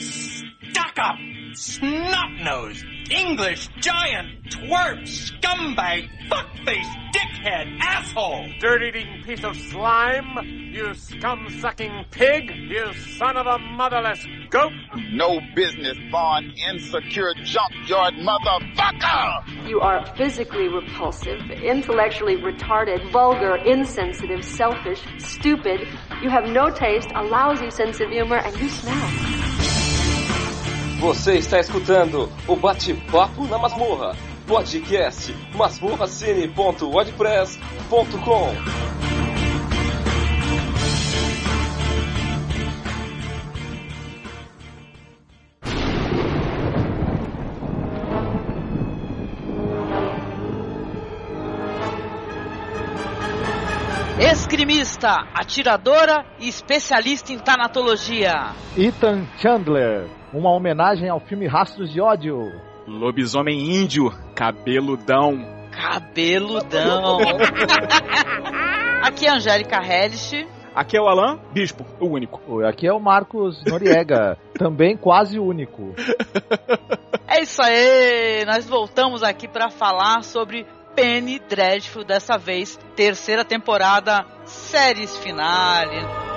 stuck up, snot nosed, English giant, twerp, scumbag, fuckface, dickhead, asshole! Dirt eating piece of slime! You scum sucking pig! You son of a motherless goat! No business born insecure junkyard motherfucker! You are physically repulsive, intellectually retarded, vulgar, insensitive, selfish, stupid. You have no taste, a lousy sense of humor, and you smell. Você está escutando o Bate-Papo na Masmorra, podcast masmorracine.wordpress.com. Esgrimista, atiradora e especialista em tanatologia. Ethan Chandler, uma homenagem ao filme Rastros de Ódio. Lobisomem índio, cabeludão. Cabeludão. Aqui é a Angélica Hellish. Aqui é o Alan, bispo, o único. Aqui é o Marcos Noriega, também quase único. É isso aí, nós voltamos aqui para falar sobre Penny Dreadful, dessa vez, terceira temporada, séries finale.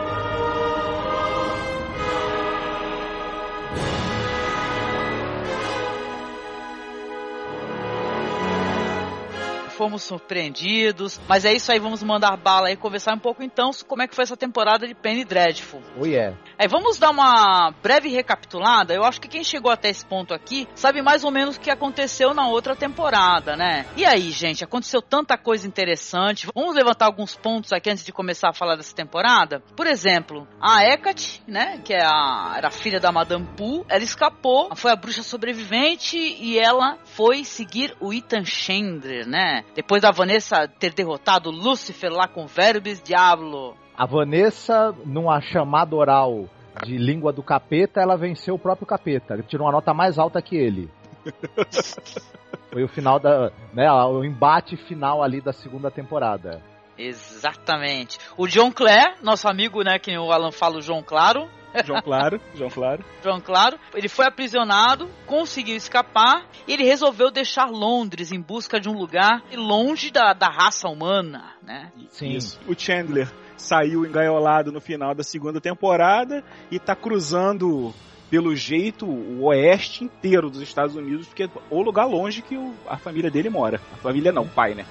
Fomos surpreendidos. Mas é isso aí, vamos mandar bala e conversar um pouco então como é que foi essa temporada de Penny Dreadful. Oh yeah. É, vamos dar uma breve recapitulada. Eu acho que quem chegou até esse ponto aqui sabe mais ou menos o que aconteceu na outra temporada, né? E aí, gente, aconteceu tanta coisa interessante. Vamos levantar alguns pontos aqui antes de começar a falar dessa temporada. Por exemplo, a Hecate, né, que é a, era a filha da Madame Pooh, ela escapou, foi a bruxa sobrevivente e ela foi seguir o Ethan Chandler, né? Depois da Vanessa ter derrotado Lúcifer lá com Verbes Diablo. A Vanessa, numa chamada oral de língua do capeta, ela venceu o próprio capeta. Tirou uma nota mais alta que ele. Foi o final da. Né, o embate final ali da segunda temporada. Exatamente. O John Clare, nosso amigo, né, que o Alan fala, o João Claro. João Claro, João Claro. João Claro. Ele foi aprisionado, conseguiu escapar e ele resolveu deixar Londres em busca de um lugar longe da, da raça humana, né? Sim. Isso. O Chandler saiu engaiolado no final da segunda temporada e tá cruzando pelo jeito o oeste inteiro dos Estados Unidos, porque é o lugar longe que o, a família dele mora. A família não, o pai, né?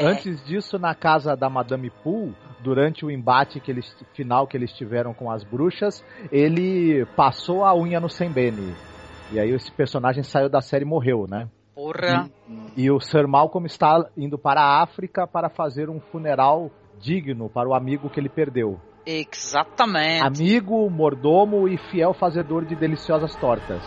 Antes disso, na casa da Madame Poole, durante o embate que eles, final que eles tiveram com as bruxas, ele passou a unha no Sembene. E aí esse personagem saiu da série e morreu, né? Porra! E, e o Sir Malcolm está indo para a África para fazer um funeral digno para o amigo que ele perdeu. Exatamente. Amigo, mordomo e fiel fazedor de deliciosas tortas.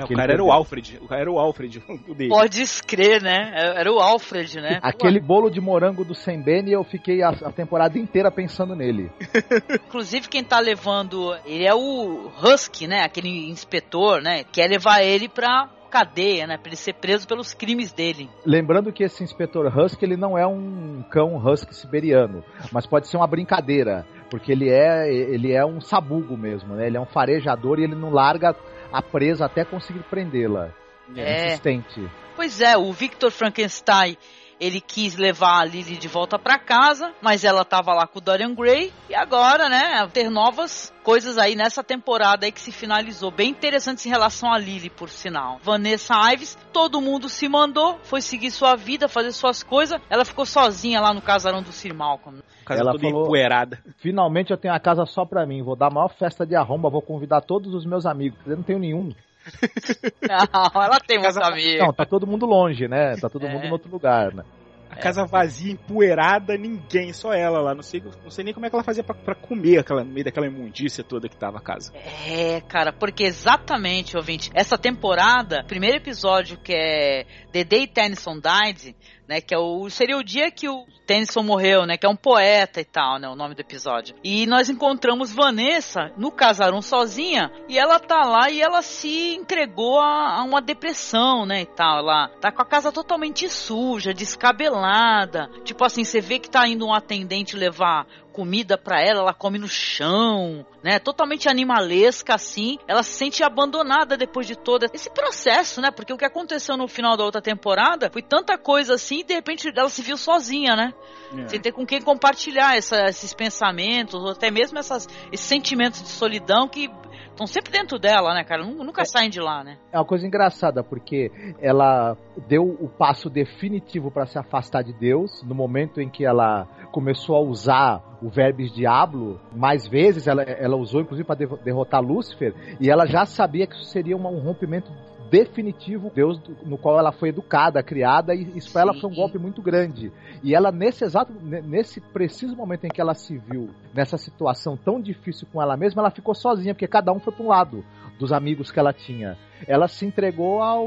É, o cara era o Alfred, o cara era o Alfred o dele. Pode escrever, né? Era o Alfred, né? Aquele bolo de morango do Sembene, eu fiquei a, a, temporada inteira pensando nele. Inclusive quem tá levando, ele é o Husky, né? Aquele inspetor, né? Quer levar ele pra cadeia, né? Pra ele ser preso pelos crimes dele. Lembrando que esse inspetor Husky, ele não é um cão Husky siberiano, mas pode ser uma brincadeira, porque ele é, ele é um sabugo mesmo, né? Ele é um farejador e ele não larga a presa até conseguir prendê-la. É. Insistente. Pois é, o Victor Frankenstein ele quis levar a Lily de volta para casa, mas ela tava lá com o Dorian Gray e agora, né, ter novas coisas aí nessa temporada aí que se finalizou. Bem interessantes em relação a Lily, por sinal. Vanessa Ives, todo mundo se mandou, foi seguir sua vida, fazer suas coisas. Ela ficou sozinha lá no casarão do Sir Malcolm. Casa ela falou, empoeirada. Finalmente eu tenho a casa só pra mim. Vou dar a maior festa de arromba, vou convidar todos os meus amigos. Eu não tenho nenhum. Não, ela tem muitos amigos. Não, tá todo mundo longe, né? Tá todo é. mundo em outro lugar, né? A casa vazia, empoeirada, ninguém, só ela lá. Não sei, não sei nem como é que ela fazia para comer aquela, no meio daquela imundícia toda que tava a casa. É, cara, porque exatamente, ouvinte, essa temporada, primeiro episódio que é The Day Tennyson Died, né? Que é o, seria o dia que o Tennyson morreu, né? Que é um poeta e tal, né? O nome do episódio. E nós encontramos Vanessa no casarão sozinha e ela tá lá e ela se entregou a, a uma depressão, né? E tal. Ela tá com a casa totalmente suja, descabelada. Tipo assim, você vê que tá indo um atendente levar comida para ela, ela come no chão, né? Totalmente animalesca assim. Ela se sente abandonada depois de todo esse processo, né? Porque o que aconteceu no final da outra temporada foi tanta coisa assim, e de repente ela se viu sozinha, né? É. Sem ter com quem compartilhar essa, esses pensamentos, ou até mesmo essas, esses sentimentos de solidão que estão sempre dentro dela, né, cara? Nunca é, saem de lá, né? É uma coisa engraçada, porque ela deu o passo definitivo para se afastar de Deus no momento em que ela começou a usar o verbis diablo mais vezes, ela, ela usou inclusive para derrotar Lúcifer, e ela já sabia que isso seria um rompimento definitivo, Deus no qual ela foi educada, criada, e isso para ela foi um golpe muito grande. E ela, nesse exato, nesse preciso momento em que ela se viu nessa situação tão difícil com ela mesma, ela ficou sozinha, porque cada um foi para um lado dos amigos que ela tinha. Ela se entregou ao,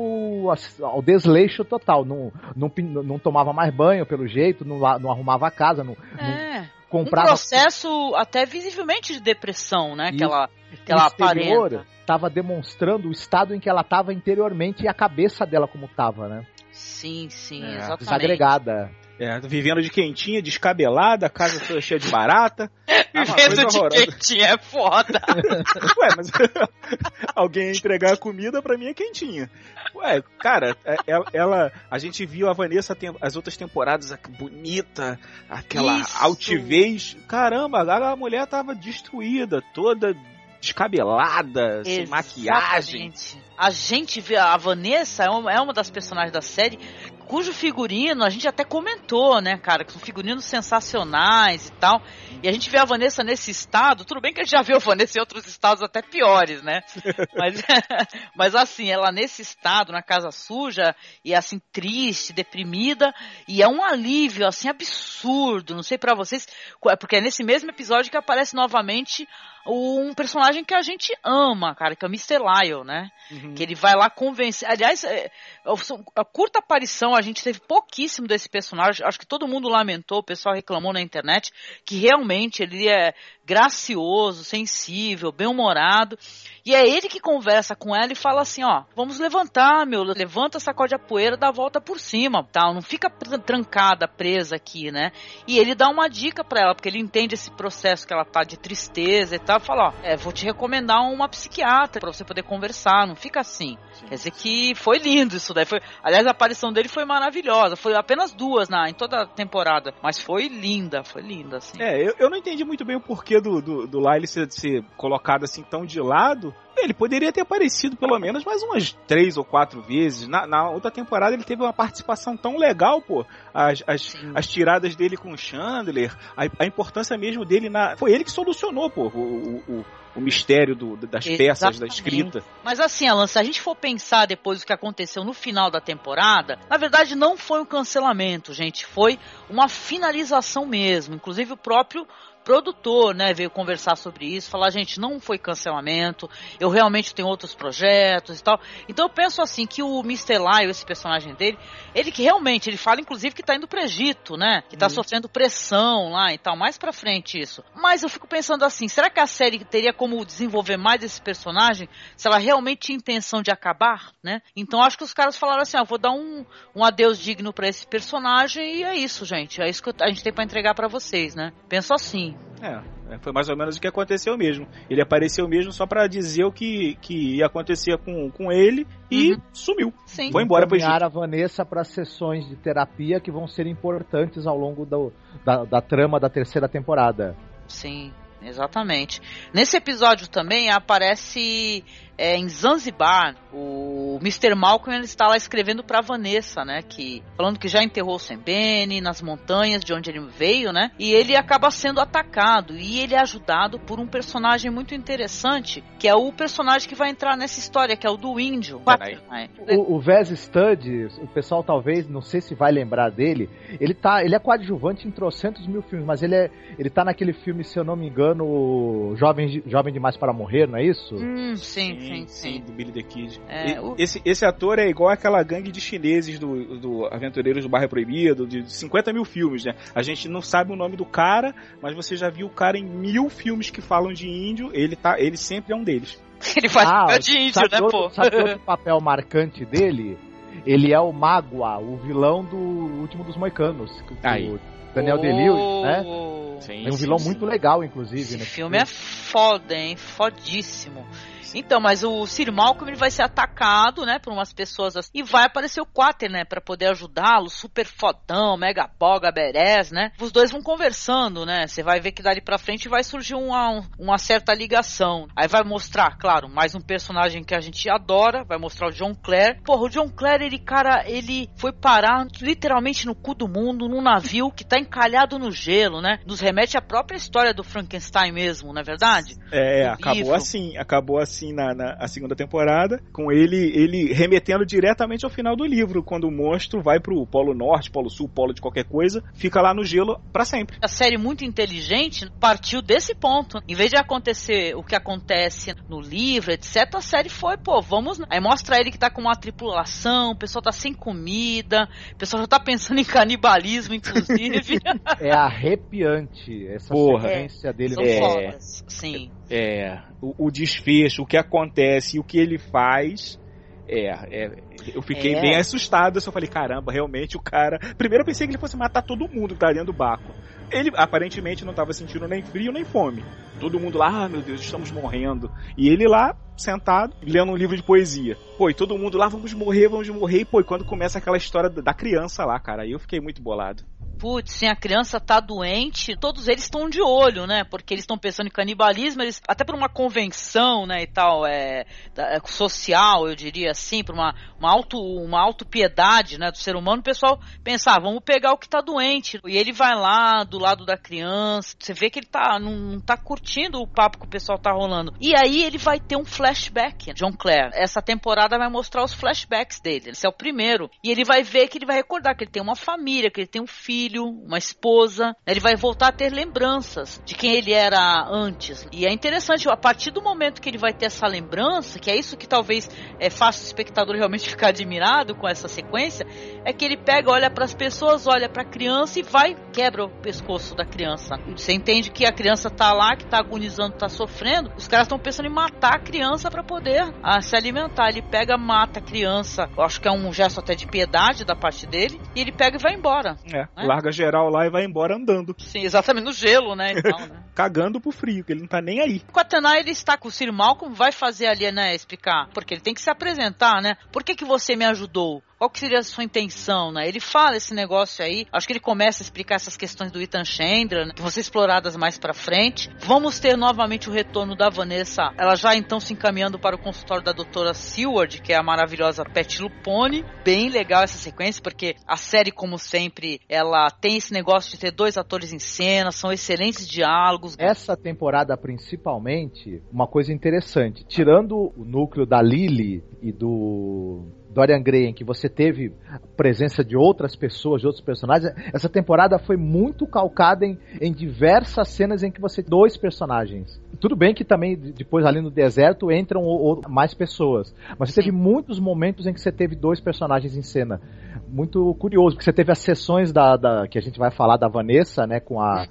ao desleixo total, não, não, não tomava mais banho pelo jeito, não, não arrumava a casa, não, é. não comprava. Um processo até visivelmente de depressão, né? que ela, que ela aparenta estava demonstrando o estado em que ela estava interiormente e a cabeça dela como estava, né? Sim, sim, é. exatamente. Desagregada. É, vivendo de quentinha, descabelada, a casa toda cheia de barata. vivendo de quentinha é foda. Ué, mas alguém entregar comida pra mim é quentinha. Ué, cara, é, ela, ela, a gente viu a Vanessa as outras temporadas bonita, aquela Isso. altivez. Caramba, a mulher tava destruída, toda descabelada, Exatamente. sem maquiagem. A gente vê a Vanessa é uma, é uma das personagens da série cujo figurino a gente até comentou, né, cara, que são figurinos sensacionais e tal. E a gente vê a Vanessa nesse estado, tudo bem que a gente já viu a Vanessa em outros estados até piores, né? Mas, mas assim, ela nesse estado, na casa suja, e assim, triste, deprimida, e é um alívio, assim, absurdo. Não sei para vocês, é porque é nesse mesmo episódio que aparece novamente um personagem que a gente ama, cara, que é o Mr. Lyle, né? Uhum. Que ele vai lá convencer. Aliás, é, a curta aparição, a gente teve pouquíssimo desse personagem. Acho que todo mundo lamentou, o pessoal reclamou na internet, que realmente ele é gracioso, sensível, bem-humorado. E é ele que conversa com ela e fala assim, ó, vamos levantar, meu, levanta, sacode a poeira, dá a volta por cima, tal, não fica trancada, presa aqui, né? E ele dá uma dica para ela, porque ele entende esse processo que ela tá de tristeza e tal, fala, ó, é, vou te recomendar uma psiquiatra para você poder conversar, não fica assim. Sim. Quer dizer que foi lindo isso daí, foi, aliás, a aparição dele foi maravilhosa, foi apenas duas na em toda a temporada, mas foi linda, foi linda, assim. É, eu, eu não entendi muito bem o porquê do, do, do Lyle ser, ser colocado assim tão de lado, ele poderia ter aparecido pelo menos mais umas três ou quatro vezes. Na, na outra temporada ele teve uma participação tão legal, pô. As, as, as tiradas dele com o Chandler, a, a, importância mesmo dele na. Foi ele que solucionou, pô, o, o, o mistério do, das Exatamente. peças, da escrita. Mas assim, Alan, se a gente for pensar depois do que aconteceu no final da temporada, na verdade não foi um cancelamento, gente. Foi uma finalização mesmo. Inclusive o próprio produtor, né, veio conversar sobre isso, falar, gente, não foi cancelamento, eu realmente tenho outros projetos e tal. Então eu penso assim que o Mr. Lyle, esse personagem dele, ele que realmente, ele fala inclusive que tá indo pro Egito, né, que tá uhum. sofrendo pressão lá e tal, mais pra frente isso. Mas eu fico pensando assim, será que a série teria como desenvolver mais esse personagem se ela realmente tinha intenção de acabar, né? Então acho que os caras falaram assim, ah, vou dar um, um adeus digno para esse personagem e é isso, gente, é isso que a gente tem para entregar para vocês, né? Penso assim. É, é, foi mais ou menos o que aconteceu mesmo. Ele apareceu mesmo só para dizer o que, que ia acontecer com, com ele e uhum. sumiu. Sim. Foi embora para a Vanessa para sessões de terapia que vão ser importantes ao longo do, da, da trama da terceira temporada. Sim, exatamente. Nesse episódio também aparece é, em Zanzibar, o Mr. Malcolm ele está lá escrevendo para Vanessa, né, que falando que já enterrou o Sembene nas montanhas de onde ele veio, né? E ele acaba sendo atacado e ele é ajudado por um personagem muito interessante, que é o personagem que vai entrar nessa história, que é o do índio. Né? O, o Vez Stud, o pessoal talvez, não sei se vai lembrar dele, ele tá, ele é coadjuvante em trocentos mil filmes, mas ele é, ele tá naquele filme, se eu não me engano, Jovem, Jovem Demais para Morrer, não é isso? Hum, sim, sim, sim, do Billy the Kid. É, o... esse, esse ator é igual aquela gangue de chineses do, do Aventureiros do Bairro Proibido, de 50 mil filmes, né? A gente não sabe o nome do cara, mas você já viu o cara em mil filmes que falam de índio, ele, tá, ele sempre é um deles. Ele faz ah, papel de índio, né, pô? Sabe outro papel marcante dele? Ele é o Magua, o vilão do Último dos Moicanos. Aí. Daniel oh. Day-Lewis, né? Sim, É um sim, vilão sim. muito legal, inclusive. Esse né? filme é foda, hein? Fodíssimo. Então, mas o Sir Malcolm ele vai ser atacado, né, por umas pessoas assim, e vai aparecer o Quater, né, pra poder ajudá-lo, super fodão, mega boga, berés, né? Os dois vão conversando, né? Você vai ver que dali pra frente vai surgir uma, uma certa ligação. Aí vai mostrar, claro, mais um personagem que a gente adora, vai mostrar o John Clare. Porra, o John Clare, ele, cara, ele foi parar literalmente no cu do mundo, num navio que tá encalhado no gelo, né? Nos remete à própria história do Frankenstein mesmo, não é verdade? É, do acabou livro. assim, acabou assim na, na a segunda temporada, com ele ele remetendo diretamente ao final do livro, quando o monstro vai pro Polo Norte, Polo Sul, Polo de qualquer coisa, fica lá no gelo pra sempre. A série muito inteligente partiu desse ponto. Em vez de acontecer o que acontece no livro, etc., a série foi, pô, vamos. Aí mostra ele que tá com uma tripulação, o pessoal tá sem comida, o pessoal já tá pensando em canibalismo, inclusive. É arrepiante essa Porra. sequência dele. São É. fodas. Sim. É, o, o desfecho, o que acontece e o que ele faz. É, é, eu fiquei É. bem assustado. Eu só falei, caramba, realmente o cara. Primeiro eu pensei que ele fosse matar todo mundo que tá dentro do barco. Ele aparentemente não estava sentindo nem frio nem fome. Todo mundo lá, ah, meu Deus, estamos morrendo. E ele lá, sentado, lendo um livro de poesia. Pô, e todo mundo lá, vamos morrer, vamos morrer. E pô, e quando começa aquela história da criança lá, cara, aí eu fiquei muito bolado. Putz, sim, a criança tá doente, todos eles estão de olho, né? Porque eles estão pensando em canibalismo, eles até por uma convenção, né, e tal, é, é, social, eu diria assim, por uma, uma auto uma autopiedade, né, do ser humano, o pessoal pensa, ah, vamos pegar o que tá doente. E ele vai lá do lado da criança, você vê que ele tá não, não tá curtindo o papo que o pessoal tá rolando. E aí ele vai ter um flashback, John Clare. Essa temporada vai mostrar os flashbacks dele. Esse é o primeiro. E ele vai ver que ele vai recordar que ele tem uma família, que ele tem um filho, uma esposa. Ele vai voltar a ter lembranças de quem ele era antes. E é interessante, a partir do momento que ele vai ter essa lembrança, que é isso que talvez é, faça o espectador realmente ficar admirado com essa sequência, é que ele pega, olha para as pessoas, olha para a criança e vai quebra o pescoço da criança. Você entende que a criança tá lá, que tá agonizando, tá sofrendo. Os caras estão pensando em matar a criança para poder ah, se alimentar. Ele pega, mata a criança. Eu acho que é um gesto até de piedade da parte dele. E ele pega e vai embora. É, É? larga geral lá e vai embora andando, Sim, exatamente no gelo, né? Então, né? cagando pro frio, que ele não tá nem aí. O Atenai, ele está com o Sir Malcolm, vai fazer ali, né, explicar, porque ele tem que se apresentar, né? Por que que você me ajudou? Qual que seria a sua intenção, né? Ele fala esse negócio aí, acho que ele começa a explicar essas questões do Ethan Chandler, né, que vão ser exploradas mais pra frente. Vamos ter novamente o retorno da Vanessa, ela já então se encaminhando para o consultório da doutora Seward, que é a maravilhosa Pet Lupone. Bem legal essa sequência, porque a série, como sempre, ela tem esse negócio de ter dois atores em cena, são excelentes diálogos. Essa temporada, principalmente, uma coisa interessante. Tirando o núcleo da Lily e do Dorian Gray, em que você teve a presença de outras pessoas, de outros personagens, essa temporada foi muito calcada em, em diversas cenas em que você dois personagens. Tudo bem que também depois ali no deserto entram o- o- mais pessoas, mas você Sim. teve muitos momentos em que você teve dois personagens em cena. Muito curioso, porque você teve as sessões da, da- que a gente vai falar da Vanessa, né, com a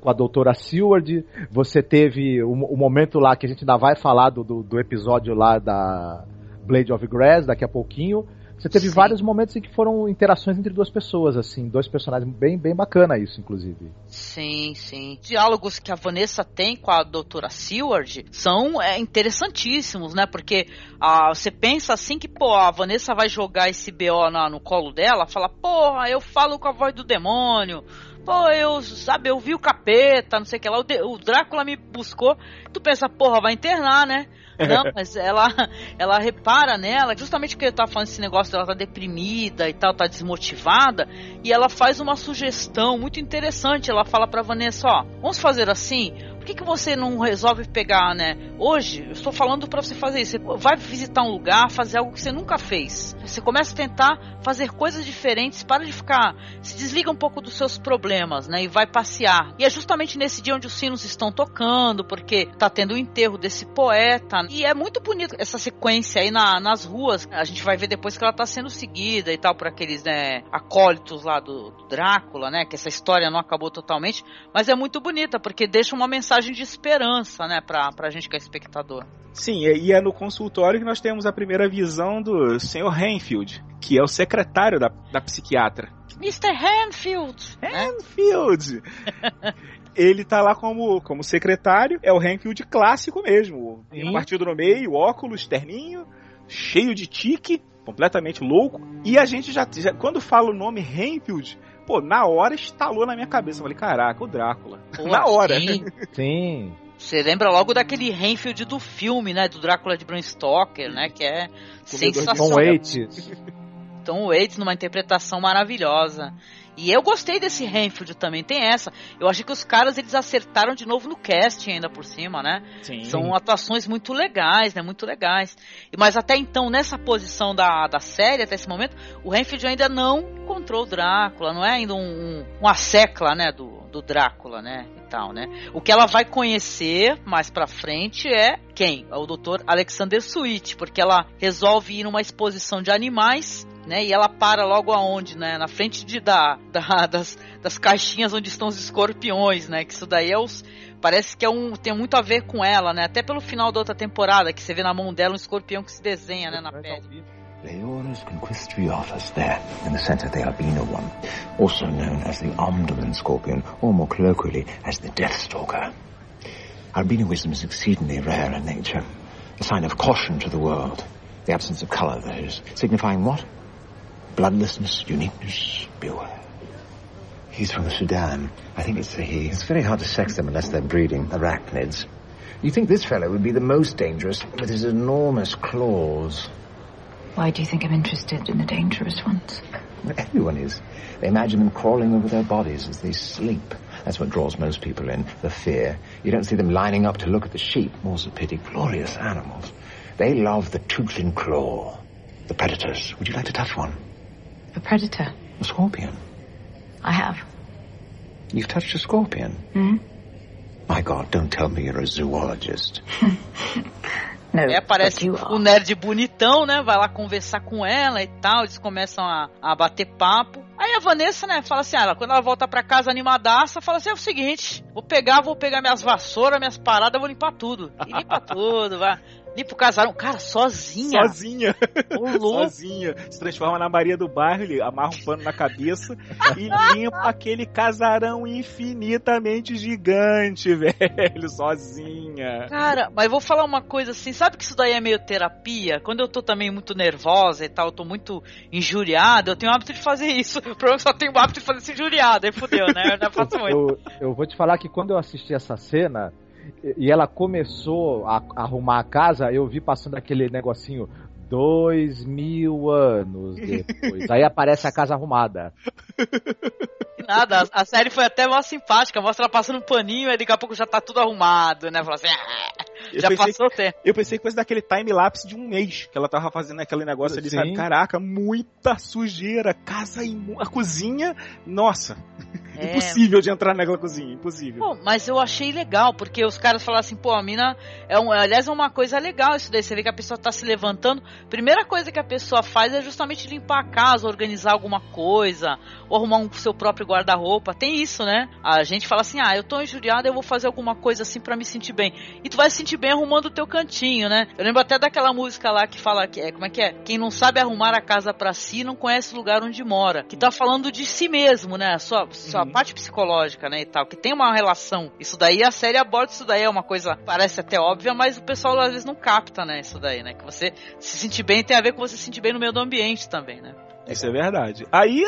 com a doutora Seward, você teve o, o momento lá que a gente ainda vai falar do, do, do episódio lá da Blade of Grass daqui a pouquinho. Você teve Sim. vários momentos em que foram interações entre duas pessoas, assim, dois personagens bem, bem bacana isso, inclusive. Sim, sim. Diálogos que a Vanessa tem com a doutora Seward são é, interessantíssimos, né? Porque ah, você pensa assim que, pô, a Vanessa vai jogar esse BO na- no colo dela, fala, porra, eu falo com a voz do demônio. Pô, eu, sabe, eu vi o capeta, não sei o que lá, o, de- o Drácula me buscou. Tu pensa, porra, vai internar, né? Não, mas ela, ela repara nela, justamente porque ele tá falando esse negócio dela tá deprimida e tal, tá desmotivada, e ela faz uma sugestão muito interessante. Ela fala pra Vanessa, ó, vamos fazer assim? Que, que você não resolve pegar, né? Hoje, eu estou falando pra você fazer isso. Você vai visitar um lugar, fazer algo que você nunca fez. Você começa a tentar fazer coisas diferentes, para de ficar. Se desliga um pouco dos seus problemas, né? E vai passear. E é justamente nesse dia onde os sinos estão tocando, porque tá tendo o enterro desse poeta. E é muito bonito essa sequência aí na- nas ruas. A gente vai ver depois que ela tá sendo seguida e tal por aqueles, né, acólitos lá do, do Drácula, né? Que essa história não acabou totalmente. Mas é muito bonita, porque deixa uma mensagem de esperança, né, pra, pra gente que é espectador. Sim, e é no consultório que nós temos a primeira visão do Sr. Renfield, que é o secretário da, da psiquiatra. Mr. Hanfield! né? Renfield! ele tá lá como, como secretário, é o Renfield clássico mesmo. Sim. Um partido no meio, óculos, terninho, cheio de tique, completamente louco. E a gente já, já quando fala o nome Renfield, pô, na hora estalou na minha cabeça. Eu falei, caraca, o Drácula. Pô, na hora. sim. Sim. Você lembra logo daquele Renfield do filme, né? Do Drácula de Bram Stoker, né? Que é Comedor de Tom sensacional. Waits. Tom Waits numa interpretação maravilhosa. E eu gostei desse Renfield também, tem essa. Eu achei que os caras eles acertaram de novo no casting ainda por cima, né? Sim. São atuações muito legais, né? Muito legais. E- Mas até então, nessa posição da, da série, até esse momento, o Renfield ainda não encontrou o Drácula, não é ainda um, um, uma secla, né? Do, do Drácula, né? E tal, né? O que ela vai conhecer mais pra frente é quem? É o Dr. Alexander Sweet, porque ela resolve ir numa exposição de animais, né? E ela para logo aonde, né? Na frente de, da, da- das, das caixinhas onde estão os escorpiões, né? Que isso daí é os. Parece que é um, tem muito a ver com ela, né? Até pelo final da outra temporada, que você vê na mão dela um escorpião que se desenha, né? Na pele. Leora's conquistadores there, in the center the albino one, also known as the Omdurman scorpion, or more colloquially as the Deathstalker. Albinoism is exceedingly rare in nature, a sign of caution to the world. The absence of color, that is, signifying what? Bloodlessness, uniqueness, beware. He's from the Sudan. I think it's a he. It's very hard to sex them unless they're breeding arachnids. You think this fellow would be the most dangerous with his enormous claws? Why do you think I'm interested in the dangerous ones? Everyone is. They imagine them crawling over their bodies as they sleep. That's what draws most people in, the fear. You don't see them lining up to look at the sheep. More's the pity. Glorious animals. They love the tooth and claw. The predators. Would you like to touch one? A predator? A scorpion. I have. You've touched a scorpion? Hmm? My God, don't tell me you're a zoologist. No, Aí aparece but you o are. nerd bonitão, né? Vai lá conversar com ela e tal. Eles começam a, a bater papo. Aí a Vanessa, né, fala assim: ah, ela, quando ela volta pra casa animadaça, fala assim: é o seguinte, vou pegar, vou pegar minhas vassouras, minhas paradas, vou limpar tudo. E limpa tudo, vai. Limpa o casarão. Cara, sozinha. Sozinha. Sozinha. Se transforma na Maria do bairro, ele amarra um pano na cabeça e limpa aquele casarão infinitamente gigante, velho. Sozinha. Cara, mas vou falar uma coisa assim, sabe que isso daí é meio terapia? Quando eu tô também muito nervosa e tal, eu tô muito injuriada, eu tenho o hábito de fazer isso. O problema é que só tenho o hábito de fazer isso injuriada, aí fudeu, né? Eu já faço muito. Eu, eu vou te falar que quando eu assisti essa cena e e ela começou a, a arrumar a casa, eu vi passando aquele negocinho. Dois mil anos depois. Aí aparece a casa arrumada. Nada, a, a série foi até mó simpática, mostra ela passando um paninho, aí daqui a pouco já tá tudo arrumado, né? Fala assim, ah, Eu já pensei passou o tempo. Eu pensei que fosse daquele time-lapse de um mês que ela tava fazendo aquele negócio ali, sabe? Caraca, muita sujeira, casa imu... a cozinha, nossa, É. impossível de entrar naquela cozinha, impossível. Pô, mas eu achei legal, porque os caras falaram assim, pô, a mina é um, aliás, é uma coisa legal isso daí. Você vê que a pessoa tá se levantando. Primeira coisa que a pessoa faz é justamente limpar a casa, organizar alguma coisa, ou arrumar um seu próprio guarda-roupa. Tem isso, né? A gente fala assim, ah, eu tô injuriada, eu vou fazer alguma coisa assim pra me sentir bem. E tu vai se sentir bem arrumando o teu cantinho, né? Eu lembro até daquela música lá que fala que é, como é que é? Quem não sabe arrumar a casa pra si não conhece o lugar onde mora. Que tá falando de si mesmo, né? Sua, sua parte psicológica, né, e tal, que tem uma relação. Isso daí a série aborda isso daí é uma coisa parece até óbvia, mas o pessoal às vezes não capta, né, isso daí, né? Que você se sentir bem tem a ver com você se sentir bem no meio do ambiente também, né? Isso é verdade. Aí,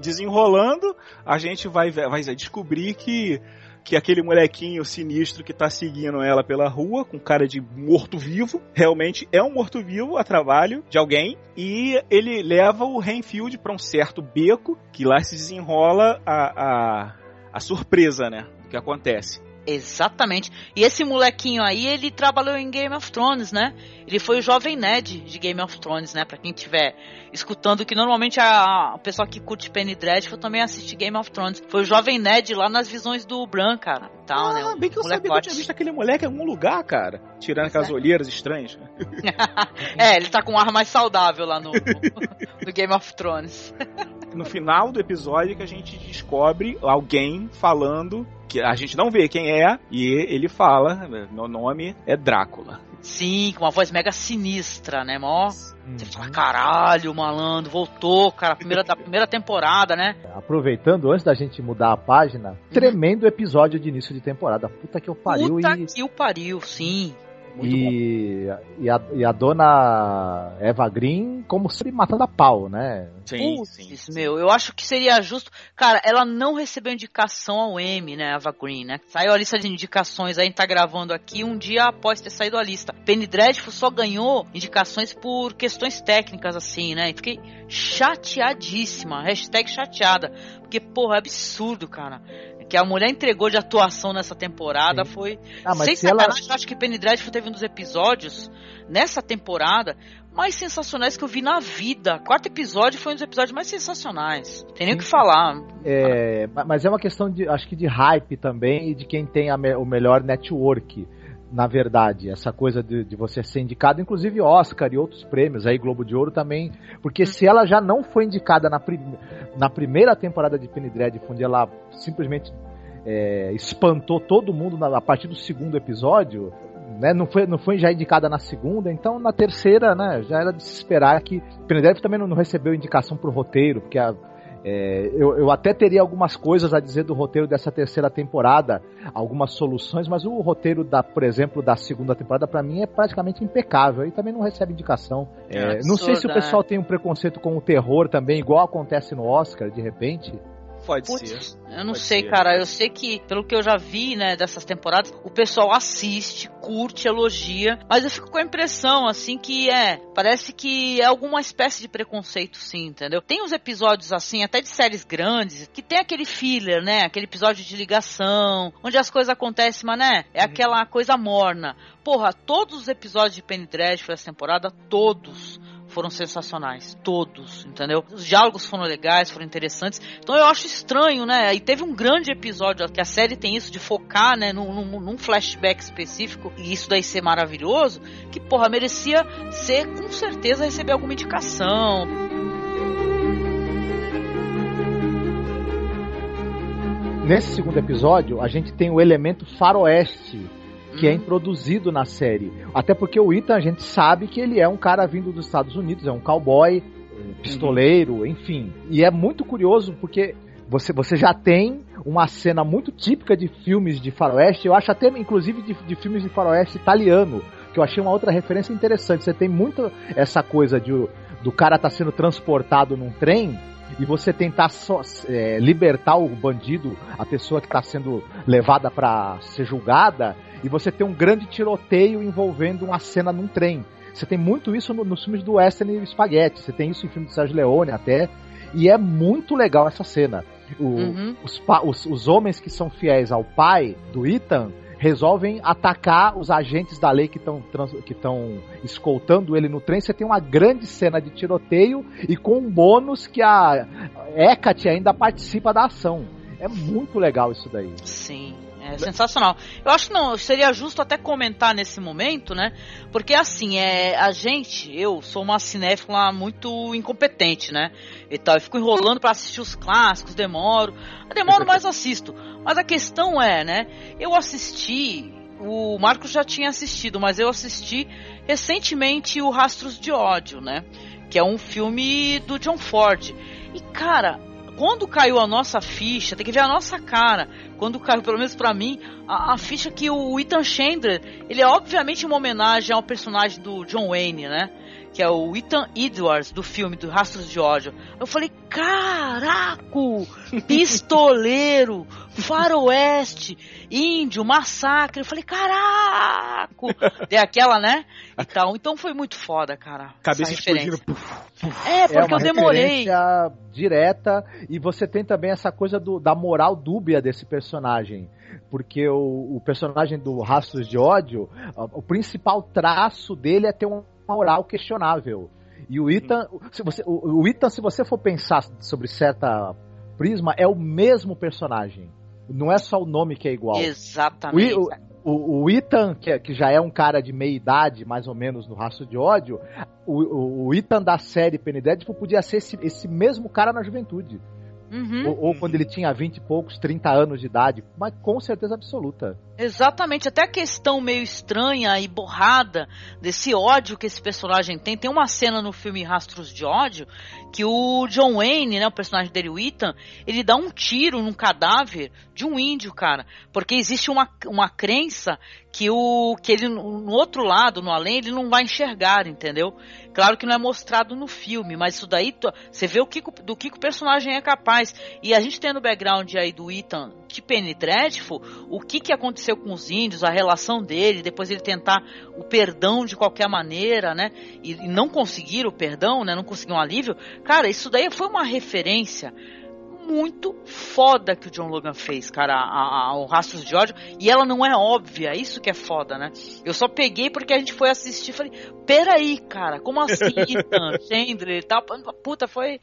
desenrolando, a gente vai, vai descobrir que, que aquele molequinho sinistro que tá seguindo ela pela rua, com cara de morto-vivo, realmente é um morto-vivo a trabalho de alguém, e ele leva o Renfield pra um certo beco, que lá se desenrola a, a, a surpresa, né? Do que acontece. Exatamente. E esse molequinho aí, ele trabalhou em Game of Thrones, né? Ele foi o jovem Ned de Game of Thrones, né? Pra quem estiver escutando, que normalmente a, a pessoa que curte Penny Dreadful também assiste Game of Thrones. Foi o jovem Ned lá nas visões do Bran, cara. Tal, ah, né? O bem que eu sabia que eu tinha visto aquele moleque em algum lugar, cara. Tirando aquelas olheiras estranhas. é, ele tá com um ar mais saudável lá no, no Game of Thrones. no final do episódio que a gente descobre alguém falando que a gente não vê quem é e ele fala, meu nome é Drácula. Sim, com uma voz mega sinistra, né, mó? Você fala, caralho, malandro, voltou, cara, primeira, da primeira temporada, né? Aproveitando, antes da gente mudar a página, tremendo episódio de início de temporada. Puta que eu pariu Puta e. que o pariu, sim. Muito E, e, a, e a dona Eva Green, como sempre, matando a pau, né? Sim, Putz, meu, eu acho que seria justo. Cara, ela não recebeu indicação ao Emmy, né, Ava Green, né? Saiu a lista de indicações, aí a gente tá gravando aqui um dia após ter saído a lista. Penny Dreadful só ganhou indicações por questões técnicas, assim, né? E fiquei chateadíssima, hashtag chateada. Porque, porra, é absurdo, cara. Que a mulher entregou de atuação nessa temporada Sim. foi. Ah, Sem se ela- sacanagem, eu acho que Penny Dreadful teve um dos episódios nessa temporada mais sensacionais que eu vi na vida. Quarto episódio foi um dos episódios mais sensacionais. Tem nem o que falar. É, ma- mas é uma questão de, acho que de hype também e de quem tem me- o melhor network. Na verdade, essa coisa de, de você ser indicado, inclusive Oscar e outros prêmios, aí Globo de Ouro também, porque se ela já não foi indicada na, prim- na primeira temporada de Penny Dreadful, onde ela simplesmente é, espantou todo mundo na- a partir do segundo episódio, né, não, foi, não foi já indicada na segunda, então na terceira, né, já era de se esperar que Penny Dreadful também não, não recebeu indicação pro roteiro, porque a, é, eu, eu até teria algumas coisas a dizer do roteiro dessa terceira temporada, algumas soluções, mas o roteiro, da, por exemplo, da segunda temporada, pra mim é praticamente impecável e também não recebe indicação. É, não sei se o pessoal tem um preconceito com o terror também, igual acontece no Oscar, de repente. Pode Putz, ser. eu não Pode sei, ser. cara. Eu sei que, pelo que eu já vi, né, dessas temporadas, o pessoal assiste, curte, elogia, mas eu fico com a impressão, assim, que é. Parece que é alguma espécie de preconceito, sim, entendeu? Tem uns episódios, assim, até de séries grandes, que tem aquele filler, né? Aquele episódio de ligação, onde as coisas acontecem, mas, né? É aquela coisa morna. Porra, todos os episódios de Penny Dreadful essa temporada, todos foram sensacionais. Todos, entendeu? Os diálogos foram legais, foram interessantes. Então eu acho estranho, né? E teve um grande episódio que a série tem isso de focar, né, num, num- num flashback específico e isso daí ser maravilhoso, que, porra, merecia ser, com certeza, receber alguma indicação. Nesse segundo episódio, a gente tem o elemento faroeste que é introduzido na série. Até porque o Ethan, a gente sabe que ele é um cara vindo dos Estados Unidos, é um cowboy, eh, pistoleiro, enfim. E é muito curioso porque você, você já tem uma cena muito típica de filmes de faroeste, eu acho até inclusive de, de filmes de faroeste italiano, que eu achei uma outra referência interessante. Você tem muito essa coisa de, do cara tá sendo transportado num trem e você tentar só, é, libertar o bandido, a pessoa que está sendo levada para ser julgada, e você tem um grande tiroteio envolvendo uma cena num trem. Você tem muito isso no- nos filmes do Western e Spaghetti, você tem isso em filme de Sérgio Leone até, e é muito legal essa cena. O- Uhum. os, os- os homens que são fiéis ao pai do Ethan resolvem atacar os agentes da lei que estão escoltando ele no trem. Você tem uma grande cena de tiroteio e com um bônus que a Hecate ainda participa da ação. É muito legal isso daí. Sim. É sensacional. Eu acho que não, seria justo até comentar nesse momento, né? Porque assim, é, a gente, eu sou uma cinéfila muito incompetente, né? E tal, eu fico enrolando pra assistir os clássicos, demoro. Demoro, mas assisto. Mas a questão é, né? Eu assisti, o Marcos já tinha assistido, mas eu assisti recentemente o Rastros de Ódio, né? Que é um filme do John Ford. E cara, quando caiu a nossa ficha, tem que ver a nossa cara. Quando caiu, pelo menos pra mim, a, a ficha que o Ethan Chandler, ele é obviamente uma homenagem ao personagem do John Wayne, né? Que é o Ethan Edwards do filme do Rastros de Ódio. Eu falei, caraco! Pistoleiro, faroeste, índio, massacre. Eu falei, caraco! Tem aquela, né? E tal. Então foi muito foda, cara. Cabeça explodindo. É, porque uma eu demorei. referência direta e você tem também essa coisa do- da moral dúbia desse personagem. Porque o, o personagem do Rastros de Ódio, o principal traço dele é ter uma moral questionável. E o Ethan, se você, o, o Ethan, se você for pensar sobre certa prisma, é o mesmo personagem. Não é só o nome que é igual. Exatamente. O, o, o Ethan, que, é- que já é um cara de meia idade, mais ou menos, no rastro de ódio, o, o, o Ethan da série Penny Dreadful podia ser esse, esse mesmo cara na juventude. Uhum. Ou, ou quando ele tinha 20 e poucos, 30 anos de idade. Mas com certeza absoluta. Exatamente, até a questão meio estranha e borrada desse ódio que esse personagem tem. Tem uma cena no filme Rastros de Ódio que o John Wayne, né, o personagem dele, o Ethan, ele dá um tiro num cadáver de um índio, cara. Porque existe uma, uma crença que o que ele no outro lado, no além, ele não vai enxergar, entendeu? Claro que não é mostrado no filme, mas isso daí você vê o que, do que, o personagem é capaz. E a gente tem no background aí do Ethan de Penny Dreadful, o que, que aconteceu com os índios, a relação dele, depois ele tentar o perdão de qualquer maneira, né? E, e não conseguir o perdão, né? Não conseguir um alívio. Cara, isso daí foi uma referência muito foda que o John Logan fez, cara, ao Rastros de Ódio, e ela não é óbvia, isso que é foda, né? Eu só peguei porque a gente foi assistir e falei, peraí, cara, como assim, Ethan, Chandler e tal, puta, foi...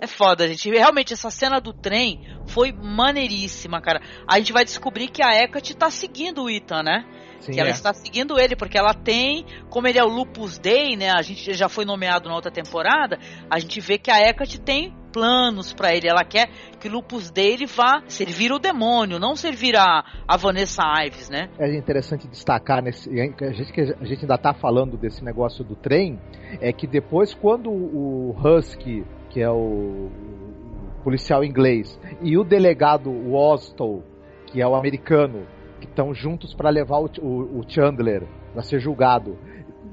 É foda, gente. Realmente, essa cena do trem foi maneiríssima, cara. A gente vai descobrir que a Hecate tá seguindo o Ethan, né? Sim, que ela é. está seguindo ele, porque ela tem, como ele é o Lupus Dei, né? A gente já foi nomeado na outra temporada, a gente vê que a Hecate tem planos para ele. Ela quer que o Lupus dele vá servir o demônio, não servir a, a Vanessa Ives, né? É interessante destacar nesse. A gente, a gente ainda tá falando desse negócio do trem, é que depois, quando o Husky que é o, policial inglês, e o delegado Wostall, que é o americano, que estão juntos para levar o, o, o Chandler para ser julgado.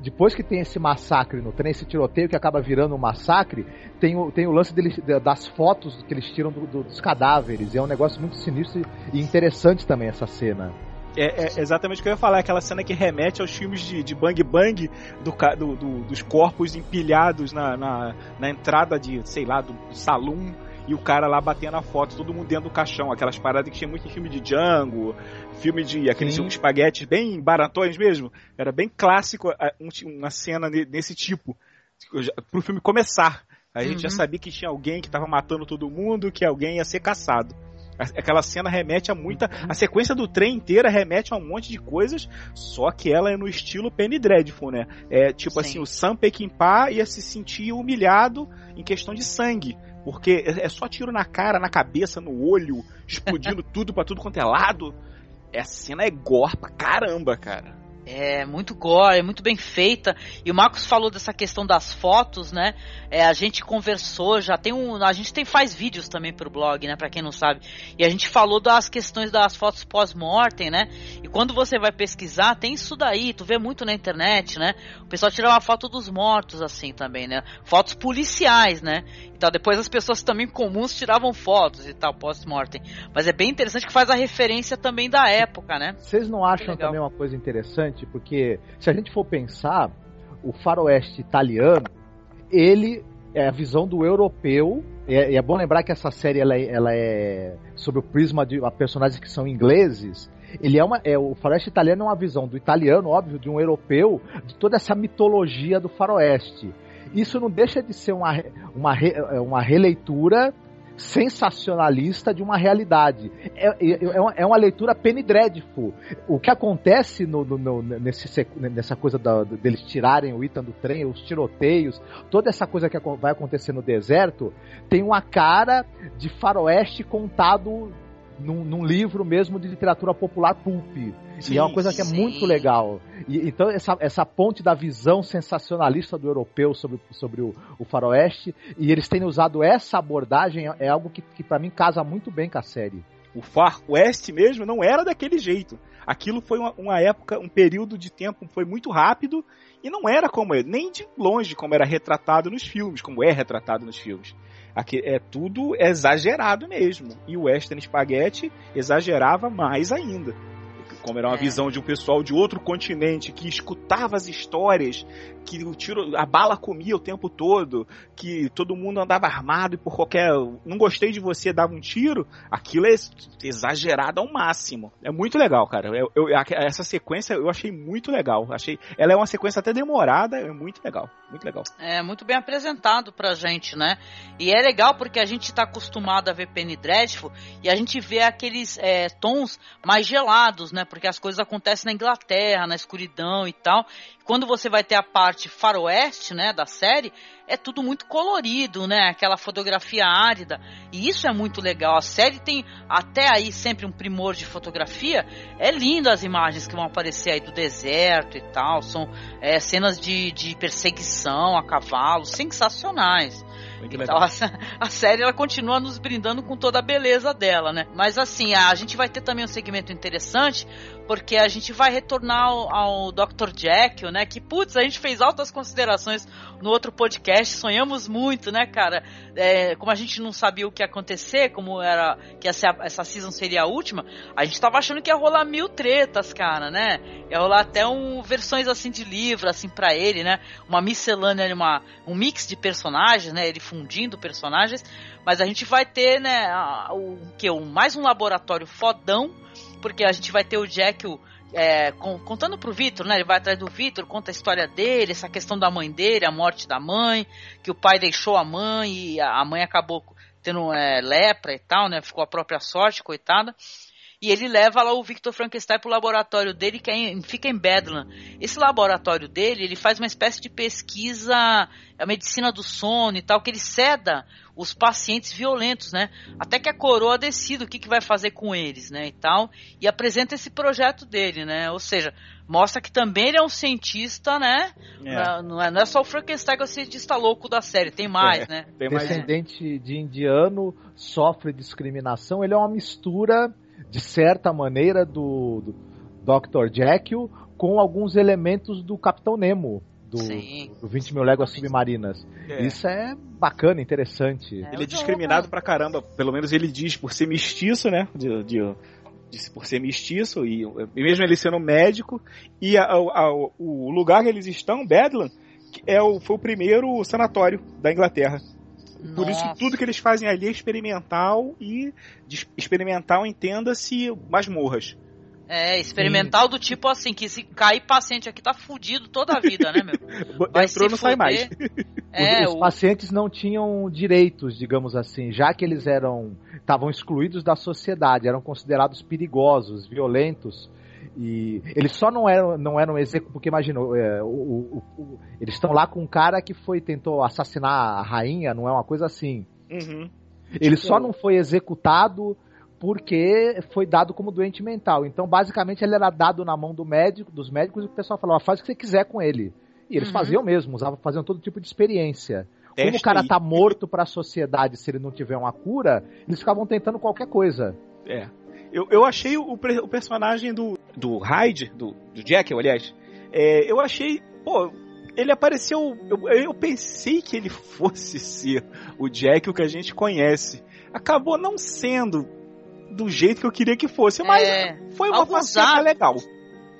Depois que tem esse massacre no trem, esse tiroteio que acaba virando um massacre, tem o, tem o lance deles, das fotos que eles tiram do, do, dos cadáveres. é um negócio muito sinistro e interessante também essa cena. É, é, exatamente o que eu ia falar, aquela cena que remete aos filmes de, de Bang Bang do, do, do, dos corpos empilhados na, na, na, entrada de, sei lá, do, salão e o cara lá batendo a foto, todo mundo dentro do caixão, aquelas paradas que tinha muito em filme de Django, filme de aqueles Sim. espaguetes bem baratões mesmo. Era bem clássico uma cena nesse tipo, pro filme começar. A gente uhum. já sabia que tinha alguém que tava matando todo mundo, que alguém ia ser caçado. Aquela cena remete a muita. A sequência do trem inteira remete a um monte de coisas, só que ela é no estilo Penny Dreadful, né? É tipo Sim. assim, o Sam Peckinpah ia se sentir humilhado em questão de sangue. Porque é, é só tiro na cara, na cabeça, no olho, explodindo tudo para tudo quanto é lado. Essa cena é gore pra caramba, cara. É muito gore, é muito bem feita. E o Marcos falou dessa questão das fotos, né? É, a gente conversou, já tem um. A gente tem faz vídeos também pro blog, né? Pra quem não sabe. E a gente falou das questões das fotos pós-mortem, né? E quando você vai pesquisar, tem isso daí, tu vê muito na internet, né? O pessoal tirava foto dos mortos, assim, também, né? Fotos policiais, né? Então, depois as pessoas também comuns tiravam fotos e tal, pós-mortem. Mas é bem interessante que faz a referência também da época, né? Vocês não acham também uma coisa interessante? Porque se a gente for pensar, o faroeste italiano, ele é a visão do europeu. E é, é bom lembrar que essa série ela é, ela é sobre o prisma de personagens que são ingleses. Ele é uma, é, o faroeste italiano é uma visão do italiano, óbvio, de um europeu, de toda essa mitologia do faroeste. Isso não deixa de ser uma, uma, uma releitura sensacionalista de uma realidade. É, é, é, uma, é uma, leitura penny dreadful. O que acontece no, no, no, nesse, nessa coisa da, deles tirarem o Ethan do trem, os tiroteios, toda essa coisa que vai acontecer no deserto, tem uma cara de faroeste contado num, num, livro mesmo de literatura popular pulp. Sim, e é uma coisa que é sim. muito legal. E, então, essa, essa ponte da visão sensacionalista do europeu sobre, sobre o, o faroeste, e eles terem usado essa abordagem é, é algo que, que para mim casa muito bem com a série. O Far West mesmo não era daquele jeito. Aquilo foi uma, uma época, um período de tempo foi muito rápido e não era como é, nem de longe como era retratado nos filmes, como é retratado nos filmes. Aqui é tudo exagerado mesmo. E o Western Spaghetti exagerava mais ainda como era uma é. visão de um pessoal de outro continente que escutava as histórias, que o tiro, a bala comia o tempo todo, que todo mundo andava armado e por qualquer. Não gostei de você, dava um tiro, aquilo é exagerado ao máximo. É muito legal, cara. Eu, eu, essa sequência eu achei muito legal. Achei, ela é uma sequência até demorada, é muito legal. Muito legal. É, muito bem apresentado pra gente, né? E é legal porque a gente tá acostumado a ver Penny Dreadful e a gente vê aqueles é, tons mais gelados, né? Por porque as coisas acontecem na Inglaterra, na escuridão e tal. Quando você vai ter a parte faroeste, né, da série, é tudo muito colorido, né? Aquela fotografia árida. E isso é muito legal. A série tem até aí sempre um primor de fotografia. É lindo as imagens que vão aparecer aí do deserto e tal. São é, cenas de, de perseguição a cavalo, sensacionais. Então a, a, série ela continua nos brindando com toda a beleza dela, né? Mas assim, a, a gente vai ter também um segmento interessante, porque a gente vai retornar ao, ao Dr. Jekyll, né? Que putz, a gente fez altas considerações no outro podcast, sonhamos muito, né, cara? É, como a gente não sabia o que ia acontecer, como era que essa, essa season seria a última, a gente tava achando que ia rolar mil tretas, cara, né? Ia rolar até um versões assim de livro, assim, para ele, né? Uma miscelânea, uma, um mix de personagens, né? Ele fundindo personagens, mas a gente vai ter, né, o que mais um laboratório fodão, porque a gente vai ter o Jack o, é, com, contando pro Vitor, né? Ele vai atrás do Vitor, conta a história dele, essa questão da mãe dele, a morte da mãe, que o pai deixou a mãe e a mãe acabou tendo é, lepra e tal, né? Ficou a própria sorte, coitada e ele leva lá o Victor Frankenstein pro laboratório dele, que é em, fica em Bedlam. Esse laboratório dele, ele faz uma espécie de pesquisa, a medicina do sono e tal, que ele ceda os pacientes violentos, né? Até que a coroa decida o que, que vai fazer com eles, né? E tal, e apresenta esse projeto dele, né? Ou seja, mostra que também ele é um cientista, né? É. Não, é, não é só o Frankenstein que é o cientista louco da série, tem mais, é, né? Tem mais, Descendente de indiano, sofre discriminação, ele é uma mistura de certa maneira, do, do Dr. Jekyll com alguns elementos do Capitão Nemo. Do, do 20 mil léguas submarinas. É. Isso é bacana, interessante. É, ele é discriminado pra caramba, pelo menos ele diz por ser mestiço, né? De, de, de por ser mestiço, e, e, mesmo ele sendo médico, e a, a, o lugar que eles estão, Bedlam, é o, foi o primeiro sanatório da Inglaterra. Por Nossa. isso que tudo que eles fazem ali é experimental e experimental entenda-se masmorras. É, experimental Sim. do tipo assim, que se cair paciente aqui tá fudido toda a vida, né, meu? Vai Entrou, não sai mais. É, os, os o... pacientes não tinham direitos, digamos assim, já que eles eram estavam excluídos da sociedade, eram considerados perigosos, violentos. E eles só não eram, não eram executados, porque imagina, é, eles estão lá com um cara que foi tentou assassinar a rainha, não é uma coisa assim. Uhum. Ele tipo... só não foi executado porque foi dado como doente mental. Então, basicamente, ele era dado na mão do médico, dos médicos, e o pessoal falava, faz o que você quiser com ele. E eles uhum. faziam mesmo, usavam, faziam todo tipo de experiência. Como o cara tá morto para a sociedade se ele não tiver uma cura, eles ficavam tentando qualquer coisa. É. Eu, eu achei o, o personagem do, do Hyde, do, do Jekyll, aliás, é, eu achei, pô, ele apareceu. Eu, eu, pensei que ele fosse ser o Jekyll que a gente conhece. Acabou não sendo do jeito que eu queria que fosse, mas é, foi uma faceta legal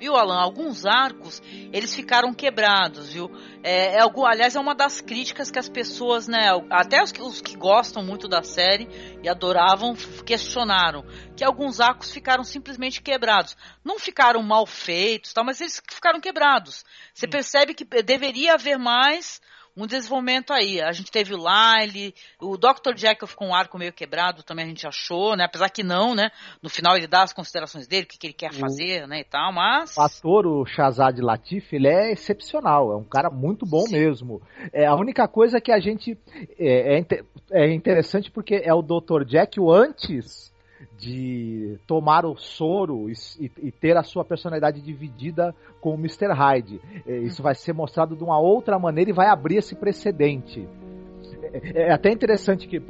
viu, Alan? Alguns arcos, eles ficaram quebrados, viu? É, é, aliás, é uma das críticas que as pessoas, né, até os que, os que gostam muito da série e adoravam, questionaram, que alguns arcos ficaram simplesmente quebrados. Não ficaram mal feitos, tal, mas eles ficaram quebrados. Você percebe que deveria haver mais um desenvolvimento aí. A gente teve o Lyle, o Dr. Jekyll ficou um arco meio quebrado, também a gente achou, né? Apesar que não, né? No final ele dá as considerações dele, o que, que ele quer fazer, né? E tal, mas. O ator, o Shazad Latif, ele é excepcional, é um cara muito bom Sim. mesmo. É, a única coisa que a gente. É, é, é interessante porque é o Dr. Jekyll antes de tomar o soro e, e, ter a sua personalidade dividida com o Mr. Hyde. É, isso vai ser mostrado de uma outra maneira e vai abrir esse precedente. É, é até interessante que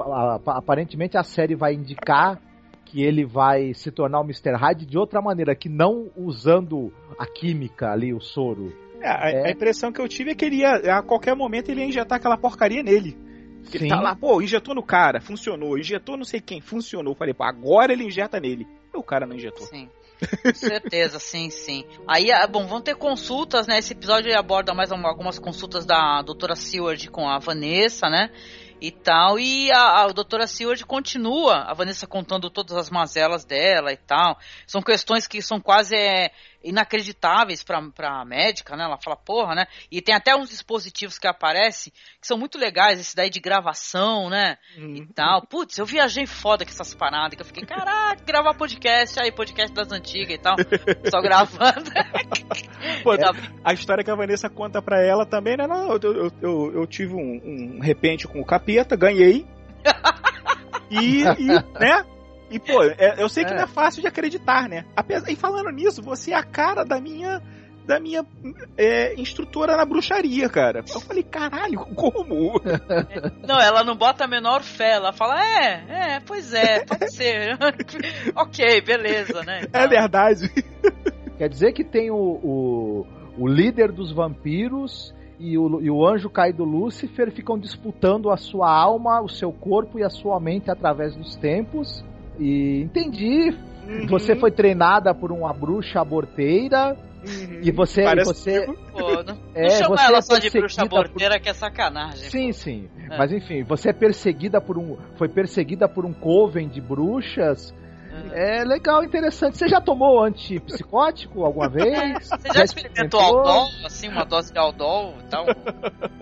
aparentemente a série vai indicar que ele vai se tornar o Mr. Hyde de outra maneira, que não usando a química ali, o soro. É, a, é... a, impressão que eu tive é que ele ia, a qualquer momento ele ia injetar aquela porcaria nele. Ele tá lá, pô, injetou no cara, funcionou. Injetou não sei quem, funcionou. Falei, pô, agora ele injeta nele. E o cara não injetou. Sim. Com certeza, sim, sim. Aí, ah, bom, vão ter consultas, né? Esse episódio aborda mais algumas consultas da doutora Seward com a Vanessa, né? e tal. E a, a doutora Seward continua, a Vanessa contando todas as mazelas dela e tal. São questões que são quase é, inacreditáveis pra, pra médica, né? Ela fala, porra, né? E tem até uns dispositivos que aparecem que são muito legais, esse daí de gravação, né? Uhum. E tal. Putz, eu viajei foda com essas paradas, que eu fiquei, caraca, gravar podcast, aí, podcast das antigas e tal. Só gravando. Pô, a história que a Vanessa conta pra ela também, né? Não, eu, eu, eu, eu tive um, um repente com o capeta, ganhei. E, e, né? E, pô, é- eu sei que É. não é fácil de acreditar, né? Apesar, e falando nisso, você é a cara da minha da minha é, instrutora na bruxaria, cara. Eu falei, caralho, como? Não, ela não bota a menor fé, ela fala, é, é, pois é, pode ser. ok, beleza, né? É verdade. Quer dizer que tem o, o, o líder dos vampiros e o, e o anjo caído Lúcifer ficam disputando a sua alma, o seu corpo e a sua mente através dos tempos. E entendi. Uhum. Você foi treinada por uma bruxa aborteira Uhum. e você, e você Pô, não, É, não chama você ela é só de bruxa perseguida por- que é sacanagem. Sim, sim. É. Mas enfim, você é perseguida por um. Foi perseguida por um coven de bruxas. É legal, interessante. Você já tomou antipsicótico alguma vez? Você já experimentou Aldol, assim, uma dose de Aldol e tal?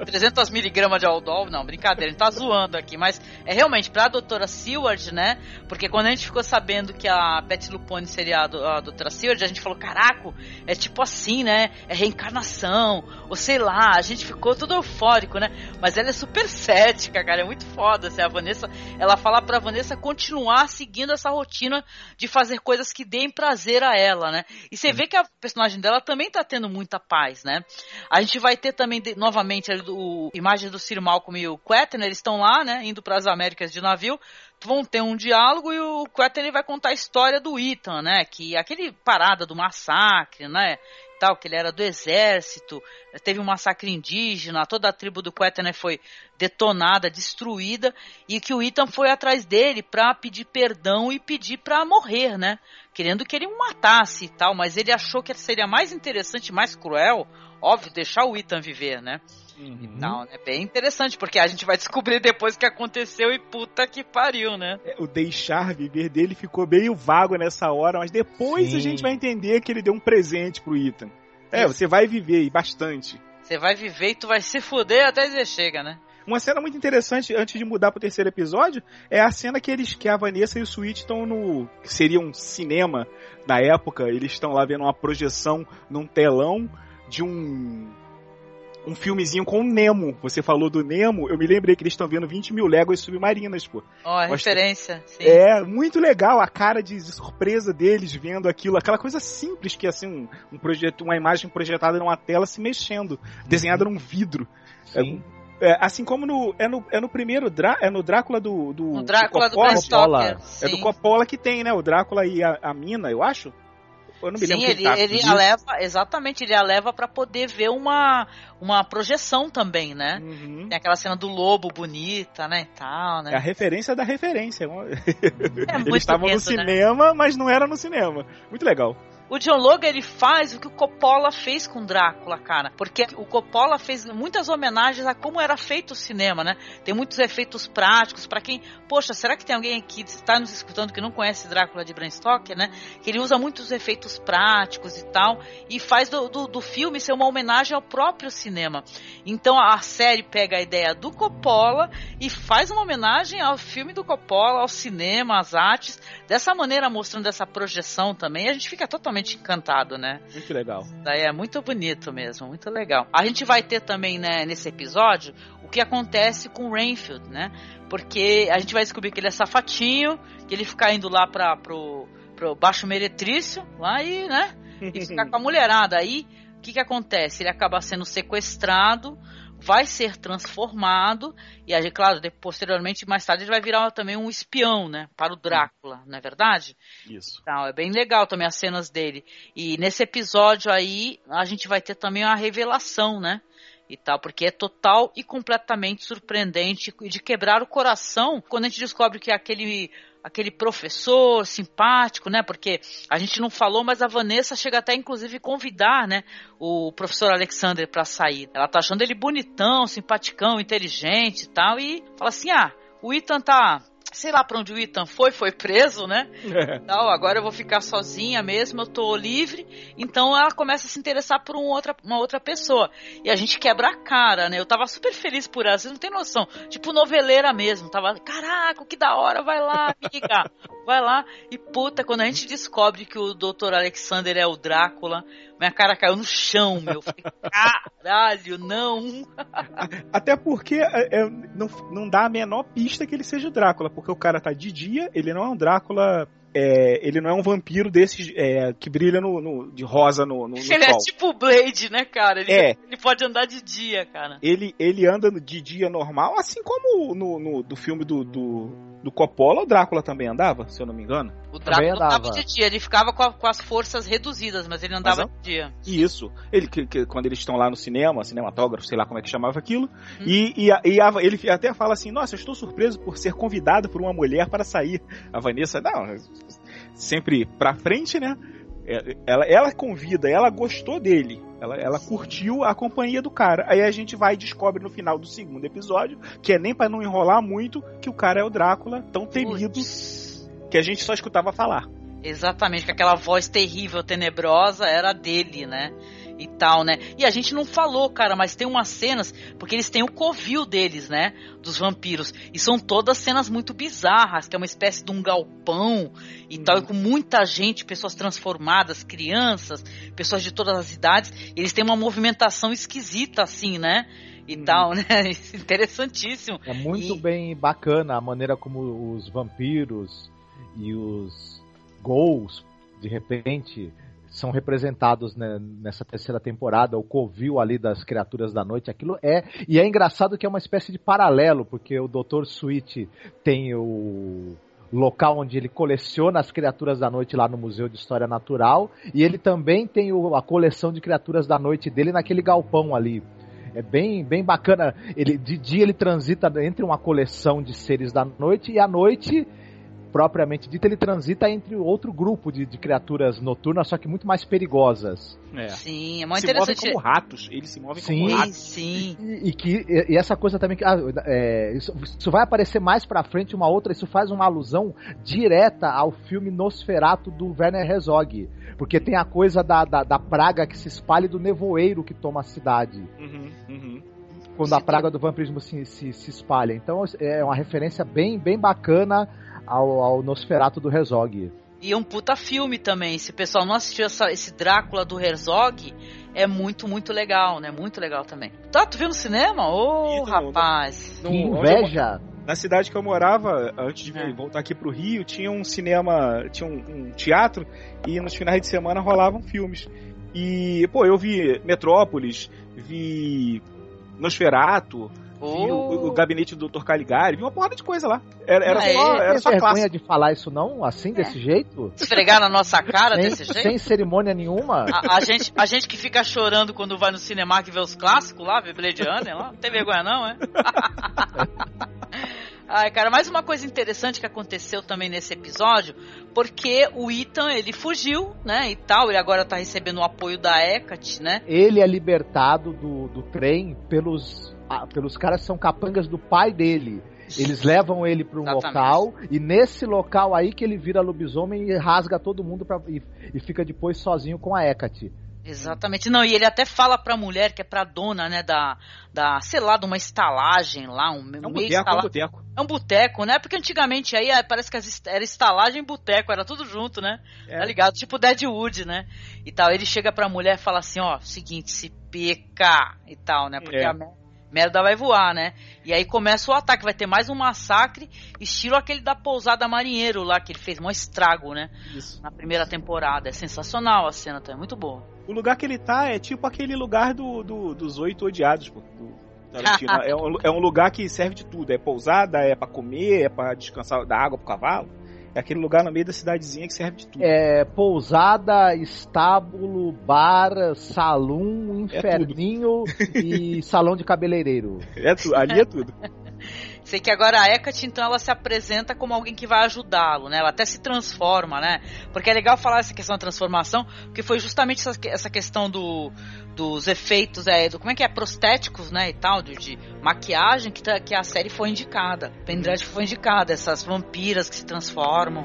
300 miligramas de Aldol? Não, brincadeira, a gente tá zoando aqui, mas é realmente pra doutora Seward, né? Porque quando a gente ficou sabendo que a Betty Lupone seria a, do- a doutora Seward, a gente falou, caraca, é tipo assim, né? É reencarnação, ou sei lá, a gente ficou tudo eufórico, né? Mas ela é super cética, cara, é muito foda. Assim, a Vanessa, ela fala pra Vanessa continuar seguindo essa rotina de fazer coisas que deem prazer a ela, né? E você vê que a personagem dela também tá tendo muita paz, né? A gente vai ter também, de- novamente, ali do, imagem do Sir Malcolm e o Quetner, eles estão lá, né? Indo para as Américas de navio, vão ter um diálogo e o Quetner vai contar a história do Ethan, né? Que aquele parada do massacre, né? Tal, que ele era do exército, teve um massacre indígena, toda a tribo do Quetner foi detonada, destruída, e que o Ethan foi atrás dele pra pedir perdão e pedir pra morrer, né? Querendo que ele o matasse e tal, mas ele achou que seria mais interessante, mais cruel, óbvio, deixar o Ethan viver, né? Não, é bem interessante, porque a gente vai descobrir depois o que aconteceu e puta que pariu, né? É, O deixar viver dele ficou meio vago nessa hora, mas depois Sim. a gente vai entender que ele deu um presente pro Ethan. É, você vai viver e bastante. Você vai viver e tu vai se fuder até dizer chega, né? Uma cena muito interessante, antes de mudar pro terceiro episódio, é a cena que eles que a Vanessa e o Switch estão no. que seria um cinema na época. Eles estão lá vendo uma projeção num telão de um. Um filmezinho com o Nemo. Você falou do Nemo, eu me lembrei que eles estão vendo 20 mil léguas submarinas, pô. Ó, Mostra- referência. Sim. É, muito legal a cara de surpresa deles vendo aquilo, aquela coisa simples que é assim, um, um projeto, uma imagem projetada numa tela se mexendo, desenhada num vidro. Sim. É, assim como no é no, é no primeiro Drá, é no Drácula do do, O Drácula do Coppola. Bram Stoker. É do. Coppola que tem, né? O Drácula e a, a mina, eu acho. Eu não me Sim, lembro ele, tá. ele a leva, exatamente, ele a leva pra poder ver uma, uma projeção também, né? Uhum. Tem aquela cena do lobo bonita, né, e tal, É a né? referência da referência. É Eles estavam no né? cinema, mas não era no cinema. Muito legal. O John Logan ele faz o que o Coppola fez com Drácula, cara. Porque o Coppola fez muitas homenagens a como era feito o cinema, né? Tem muitos efeitos práticos. Pra quem, poxa, será que tem alguém aqui que está nos escutando que não conhece Drácula de Bram Stoker, né? Que ele usa muitos efeitos práticos e tal. E faz do, do, do filme ser uma homenagem ao próprio cinema. Então a série pega a ideia do Coppola e faz uma homenagem ao filme do Coppola, ao cinema, às artes. Dessa maneira, mostrando essa projeção também. A gente fica totalmente encantado, né? Muito legal. Daí é muito bonito mesmo, muito legal. A gente vai ter também, né, nesse episódio, o que acontece com o Rainfield, né? Porque a gente vai descobrir que ele é safatinho, que ele fica indo lá pra, pro, pro Baixo Meretrício, lá e, né? E ficar com a mulherada. Aí, o que que acontece? Ele acaba sendo sequestrado, vai ser transformado, e aí, claro, posteriormente, mais tarde, ele vai virar também um espião, né? Para o Drácula, não é verdade? Isso. Então, é bem legal também as cenas dele. E nesse episódio aí, a gente vai ter também uma revelação, né? E tal, porque é total e completamente surpreendente e de quebrar o coração quando a gente descobre que aquele aquele professor simpático, né? Porque a gente não falou, mas a Vanessa chega até inclusive convidar, né, o professor Alexander para sair. Ela tá achando ele bonitão, simpaticão, inteligente e tal e fala assim: "Ah, o Ethan tá sei lá pra onde o Ethan foi, foi preso, né? É. Não, agora eu vou ficar sozinha mesmo, eu tô livre. Então ela começa a se interessar por um outra, uma outra pessoa. E a gente quebra a cara, né? Eu tava super feliz por ela, vocês não tem noção. Tipo noveleira mesmo. Tava, caraca, que da hora, vai lá, amiga. vai lá. E puta, quando a gente descobre que o Dr. Alexander é o Drácula, minha cara caiu no chão, meu. Falei, caralho, não. Até porque é, é, não, não dá a menor pista que ele seja o Drácula, porque o cara tá de dia, ele não é um Drácula. é, ele não é um vampiro desses é, que brilha no, no- de rosa no, no, no Ele é sol. tipo o Blade, né, cara? Ele, É. ele pode andar de dia, cara. Ele, ele anda de dia normal, assim como no, no- do filme do, do, do Coppola, o Drácula também andava, se eu não me engano. O Drácula andava andava. de dia, ele ficava com, a- com as forças reduzidas, mas ele andava Mas de dia. Isso. Ele, que, que- quando eles estão lá no cinema, cinematógrafo, sei lá como é que chamava aquilo, Uhum. e, e, e a- ele até fala assim: Nossa, eu estou surpreso por ser convidado por uma mulher para sair. A Vanessa, não, sempre pra frente, né? Ela, ela convida, ela gostou dele. Ela, ela curtiu a companhia do cara. Aí a gente vai e descobre no final do segundo episódio, que é nem pra não enrolar muito, que o cara é o Drácula, tão temido que a gente só escutava falar. Exatamente, que aquela voz terrível, tenebrosa, era dele, né? E tal, né? E a gente não falou, cara, mas tem umas cenas, porque eles têm o covil deles, né? Dos vampiros. E são todas cenas muito bizarras, que é uma espécie de um galpão e tal, e com muita gente, pessoas transformadas, crianças, pessoas de todas as idades. E eles têm uma movimentação esquisita, assim, né? E tal, né? Interessantíssimo. É muito E- bem bacana a maneira como os vampiros e os ghouls, de repente, são representados né, nessa terceira temporada, o covil ali das criaturas da noite, aquilo é. E é engraçado que é uma espécie de paralelo, porque o Dr. Sweet tem o local onde ele coleciona as criaturas da noite lá no Museu de História Natural, e ele também tem o- a coleção de criaturas da noite dele naquele galpão ali. É bem, bem bacana. Ele, de dia ele transita entre uma coleção de seres da noite e à noite, propriamente dita, ele transita entre outro grupo de, de criaturas noturnas, só que muito mais perigosas. É. Sim, é muito se movem interessante. como ratos. Eles se movem Sim. como Sim, ratos. sim. E, e que e, e essa coisa também que ah, é, isso, isso vai aparecer mais pra frente uma outra, isso faz uma alusão direta ao filme Nosferatu do Werner Herzog, porque tem a coisa da, da, da praga que se espalha e do nevoeiro que toma a cidade. Uhum, uhum. quando a praga do vampirismo se, se, se espalha. Então é uma referência bem, bem bacana ao, ao Nosferatu do Herzog. E é um puta filme também. Se o pessoal não assistiu essa- esse Drácula do Herzog, é muito, muito legal, né? Muito legal também. Tá, tu viu no cinema? Ô, não, rapaz. No- eu- inveja! Na cidade que eu morava, antes de É. voltar aqui pro Rio, tinha um cinema, tinha um, um teatro e nos finais de semana rolavam filmes. E, pô, eu vi Metrópolis, vi Nosferatu, vi o, o gabinete do Dr. Caligari, vi uma porrada de coisa lá. Era, era só, é? era Tem só vergonha classe. de falar isso não? Assim, desse jeito? Esfregar na nossa cara sem, desse jeito? sem cerimônia nenhuma? A, a gente, a gente que fica chorando quando vai no cinema que vê os clássicos lá, vê Blade Runner lá, não tem vergonha não, é? Ai, cara, mais uma coisa interessante que aconteceu também nesse episódio, porque o Ethan, ele fugiu, né, e tal, ele agora tá recebendo o apoio da Hecate, né? Ele é libertado do, do trem pelos, ah, pelos caras que são capangas do pai dele. Eles levam ele para um Exatamente. local e nesse local aí que ele vira lobisomem e rasga todo mundo pra, e, e fica depois sozinho com a Hecate. Exatamente. Não, e ele até fala pra mulher, que é pra dona, né, da, da sei lá, de uma estalagem lá, um, É um meio boteco, é um boteco. É um boteco, né? Porque antigamente aí ah, parece que as era estalagem e boteco, era tudo junto, né? É. Tá ligado? Tipo Deadwood, né? E tal. Ele chega pra mulher e fala assim, ó, seguinte, se pica e tal, né? Porque É. a merda vai voar, né? E aí começa o ataque, vai ter mais um massacre, estilo aquele da pousada marinheiro lá, que ele fez um estrago, né? Isso. Na primeira temporada. É sensacional a cena, tá? É muito boa. O lugar que ele tá é tipo aquele lugar do, do- dos oito odiados, pô. do é, um, é um lugar que serve de tudo. É pousada, é pra comer, é pra descansar da água pro cavalo. É aquele lugar no meio da cidadezinha que serve de tudo. É pousada, estábulo, bar, salão, inferninho e salão de cabeleireiro. É tu, ali é tudo. Sei que agora a Hecate, então, ela se apresenta como alguém que vai ajudá-lo, né? Ela até se transforma, né? Porque é legal falar essa questão da transformação, porque foi justamente essa, essa questão do, dos efeitos, é, do, como é que é? Prostéticos, né? E tal, de, de maquiagem que, tá, que a série foi indicada. Pendrive foi indicada, essas vampiras que se transformam.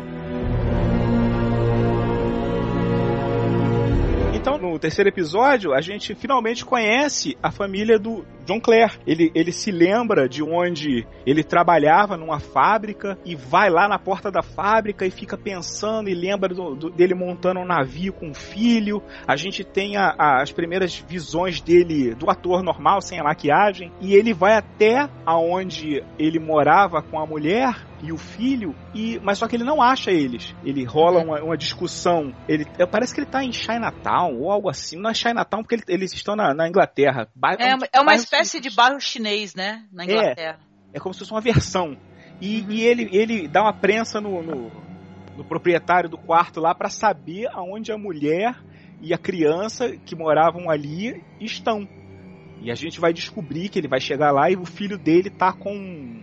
Então, no terceiro episódio, a gente finalmente conhece a família do John Clare. Ele, ele se lembra de onde ele trabalhava numa fábrica e vai lá na porta da fábrica e fica pensando e lembra do, do, dele montando um navio com um filho. A gente tem a, a, as primeiras visões dele do ator normal, sem a maquiagem. E ele vai até aonde ele morava com a mulher e o filho, e mas só que ele não acha eles. Ele rola uma, uma discussão. Ele parece que ele tá em Chinatown ou algo assim. Não é Chinatown porque ele, eles estão na, na Inglaterra. Ba é, é uma espécie de bairro chinês, né? Na Inglaterra. É, é como se fosse uma versão. E, uhum. e ele, ele dá uma prensa no, no, no proprietário do quarto lá para saber aonde a mulher e a criança que moravam ali estão. E a gente vai descobrir que ele vai chegar lá e o filho dele tá com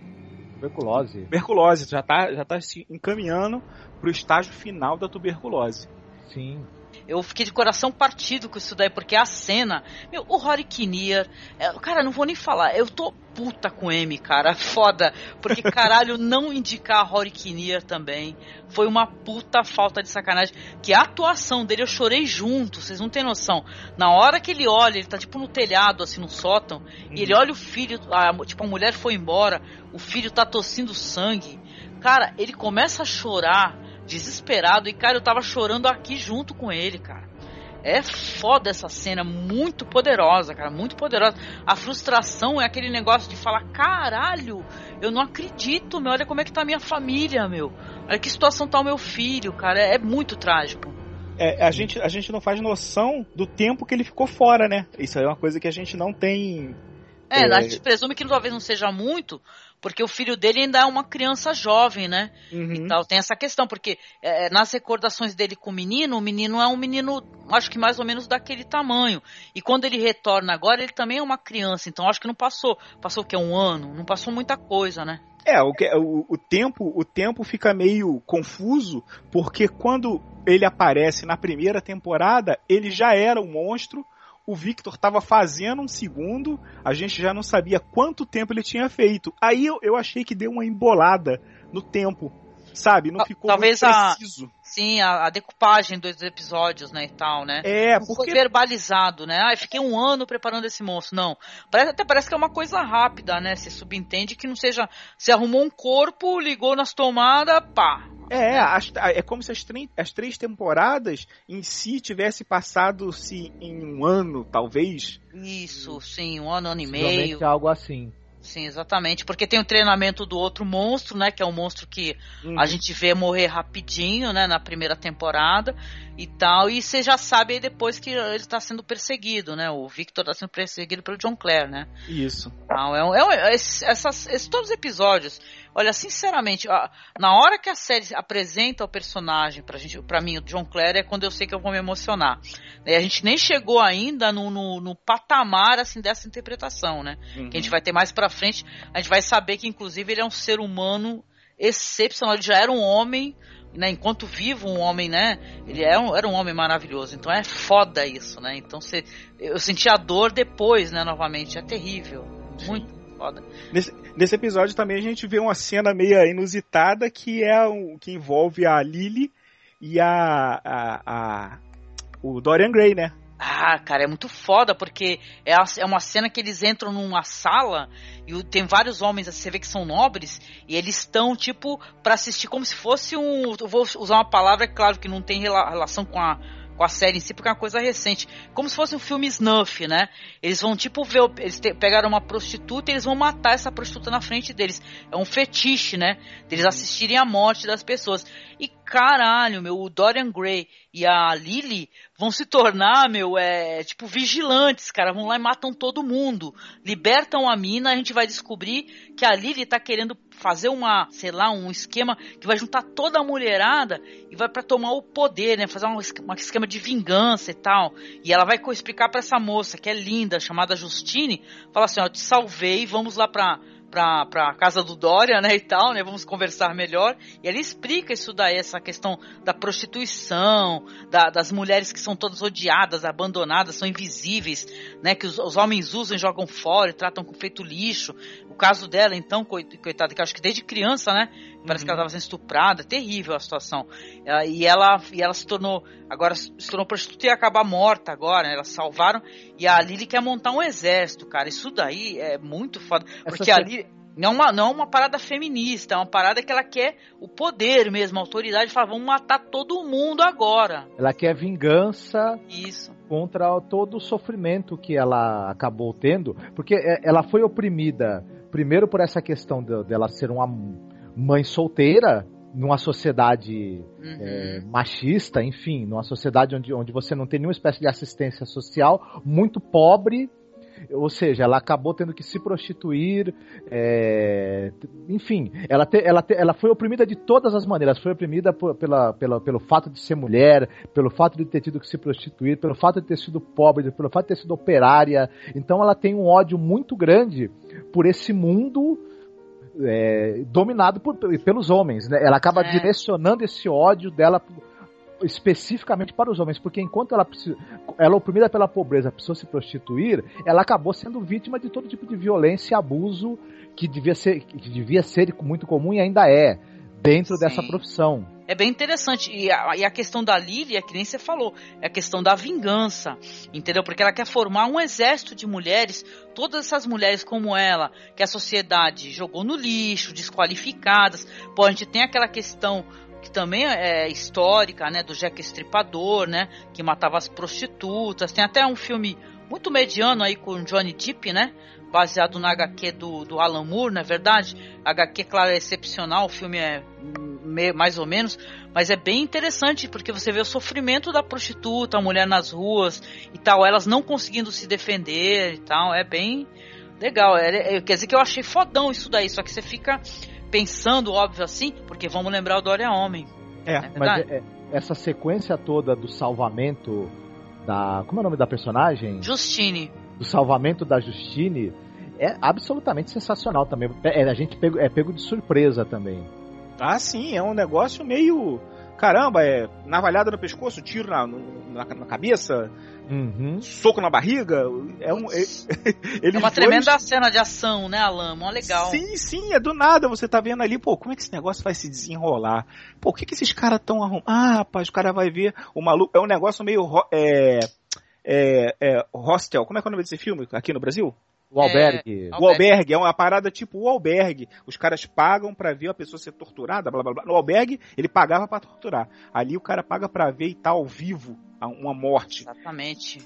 Tuberculose. Tuberculose, já tá, já tá se encaminhando pro estágio final da tuberculose. Sim. Eu fiquei de coração partido com isso daí, porque a cena. Meu, o Rory Kinnear. É, cara, não vou nem falar. Eu tô puta com M, cara. Foda. Porque, caralho, não indicar Rory Kinnear também. Foi uma puta falta de sacanagem. Que a atuação dele eu chorei junto, vocês não têm noção. Na hora que ele olha, ele tá tipo no telhado, assim, no sótão. Uhum. E ele olha o filho, a, tipo, a mulher foi embora. O filho tá tossindo sangue. Cara, ele começa a chorar desesperado. E, cara, eu tava chorando aqui junto com ele, cara. É foda essa cena, muito poderosa, cara, muito poderosa. A frustração é aquele negócio de falar: caralho, eu não acredito, meu, olha como é que tá a minha família, meu. Olha que situação tá o meu filho, cara. É, é muito trágico. É, a, gente, a gente não faz noção do tempo que ele ficou fora, né? Isso é uma coisa que a gente não tem. É, é... a gente presume que talvez não seja muito, porque o filho dele ainda é uma criança jovem, né? Uhum. Então tem essa questão, porque é, nas recordações dele com o menino, o menino é um menino, acho que mais ou menos daquele tamanho. E quando ele retorna agora, ele também é uma criança, então acho que não passou. Passou o que? Um ano? Não passou muita coisa, né? É, o, o, o, tempo, o tempo fica meio confuso, porque quando ele aparece na primeira temporada, ele já era um monstro, o Victor estava fazendo um segundo, a gente já não sabia quanto tempo ele tinha feito. Aí eu, eu achei que deu uma embolada no tempo, sabe? Não ficou Talvez muito preciso. A, sim, a, a, decupagem dos episódios, né, e tal, né? É, porque... foi verbalizado, né? Ah, fiquei um ano preparando esse monstro. Não, parece, até parece que é uma coisa rápida, né? Se subentende que não seja... Se arrumou um corpo, ligou nas tomadas, pá, é, as, é como se as, as, três temporadas em si tivesse passado se em um ano, talvez. Isso, sim, um ano, ano e meio. algo assim. Sim, exatamente. Porque tem o treinamento do outro monstro, né? Que é um monstro que uhum. a gente vê morrer rapidinho, né? Na primeira temporada e tal. E você já sabe aí depois que ele está sendo perseguido, né? O Victor está sendo perseguido pelo John Clare, né? Isso. Então, é, é, é essas, esses, todos os episódios Olha, sinceramente, na hora que a série apresenta o personagem pra gente, para mim, o John Clare, é quando eu sei que eu vou me emocionar. A gente nem chegou ainda no, no, no patamar assim dessa interpretação, né? Uhum. Que a gente vai ter mais pra frente, a gente vai saber que inclusive ele é um ser humano excepcional, ele já era um homem, né, enquanto vivo um homem, né, ele é um, era um homem maravilhoso, então é foda isso, né, então eu senti a dor depois, né, novamente, é terrível, muito foda. Nesse, nesse episódio também a gente vê uma cena meio inusitada que é um, que envolve a Lily e a, a, a o Dorian Gray, né? Ah, cara, é muito foda, porque é, é uma cena que eles entram numa sala e tem vários homens, assim, você vê que são nobres, e eles estão, tipo, para assistir como se fosse um. Eu vou usar uma palavra, é claro que não tem relação com a com a série em si, porque é uma coisa recente. Como se fosse um filme snuff, né? Eles vão, tipo, ver. Eles te, pegaram uma prostituta e eles vão matar essa prostituta na frente deles. É um fetiche, né? Eles assistirem a morte das pessoas. E caralho, meu, o Dorian Gray e a Lily vão se tornar, meu, é, tipo, vigilantes, cara. Vão lá e matam todo mundo. Libertam a mina, a gente vai descobrir que a Lily tá querendo fazer uma, sei lá, um esquema que vai juntar toda a mulherada e vai para tomar o poder, né? Fazer um, esquema de vingança e tal. E ela vai explicar para essa moça, que é linda, chamada Justine, fala assim, ó, te salvei, vamos lá pra pra, pra casa do Dória, né, e tal, né, vamos conversar melhor, e ele explica isso daí, essa questão da prostituição, da, das mulheres que são todas odiadas, abandonadas, são invisíveis, né, que os, os homens usam jogam fora e tratam com feito lixo, o caso dela, então, coitada, que acho que desde criança, né, parece uhum. que ela estava sendo estuprada, terrível a situação, e ela, e ela se tornou, agora se tornou prostituta e ia acabar morta agora, né, elas salvaram, e a Lily quer montar um exército, cara, isso daí é muito foda, porque a Lily não é, uma, não é uma parada feminista, é uma parada que ela quer o poder mesmo, a autoridade fala, vamos matar todo mundo agora. Ela quer vingança Isso. contra todo o sofrimento que ela acabou tendo, porque é, ela foi oprimida, primeiro por essa questão dela de, ser uma mãe solteira, numa sociedade uhum. é, machista, enfim, numa sociedade onde, onde você não tem nenhuma espécie de assistência social, muito pobre, ou seja, ela acabou tendo que se prostituir, é, enfim, ela, te, ela, te, ela foi oprimida de todas as maneiras, foi oprimida por, pela, pela, pelo fato de ser mulher, pelo fato de ter tido que se prostituir, pelo fato de ter sido pobre, pelo fato de ter sido operária, então ela tem um ódio muito grande por esse mundo é, dominado por, pelos homens, né? Ela acaba é. direcionando esse ódio dela especificamente para os homens, porque enquanto ela, ela oprimida pela pobreza precisou se prostituir, ela acabou sendo vítima de todo tipo de violência e abuso que devia ser, que devia ser muito comum e ainda é dentro Sim. dessa profissão. É bem interessante. E a, e a, questão da Lily, é que nem você falou, é a questão da vingança, entendeu? Porque ela quer formar um exército de mulheres, todas essas mulheres como ela, que a sociedade jogou no lixo, desqualificadas. Pô, a gente tem aquela questão que também é histórica, né, do Jack Estripador, né, que matava as prostitutas. Tem até um filme muito mediano aí com Johnny Depp, né, baseado na HQ do, do Alan Moore, não é verdade? A HQ, claro, é excepcional, o filme é mais ou menos, mas é bem interessante porque você vê o sofrimento da prostituta, a mulher nas ruas e tal, elas não conseguindo se defender e tal, é bem legal. É, é, quer dizer que eu achei fodão isso daí, só que você fica pensando, óbvio assim, porque vamos lembrar o Dória Homem. É, é mas é, é, essa sequência toda do salvamento da. Como é o nome da personagem? Justine. Do salvamento da Justine é absolutamente sensacional também. É, a gente pego, é pego de surpresa também. Ah, sim, é um negócio meio. Caramba, é navalhada no pescoço, tiro na, na, na cabeça, Uhum. Soco na barriga. É, um, é, é uma tremenda cena de ação, né, Alan? Mó legal. Sim, sim, é do nada. Você tá vendo ali, pô, como é que esse negócio vai se desenrolar? Pô, o que, que esses caras tão arrumando? Ah, rapaz, o cara vai ver o maluco. É um negócio meio. É, é, é, hostel. Como é que é o nome desse filme aqui no Brasil? O albergue. É, o albergue é uma parada tipo o albergue. Os caras pagam para ver a pessoa ser torturada, blá blá blá. No albergue, ele pagava para torturar. Ali o cara paga para ver e tá ao vivo uma morte. Exatamente.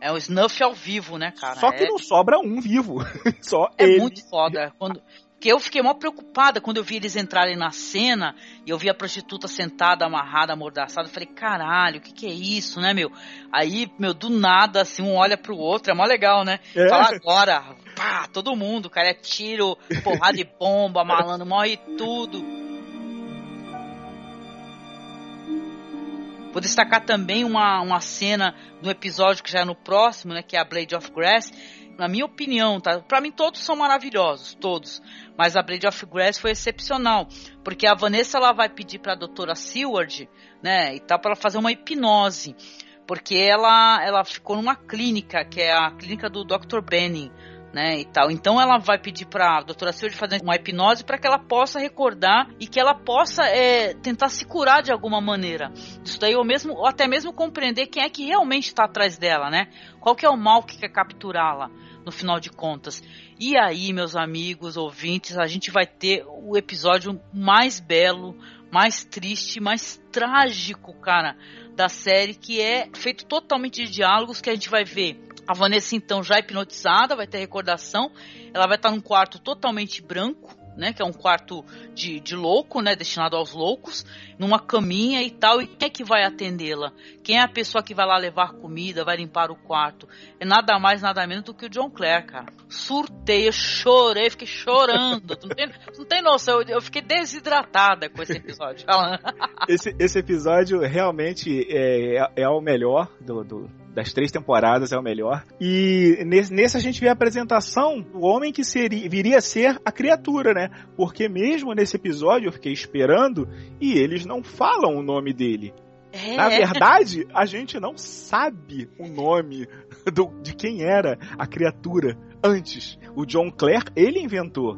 É o snuff ao vivo, né, cara? Só que é... não sobra um vivo. Só é ele. muito foda. Quando... Porque eu fiquei mó preocupada quando eu vi eles entrarem na cena e eu vi a prostituta sentada, amarrada, amordaçada. Eu falei, caralho, o que, que é isso, né, meu? Aí, meu, do nada, assim, um olha pro outro, é mó legal, né? É. Fala agora, pá, todo mundo, cara, é tiro, porrada de bomba, malandro, morre tudo. Vou destacar também uma, uma cena do episódio que já é no próximo, né, que é a Blade of Grass. Na minha opinião, tá? Para mim todos são maravilhosos, todos. Mas a Blade of Grass foi excepcional, porque a Vanessa ela vai pedir para a doutora Seward, né, e tal para ela fazer uma hipnose, porque ela ela ficou numa clínica, que é a clínica do Dr. Benning né, e tal. Então ela vai pedir para a doutora Silvia fazer uma hipnose para que ela possa recordar e que ela possa é, tentar se curar de alguma maneira. Isso daí ou mesmo ou até mesmo compreender quem é que realmente está atrás dela, né? Qual que é o mal que quer capturá-la no final de contas. E aí, meus amigos, ouvintes, a gente vai ter o episódio mais belo, mais triste, mais trágico, cara, da série, que é feito totalmente de diálogos que a gente vai ver a Vanessa, então, já hipnotizada, vai ter recordação. Ela vai estar num quarto totalmente branco, né? Que é um quarto de, de louco, né? Destinado aos loucos, numa caminha e tal. E quem é que vai atendê-la? Quem é a pessoa que vai lá levar comida, vai limpar o quarto? É nada mais, nada menos do que o John Clare, cara. Surtei, eu chorei, fiquei chorando. não tem, não tem noção, eu, eu, fiquei desidratada com esse episódio. esse, esse episódio realmente é, é, é o melhor do, do das três temporadas é o melhor. E nesse, nesse a gente vê a apresentação do homem que seria, viria a ser a criatura, né? Porque mesmo nesse episódio eu fiquei esperando e eles não falam o nome dele. É. Na verdade, a gente não sabe o nome do, de quem era a criatura antes. O John Clare, ele inventou.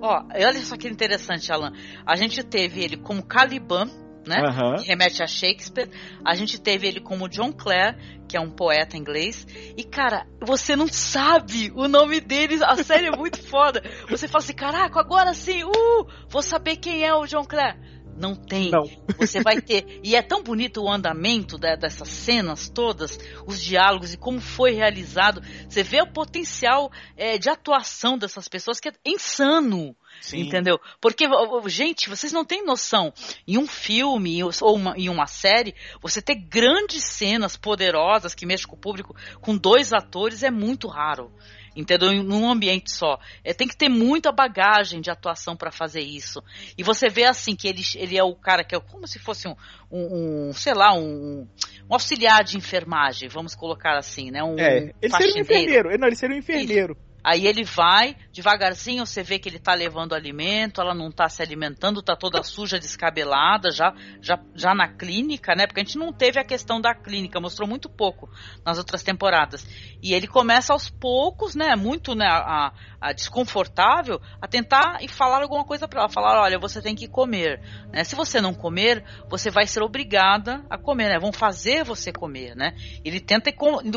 Ó, olha só que interessante, Alan. A gente teve ele como Caliban, né? Que remete a Shakespeare. A gente teve ele como John Clare, que é um poeta inglês. E, cara, você não sabe o nome dele. A série é muito foda. Você fala assim, caraca, agora sim, uh, vou saber quem é o John Clare. Não tem. Não. Você vai ter. E é tão bonito o andamento da- dessas cenas todas, os diálogos e como foi realizado. Você vê o potencial é, de atuação dessas pessoas que é insano. Sim. Entendeu? Porque, gente, vocês não têm noção. Em um filme ou uma, em uma série, você ter grandes cenas poderosas que mexem com o público com dois atores é muito raro. Entendeu? Num ambiente só. É, tem que ter muita bagagem de atuação para fazer isso. E você vê assim que ele, ele é o cara que é como se fosse um, um, um, sei lá, um, um auxiliar de enfermagem, vamos colocar assim, né? Um É, ele seria um enfermeiro. Ele, não, ele seria um enfermeiro. Aí ele vai, devagarzinho você vê que ele tá levando alimento, ela não tá se alimentando, tá toda suja, descabelada, já, já, já na clínica, né? Porque a gente não teve a questão da clínica, mostrou muito pouco nas outras temporadas. E ele começa aos poucos, né? Muito né, a, a desconfortável, a tentar e falar alguma coisa para ela. Falar, olha, você tem que comer. Né? Se você não comer, você vai ser obrigada a comer, né? Vão fazer você comer, né? Ele tenta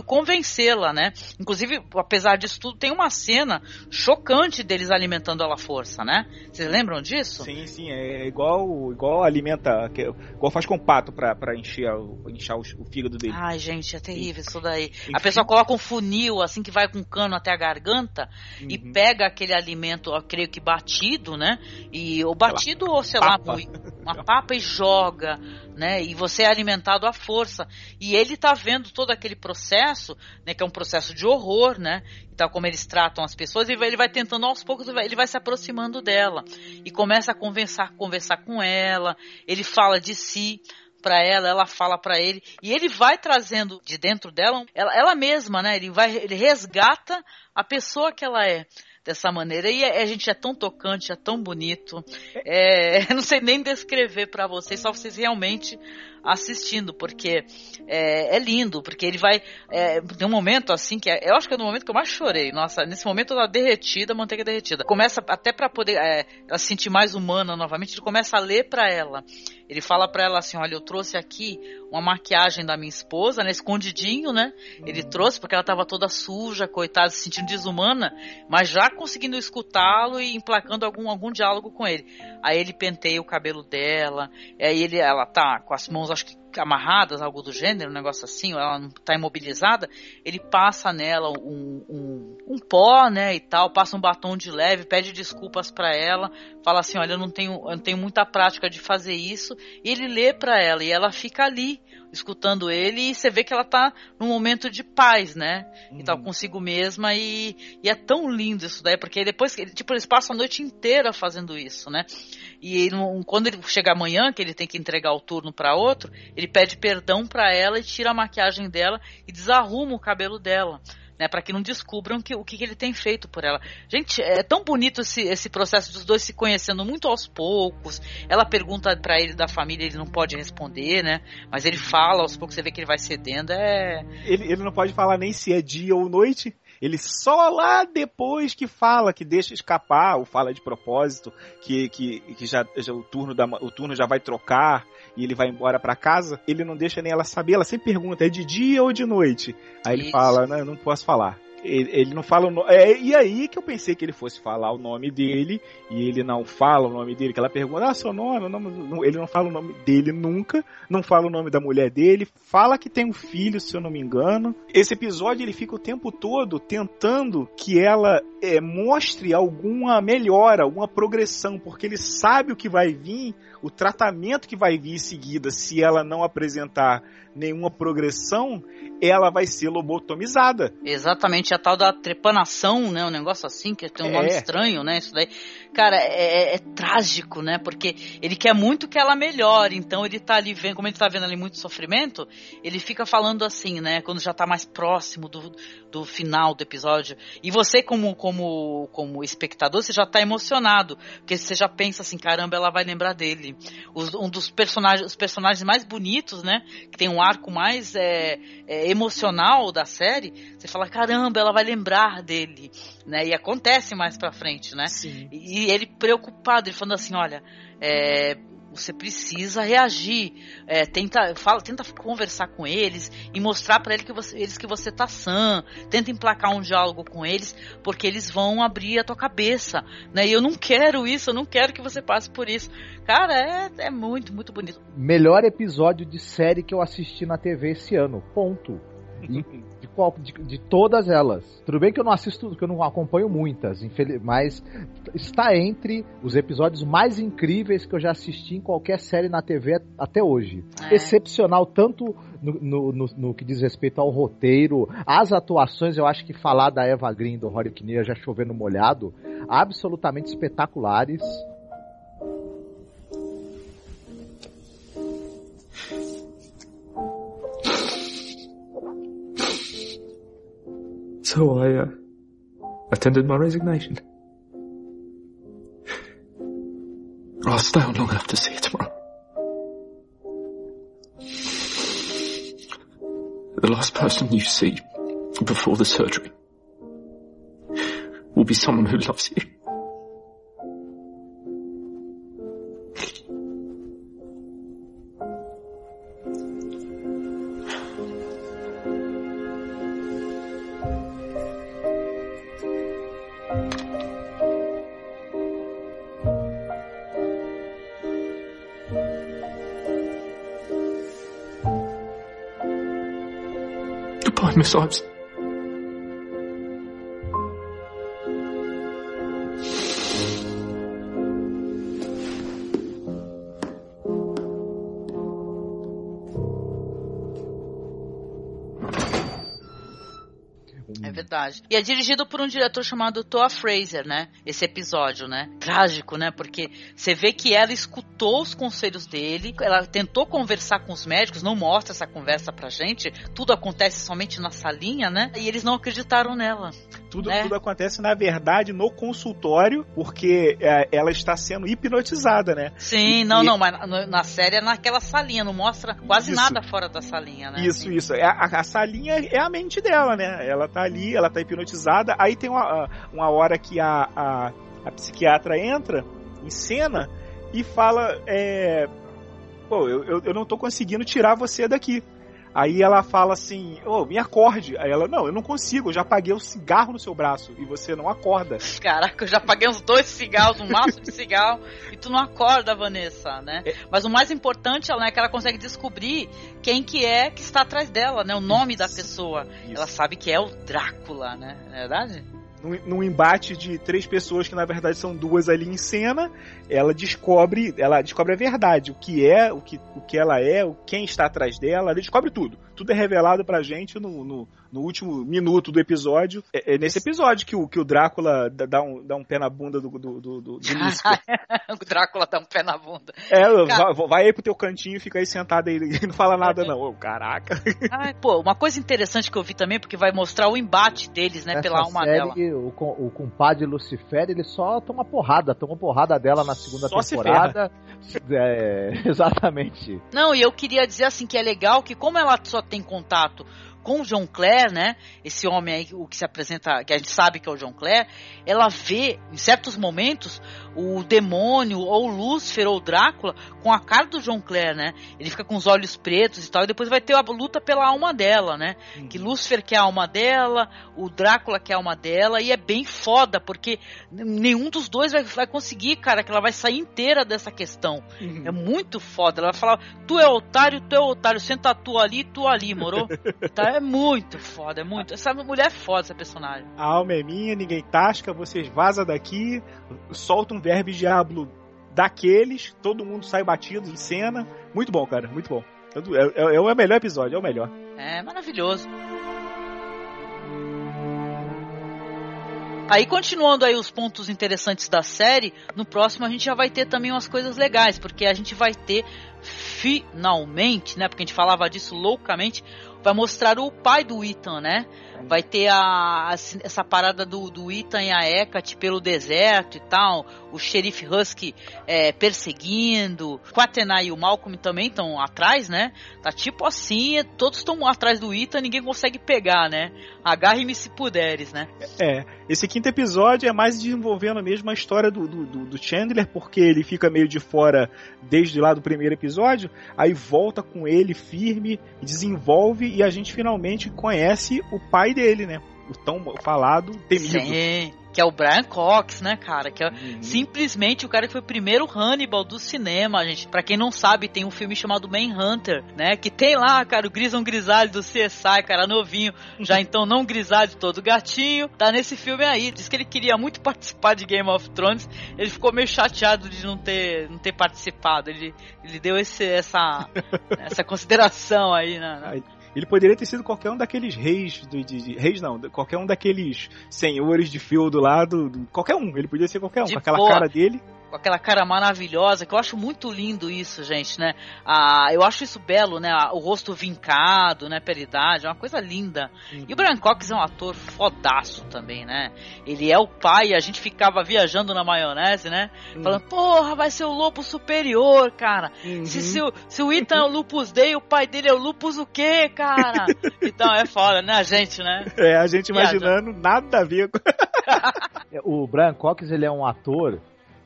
convencê-la, né? Inclusive, apesar disso tudo, tem uma cena chocante deles alimentando ela à força, né? Vocês lembram disso? Sim, sim, é igual, igual alimenta, igual faz com pato pra, pra encher, o- inchar o, o fígado dele. Ai, gente, é terrível isso daí. A Enfim. pessoa coloca um funil, assim, que vai com cano até a garganta e Uhum. pega aquele alimento, eu creio que batido, né? E o batido, ou sei lá, papa. mui- uma papa e joga, né? E você é alimentado à força. E ele tá vendo todo aquele processo, né? Que é um processo de horror, né? Então, como eles tratam as pessoas, e ele vai tentando aos poucos, ele vai- se aproximando dela. E começa a conversar, conversar com ela, ele fala de si pra ela, ela fala pra ele, e ele vai trazendo de dentro dela, ela, ela mesma, né? Ele vai, ele resgata a pessoa que ela é dessa maneira. E a, a gente é tão tocante, é tão bonito. É, eu não sei nem descrever pra vocês, só vocês realmente assistindo, porque é, é lindo, porque ele vai. É, tem um momento assim que é, eu acho que é no momento que eu mais chorei. Nossa, nesse momento ela derretida, manteiga derretida. Começa até pra poder é, ela se sentir mais humana novamente, ele começa a ler pra ela. Ele fala pra ela assim: Olha, eu trouxe aqui uma maquiagem da minha esposa, né? Escondidinho, né? Ele trouxe porque ela tava toda suja, coitada, se sentindo desumana, mas já conseguindo escutá-lo e emplacando algum, algum diálogo com ele. Aí ele penteia o cabelo dela, aí ele, ela tá com as mãos, acho que amarradas, algo do gênero, um negócio assim, ou ela não tá imobilizada, ele passa nela um, um, um pó, né, e tal, passa um batom de leve, pede desculpas pra ela, fala assim, olha, eu não tenho, eu não tenho muita prática de fazer isso, e ele lê pra ela, e ela fica ali, escutando ele, e você vê que ela tá num momento de paz, né, e tal, consigo mesma, e, e é tão lindo isso daí, porque depois, que- tipo, eles passam a noite inteira fazendo isso, né, e não- quando ele chega amanhã, que ele tem que entregar o turno para outro, ele pede perdão para ela e tira a maquiagem dela e desarruma o cabelo dela. Né, para que não descubram que, o que, que ele tem feito por ela. Gente, é tão bonito esse, esse processo dos dois se conhecendo muito aos poucos. Ela pergunta para ele da família, ele não pode responder, né? Mas ele fala, aos poucos você vê que ele vai cedendo. É, Ele, ele não pode falar nem se é dia ou noite. Ele só lá depois que fala, que deixa escapar, ou fala de propósito, que, que, que já, já o, turno da, o turno já vai trocar e ele vai embora pra casa. Ele não deixa nem ela saber, ela sempre pergunta, é de dia ou de noite? Aí ele Isso. fala, não, não posso falar. Ele, ele não fala o nome. É, e aí que eu pensei que ele fosse falar o nome dele, e ele não fala o nome dele, que ela pergunta, ah, seu nome, nome ele não fala o nome dele nunca, não fala o nome da mulher dele, fala que tem um filho, se eu não me engano. Esse episódio ele fica o tempo todo tentando que ela é, mostre alguma melhora, alguma progressão, porque ele sabe o que vai vir, o tratamento que vai vir em seguida, se ela não apresentar nenhuma progressão, ela vai ser lobotomizada. Exatamente, a tal da trepanação, né? Um negócio assim, que tem um É. nome estranho, né? Isso daí. Cara, é, é- é trágico, né? Porque ele quer muito que ela melhore, então ele tá ali vendo, como ele tá vendo ali muito sofrimento, ele fica falando assim, né? Quando já tá mais próximo do, do final do episódio. E você, como, como, como espectador, você já tá emocionado. Porque você já pensa assim, caramba, ela vai lembrar dele. Os- um dos personagens, os personagens mais bonitos, né? Que tem um arco mais é, é, emocional da série. Você fala, caramba, ela vai lembrar dele. Né? E acontece mais pra frente, né? Sim. E ele preocupado, ele falando assim, olha, é, você precisa reagir, é, tenta, fala, tenta conversar com eles e mostrar para ele que você, eles que você tá sã, tenta emplacar um diálogo com eles, porque eles vão abrir a tua cabeça, né? E eu não quero isso, eu não quero que você passe por isso. Cara, é, é muito, muito bonito. Melhor episódio de série que eu assisti na TV esse ano. Ponto. De, qual- de- de todas elas. Tudo bem que eu não assisto, que eu não acompanho muitas, infeliz- mas está entre os episódios mais incríveis que eu já assisti em qualquer série na TV até hoje. É. Excepcional, tanto no, no- no- no que diz respeito ao roteiro, as atuações, eu acho que falar da Eva Green, do Rory Kinnear, já chovendo molhado, absolutamente espetaculares. So I uh, attended my resignation. I'll stay on long enough to see you tomorrow. The last person you see before the surgery will be someone who loves you. So I'm. Verdade. E é dirigido por um diretor chamado Toa Fraser, né? Esse episódio, né? Trágico, né? Porque você vê que ela escutou os conselhos dele, ela tentou conversar com os médicos, não mostra essa conversa pra gente, tudo acontece somente na salinha, né? E eles não acreditaram nela. Tudo, né? tudo acontece, na verdade, no consultório, porque é, ela está sendo hipnotizada, né? Sim, E- não, e- não, mas na, série é naquela salinha, não mostra quase Isso. nada fora da salinha, né? Isso, isso. É, A, a salinha é a mente dela, né? Ela tá ali, ela tá hipnotizada. Aí tem uma, uma hora que a, a, a psiquiatra entra em cena e fala: é, Pô, eu, eu, eu não tô conseguindo tirar você daqui. Aí ela fala assim: Ô, me acorde. Aí ela: Não, eu não consigo, eu já apaguei o cigarro no seu braço e você não acorda. Caraca, eu já paguei uns dois cigarros, um maço de cigarro, e tu não acorda, Vanessa, né? Mas o mais importante né, é que ela consegue descobrir quem que é que está atrás dela, né? O nome da pessoa. Ela sabe que é o Drácula, né? Não é verdade? Num, num embate de três pessoas que na verdade são duas ali em cena, ela descobre, ela descobre a verdade, o que é, o que, o que ela é, quem está atrás dela, ela descobre tudo. Tudo é revelado pra gente no, no, no último minuto do episódio. É, é nesse episódio que o, que o Drácula dá- um, dá um pé na bunda do, do, do, do, do o Drácula dá um pé na bunda. É, Cara- vai, vai aí pro teu cantinho e fica aí sentado aí e não fala nada não. Ô, caraca. Ai, pô, uma coisa interessante que eu vi também, porque vai mostrar o embate deles, né, Nessa pela alma dela. série, o, com- o compadre Lucifer, ele só toma porrada, toma porrada dela na segunda Só se temporada. É, exatamente. Não, e eu queria dizer assim que é legal que como ela só tem contato com o John Clare, né? Esse homem aí, o que se apresenta, que a gente sabe que é o John Clare, ela vê em certos momentos o demônio ou Lúcifer ou Drácula com a cara do John Clare, né? Ele fica com os olhos pretos e tal, e depois vai ter a luta pela alma dela, né? Que Lúcifer quer a alma dela, o Drácula quer a alma dela, e é bem foda, porque nenhum dos dois vai, vai conseguir, cara, que ela vai sair inteira dessa questão. É muito foda. Ela vai falar, tu é otário, tu é otário, senta tu ali, tu ali, moro? tá, é muito foda, é muito. Essa mulher é foda, essa personagem. A alma é minha, ninguém tasca, vocês vaza daqui, solta um verbo diablo daqueles, todo mundo sai batido em cena. Muito bom, cara, muito bom. É, é, é o melhor episódio, é o melhor. É maravilhoso. Aí, continuando aí os pontos interessantes da série, no próximo a gente já vai ter também umas coisas legais, porque a gente vai ter finalmente, né? Porque a gente falava disso loucamente, vai mostrar o pai do Ethan, né? Vai ter a, a, essa parada do, do Ethan e a Hecate pelo deserto e tal. O xerife Husky é, perseguindo. Quatenai e o Malcolm também estão atrás, né? Tá tipo assim, todos estão atrás do Ethan, ninguém consegue pegar, né? Agarre-me se puderes, né? É, esse quinto episódio é mais desenvolvendo mesmo a história do, do, do Chandler, porque ele fica meio de fora desde lá do primeiro episódio, aí volta com ele firme, desenvolve e a gente finalmente conhece o pai dele, né? O tão falado, temido. Sim que é o Brian Cox, né, cara? Que é uhum. simplesmente o cara que foi o primeiro Hannibal do cinema, gente. Para quem não sabe, tem um filme chamado Manhunter, né? Que tem lá, cara, o Grison Grisalho do CSI, cara, novinho, já então não grisalho, todo gatinho. Tá nesse filme aí. Diz que ele queria muito participar de Game of Thrones. Ele ficou meio chateado de não ter, não ter participado. Ele, ele deu esse, essa, essa consideração aí, né? Ele poderia ter sido qualquer um daqueles reis, de, de, de reis não, qualquer um daqueles senhores de feudo lá, do, do, qualquer um, ele podia ser qualquer um, de com aquela boa. cara dele com aquela cara maravilhosa, que eu acho muito lindo isso, gente, né? Ah, eu acho isso belo, né? O rosto vincado, né? Pela idade, é uma coisa linda. Uhum. E o Brian Cox é um ator fodaço também, né? Ele é o pai, a gente ficava viajando na maionese, né? Uhum. Falando, porra, vai ser o Lobo Superior, cara. Uhum. Se, se, o, se o Ethan é o Lupus Day, o pai dele é o Lupus o quê, cara? então é foda, né? A gente, né? É, a gente imaginando nada a ver com... o Brian Cox, ele é um ator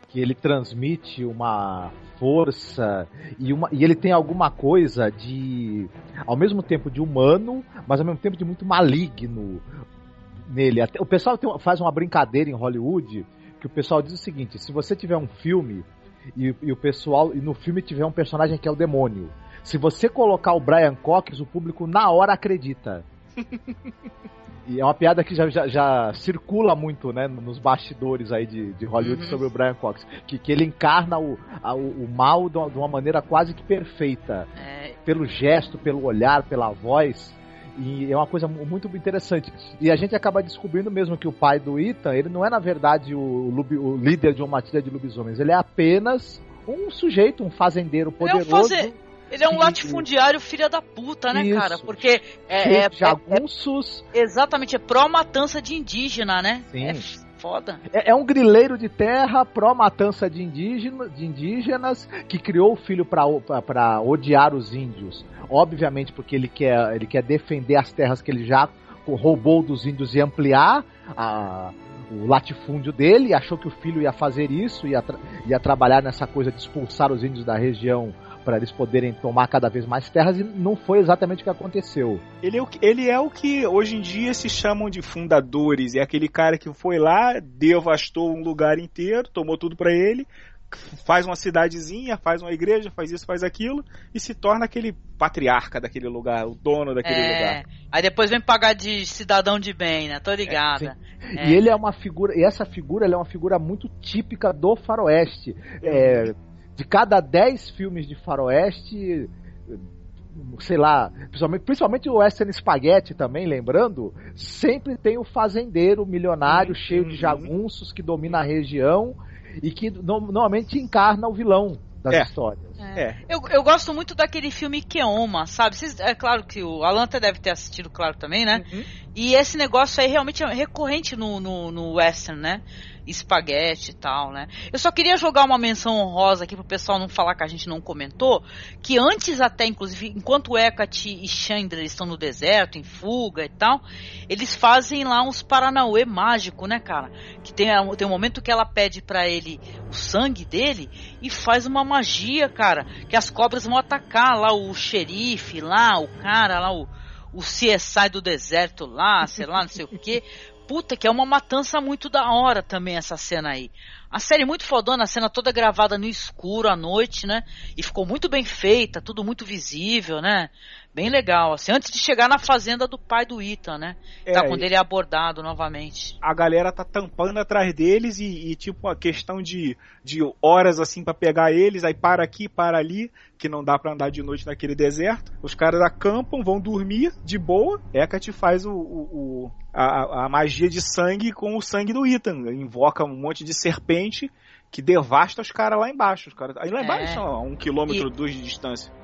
que ele transmite uma força e, uma, e ele tem alguma coisa de ao mesmo tempo de humano, mas ao mesmo tempo de muito maligno nele. Até, o pessoal tem, faz uma brincadeira em Hollywood que o pessoal diz o seguinte: se você tiver um filme e, e o pessoal e no filme tiver um personagem que é o demônio, se você colocar o Brian Cox, o público na hora acredita. E é uma piada que já, já, já, circula muito, né, nos bastidores aí de, de Hollywood uhum. sobre o Brian Cox. Que, que ele encarna o, a, o, mal de uma, de uma, maneira quase que perfeita. É... Pelo gesto, pelo olhar, pela voz. E é uma coisa muito interessante. E a gente acaba descobrindo mesmo que o pai do Ethan, ele não é na verdade o, o líder de uma matilha de lobisomens. Ele é apenas um sujeito, um fazendeiro poderoso. É um ele é um latifundiário filha da puta, né, Isso. cara? Porque é, é, jagunços. É, é, exatamente, é pró-matança de indígena, né? Sim. É foda. É, é, um grileiro de terra pró-matança de, indígena, de indígenas que criou o filho para odiar os índios. Obviamente porque ele quer, ele quer defender as terras que ele já roubou dos índios e ampliar a, o latifúndio dele, achou que o filho ia fazer isso, ia, tra ia trabalhar nessa coisa de expulsar os índios da região para eles poderem tomar cada vez mais terras e não foi exatamente o que aconteceu. Ele é o que, ele é o que hoje em dia se chamam de fundadores, é aquele cara que foi lá, devastou um lugar inteiro, tomou tudo para ele, faz uma cidadezinha, faz uma igreja, faz isso, faz aquilo e se torna aquele patriarca daquele lugar, o dono daquele é, lugar. Aí depois vem pagar de cidadão de bem, né? Tô ligada. É, é. E ele é uma figura, e essa figura é uma figura muito típica do faroeste. É, de cada 10 filmes de faroeste, sei lá, principalmente, principalmente o Western Spaghetti também, lembrando, sempre tem o fazendeiro milionário uhum. cheio de jagunços que domina a região e que no, normalmente encarna o vilão das é. histórias. É. É. Eu, eu gosto muito daquele filme Keoma, sabe? Vocês, é claro que o Alan até deve ter assistido, claro, também, né? Uhum. E esse negócio aí realmente é recorrente no, no, no western, né? Espaguete e tal, né? Eu só queria jogar uma menção honrosa aqui pro pessoal não falar que a gente não comentou, que antes até, inclusive, enquanto Hecate e Chandler estão no deserto, em fuga e tal, eles fazem lá uns Paranauê mágico, né, cara? Que tem, tem um momento que ela pede para ele o sangue dele e faz uma magia, cara, que as cobras vão atacar lá o xerife, lá o cara, lá o o CSI do deserto lá, sei lá, não sei o que, puta, que é uma matança muito da hora também essa cena aí. A série muito fodona, a cena toda gravada no escuro à noite, né? E ficou muito bem feita, tudo muito visível, né? Bem legal, assim, antes de chegar na fazenda do pai do Ethan, né? É, tá, quando ele é abordado novamente. A galera tá tampando atrás deles e, e tipo, a questão de, de horas assim para pegar eles, aí para aqui, para ali, que não dá para andar de noite naquele deserto. Os caras acampam, vão dormir de boa. Hecate faz o, o, o a, a magia de sangue com o sangue do Ethan. Invoca um monte de serpente que devasta os caras lá embaixo. Os cara, aí lá embaixo, É. ó, a um quilômetro, E- dois de distância.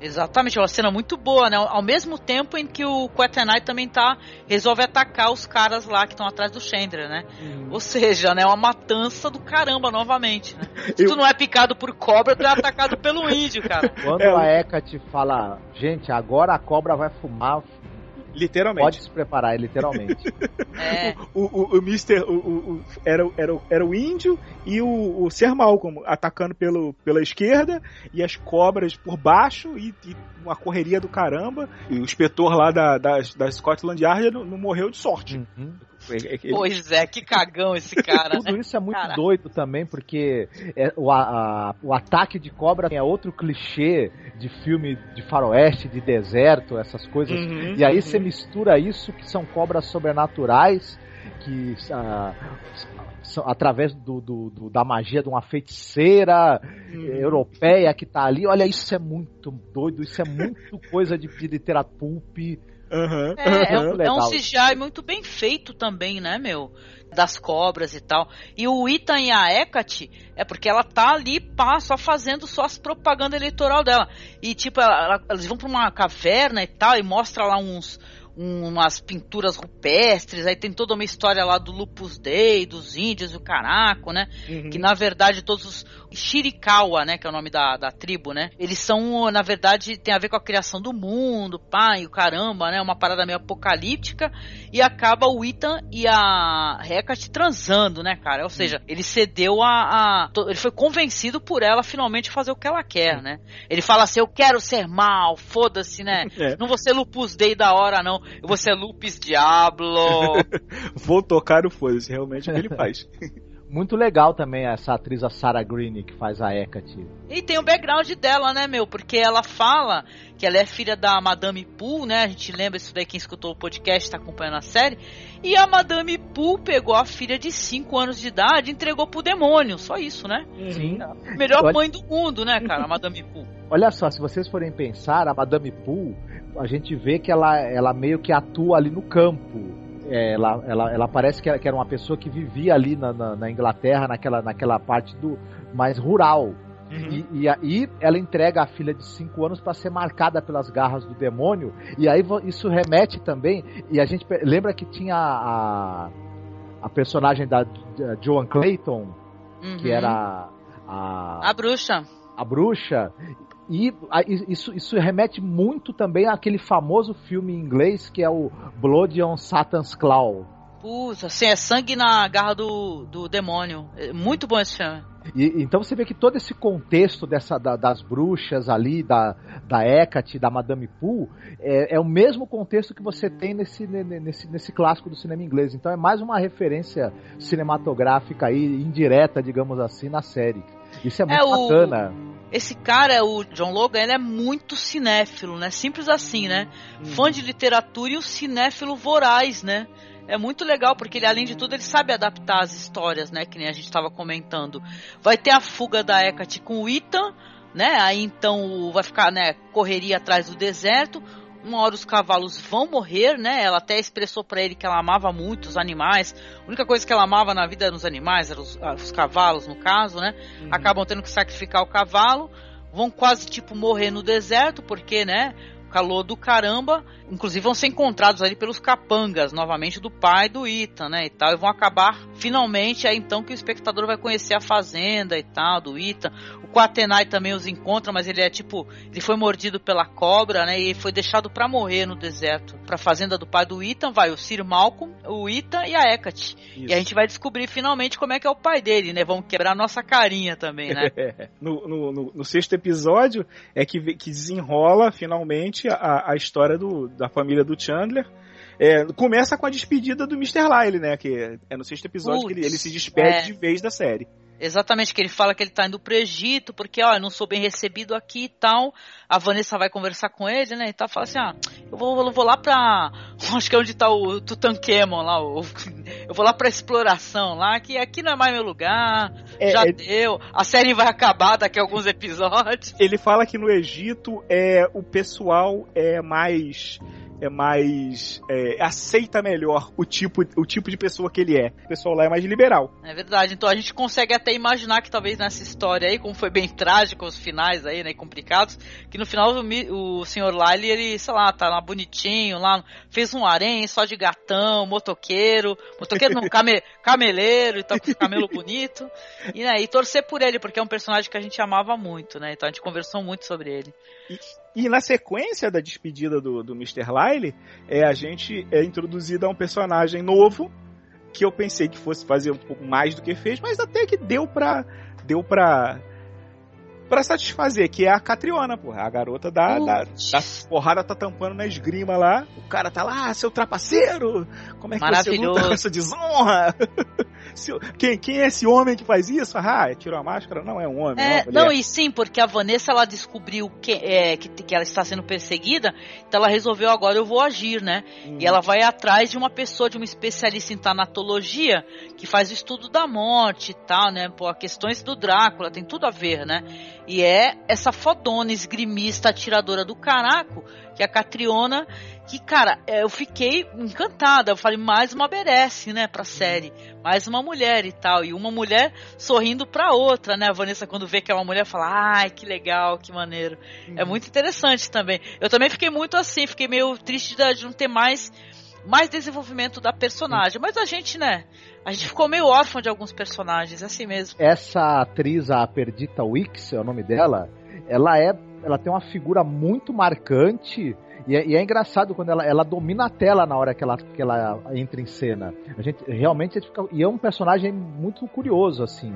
Exatamente, é uma cena muito boa, né? Ao mesmo tempo em que o Quaternight também tá resolve atacar os caras lá que estão atrás do Chandler, né? Ou seja, né, uma matança do caramba novamente, né? Se Eu- tu não é picado por cobra, tu é atacado pelo índio, cara. Quando É, a Hecate fala, gente, agora a cobra vai fumar, Literalmente. pode se preparar, é literalmente. É. O, o, o Mr. O, o- o- era, o- era, o- era o índio e o, o Ser Malcolm atacando pelo, pela esquerda e as cobras por baixo e, e uma correria do caramba. E o inspetor lá da, da, da Scotland Yard não, não morreu de sorte. Que ele- Pois é, que cagão esse cara, Tudo né? isso é muito Cara. doido também, porque é, o, a- o ataque de cobra é outro clichê de filme de faroeste, de deserto, essas coisas. Uhum, e aí uhum. você mistura isso, que são cobras sobrenaturais, que ah, são através do, do- do- da magia de uma feiticeira Uhum. europeia que tá ali. Olha, isso é muito doido, isso é muito coisa de, de literatura pulp. Aham, É, é, um, Muito é um. CGI muito bem feito também, né, meu? Das cobras e tal. E o Ethan e a Hecate, é porque ela tá ali, pá, só fazendo só as propaganda eleitoral dela. E, tipo, ela- ela- eles vão pra uma caverna e tal, e mostra lá uns umas pinturas rupestres, aí tem toda uma história lá do Lupus Dei, dos índios e o caraco, né? Uhum. Que na verdade todos os Shirikawa, né, que é o nome da, da tribo, né? Eles são, na verdade, tem a ver com a criação do mundo, pai, o caramba, né? Uma parada meio apocalíptica e acaba o Ethan e a Hecate transando, né, cara? Ou seja, ele cedeu a, a ele foi convencido por ela finalmente fazer o que ela quer, né? Ele fala assim: "Eu quero ser mal, foda-se, né? É. Não vou ser Lupus Dei da hora não, vou ser Lupus Diablo". Vou tocar o foda-se, realmente é o que ele faz. Muito legal também essa atriz, a Sarah Green, que faz a Hecate. E tem o background dela, né, meu? Porque ela fala que ela é filha da Madame Pooh, né? A gente lembra isso daí, quem escutou o podcast, tá acompanhando a série. E a Madame Pooh pegou a filha de 5 anos de idade e entregou pro demônio. Só isso, né? Sim. Melhor Olha- mãe do mundo, né, cara? A Madame Pooh. Olha só, se vocês forem pensar, a Madame Pooh, a gente vê que ela, ela meio que atua ali no campo. É, ela, ela, ela parece que era, que uma pessoa que vivia ali na, na, na Inglaterra, naquela, naquela parte do mais rural. E, e aí ela entrega a filha de 5 anos para ser marcada pelas garras do demônio. E aí isso remete também. E a gente lembra que tinha a, a personagem da Joan Clayton, que Uhum. era a, A bruxa. a bruxa. E isso, isso remete muito também àquele famoso filme em inglês que é o Blood on Satan's Claw. Putz, assim, é sangue na garra do, do demônio. É muito bom esse filme. E, então você vê que todo esse contexto dessa, da- das bruxas ali, da, da Hecate, da Madame Pooh, é, é o mesmo contexto que você tem nesse, ne- nesse, nesse clássico do cinema inglês. Então é mais uma referência cinematográfica aí, indireta, digamos assim, na série. Isso é muito É, o- bacana. Esse cara, o John Logan, ele é muito cinéfilo, né? Simples assim, né? Fã de literatura e um cinéfilo voraz, né? É muito legal, porque ele, além de tudo, ele sabe adaptar as histórias, né? Que nem a gente estava comentando. Vai ter a fuga da Hecate com o Ethan, né? Aí então vai ficar, né? Correria atrás do deserto. Uma hora os cavalos vão morrer, né? Ela até expressou para ele que ela amava muito os animais. A única coisa que ela amava na vida eram os animais, eram os, ah, os cavalos, no caso, né? Acabam tendo que sacrificar o cavalo. Vão quase tipo morrer no deserto, porque, né? Calor do caramba. Inclusive vão ser encontrados ali pelos capangas, novamente do pai do Ethan, né? E tal. E vão acabar finalmente, é então que o espectador vai conhecer a fazenda e tal, do Ethan. O Quatenai também os encontra, mas ele é tipo. Ele foi mordido pela cobra, né? E foi deixado pra morrer no deserto. Pra fazenda do pai do Ethan vai o Sir Malcolm, o Ethan e a Hecate. E a gente vai descobrir finalmente como é que é o pai dele, né? Vamos quebrar nossa carinha também, né? no, no, no- no sexto episódio é que, que desenrola finalmente a, a história do, da família do Chandler. É, começa com a despedida do Mr. Lyle, né? Que é no sexto episódio que ele, ele se despede é. de vez da série. Exatamente, que ele fala que ele tá indo pro Egito, porque, ó, eu não sou bem recebido aqui e tal. A Vanessa vai conversar com ele, né? E tal, fala assim, ah, eu vou, eu vou lá pra. Acho que é onde tá o Tutankhamon lá, o, eu vou lá pra exploração lá, que aqui não é mais meu lugar, É, já é- deu, a série vai acabar daqui a alguns episódios. Ele fala que no Egito é o pessoal é mais é mais é, aceita melhor o tipo o tipo de pessoa que ele é. O pessoal lá é mais liberal. É verdade, então a gente consegue até imaginar que talvez nessa história aí, como foi bem trágico os finais aí, né, complicados, que no final o, o Sr. Lyle, ele, sei lá, tá lá bonitinho, lá, fez um harém só de gatão, motoqueiro, motoqueiro não, came, cameleiro, e tá com camelo bonito, e, né, e torcer por ele, porque é um personagem que a gente amava muito, né, então a gente conversou muito sobre ele. E na sequência da despedida do, do Mr. Lyle, é, a gente é introduzido a um personagem novo que eu pensei que fosse fazer um pouco mais do que fez, mas até que deu pra deu pra para satisfazer, que é a Catriona, porra, a garota da, da, da porrada tá tampando na esgrima lá, o cara tá lá, ah, seu trapaceiro, como é que você luta com essa desonra? Quem, quem é esse homem que faz isso? Ah, tirou a máscara? Não, é um homem. É, mulher. não, e sim, porque a Vanessa ela descobriu que, é, que, que ela está sendo perseguida, então ela resolveu agora eu vou agir, né? E ela vai atrás de uma pessoa, de uma especialista em tanatologia, que faz o estudo da morte e tal, né? Pô, questões do Drácula, tem tudo a ver, né? E é essa fodona esgrimista atiradora do caraco, que é a Catriona, que, cara, é, eu fiquei encantada. Eu falei, mais uma merece, né, pra série. Mais uma mulher e tal. E uma mulher sorrindo pra outra, né? A Vanessa, quando vê que é uma mulher, fala, ai, que legal, que maneiro. É muito interessante também. Eu também fiquei muito assim, fiquei meio triste de não ter mais, mais desenvolvimento da personagem. Mas a gente, né? A gente ficou meio órfão de alguns personagens, assim mesmo. Essa atriz, a Perdita Wicks, é o nome dela, ela é. Ela tem uma figura muito marcante. E é, e é engraçado quando ela, ela domina a tela na hora que ela, que ela entra em cena. A gente realmente a gente fica, e é um personagem muito curioso assim.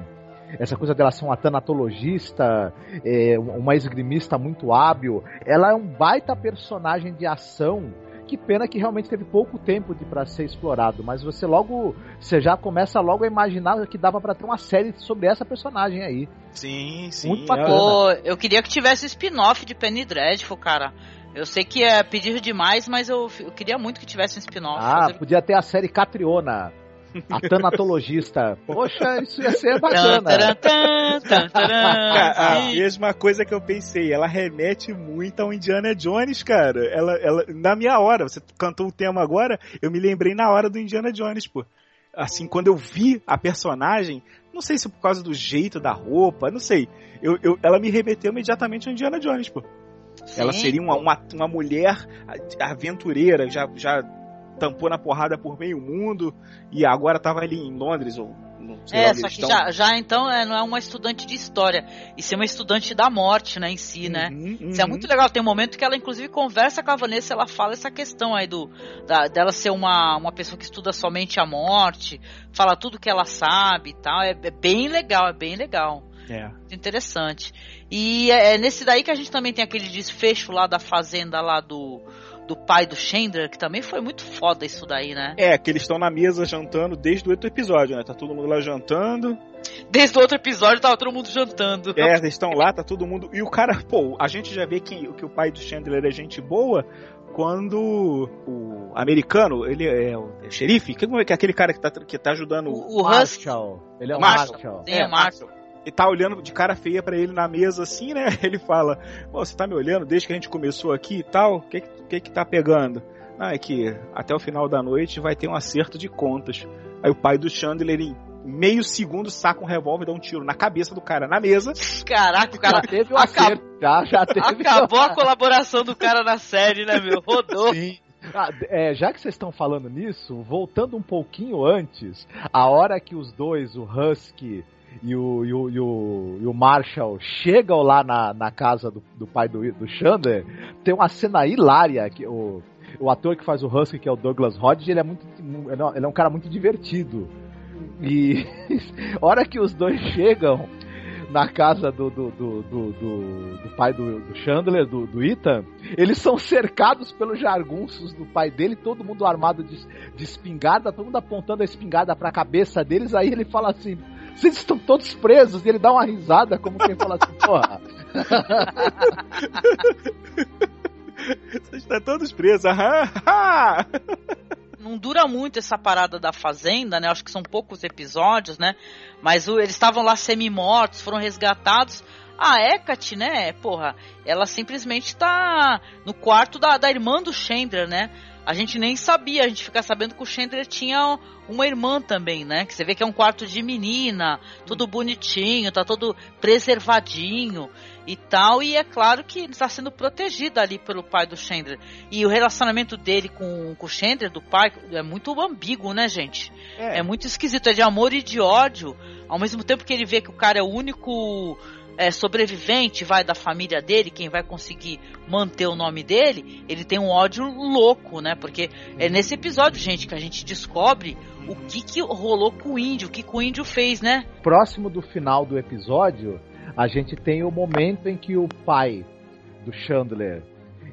Essa coisa dela ser uma tanatologista, é, uma esgrimista muito hábil. Ela é um baita personagem de ação. Que pena que realmente teve pouco tempo de para ser explorado, mas você logo, você já começa logo a imaginar que dava para ter uma série sobre essa personagem aí. Sim, sim. Muito bacana. Pô, eu queria que tivesse spin-off de Penny Dreadful, cara. Eu sei que é pedir demais, mas eu, eu queria muito que tivesse um spin-off. Ah, Fazer- podia ter a série Catriona. A tanatologista. Poxa, isso ia ser bacana. Cara, a mesma coisa que eu pensei, ela remete muito ao Indiana Jones, cara. Ela, ela, na minha hora, você cantou o tema agora, eu me lembrei na hora do Indiana Jones, pô. Assim, quando eu vi a personagem, não sei se por causa do jeito da roupa, não sei. Eu, eu- ela me remeteu imediatamente ao Indiana Jones, pô. Ela Sim. seria uma, uma, uma mulher aventureira, já, já tampou na porrada por meio mundo e agora tava ali em Londres, ou É, só que estão. já, já então é, não é uma estudante de história, e ser uma estudante da morte, né, em si, né? Uhum, Isso é uhum. muito legal. Tem um momento que ela, inclusive, conversa com a Vanessa, ela fala essa questão aí do da- dela ser uma, uma pessoa que estuda somente a morte, fala tudo que ela sabe e tal. É, é bem legal, é bem legal. É. Interessante. E é, é nesse daí que a gente também tem aquele desfecho lá da fazenda lá do, do pai do Chandler, que também foi muito foda isso daí, né? É, que eles estão na mesa jantando desde o outro episódio, né? Tá todo mundo lá jantando. Desde o outro episódio tava todo mundo jantando. É, eles estão lá, tá todo mundo. E o cara, pô, a gente já vê que, que o pai do Chandler é gente boa quando o americano, ele é o é xerife, que é aquele cara que tá, que tá ajudando O, o. Marshall. Ele é o Marshall. Marshall. Sim, é o Marshall. E tá olhando de cara feia pra ele na mesa assim, né? Ele fala: Pô, você tá me olhando desde que a gente começou aqui e tal? O que, que, que tá pegando? Ah, é que até o final da noite vai ter um acerto de contas. Aí o pai do Chandler, em meio segundo, saca um revólver e dá um tiro na cabeça do cara na mesa. Caraca, o cara Já teve o acabou, acerto, já, já teve. acabou a colaboração do cara na série, né, meu? Rodou. Sim. Ah, é, já que vocês estão falando nisso, voltando um pouquinho antes, a hora que os dois, o Husky e o, e o, e o, e o Marshall, chegam lá na, na casa do, do pai do, do Chandler, tem uma cena hilária que o, o ator que faz o Husky, que é o Douglas Hodge, ele é muito ele é- ele é um cara muito divertido. E a hora que os dois chegam na casa do, do, do, do, do- do pai do, do Chandler, do, do Ethan, eles são cercados pelos jargunços do pai dele, todo mundo armado de, de espingarda, todo mundo apontando a espingarda pra cabeça deles, aí ele fala assim, vocês estão todos presos. E ele dá uma risada, como quem fala assim, porra. Vocês estão todos presos. aham. não dura muito essa parada da fazenda, né? Acho que são poucos episódios, né? Mas o- eles estavam lá semi-mortos, foram resgatados. A Hecate, né? Porra, ela simplesmente tá no quarto da, da irmã do Chandler, né? A gente nem sabia, a gente fica sabendo que o Chandler tinha uma irmã também, né? Que você vê que é um quarto de menina, tudo bonitinho, tá todo preservadinho e tal. E é claro que ele está sendo protegido ali pelo pai do Chandler. E o relacionamento dele com, com o Chandler, do pai, é muito ambíguo, né, gente? É. É. muito esquisito, é de amor e de ódio. Ao mesmo tempo que ele vê que o cara é o único é, sobrevivente, vai, da família dele, quem vai conseguir manter o nome dele, ele tem um ódio louco, né? Porque é nesse episódio, gente, que a gente descobre o que, que rolou com o índio, o que, que o índio fez, né? Próximo do final do episódio, a gente tem o momento em que o pai do Chandler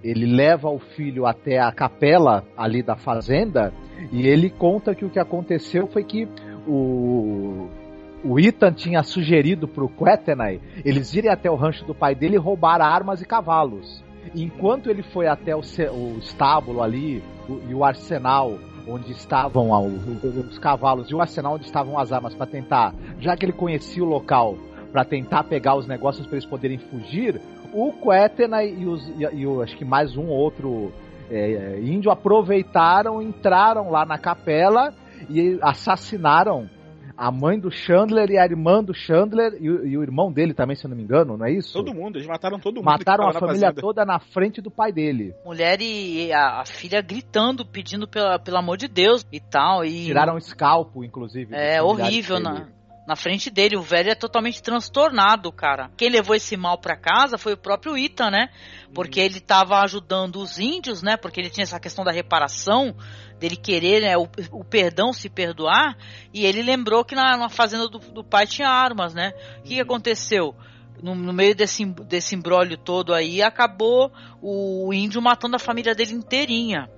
ele leva o filho até a capela ali da fazenda e ele conta que o que aconteceu foi que o o Ethan tinha sugerido pro Quetenai eles irem até o rancho do pai dele e roubar armas e cavalos. Enquanto ele foi até o, o estábulo ali o- e o arsenal onde estavam ah, o- os cavalos e o arsenal onde estavam as armas para tentar, já que ele conhecia o local, para tentar pegar os negócios para eles poderem fugir, o Quetena e, os, e, e acho que mais um outro é, é, índio aproveitaram, entraram lá na capela e assassinaram a mãe do Chandler e a irmã do Chandler e, o- e o irmão dele também, se eu não me engano, não é isso? Todo mundo, eles mataram todo mundo. Mataram a família fazenda. toda na frente do pai dele. Mulher e a, a filha gritando, pedindo pela, pelo amor de Deus e tal. E Tiraram o escalpo, inclusive. É horrível dele. na, na frente dele. O velho é totalmente transtornado, cara. Quem levou esse mal pra casa foi o próprio Ita, né? Porque ele tava ajudando os índios, né? Porque ele tinha essa questão da reparação, dele querer né, o, o perdão, se perdoar. E ele lembrou que na, na fazenda do, do pai tinha armas, né? O que, que aconteceu? No, no meio desse, desse embrólio todo aí, acabou o índio matando a família dele inteirinha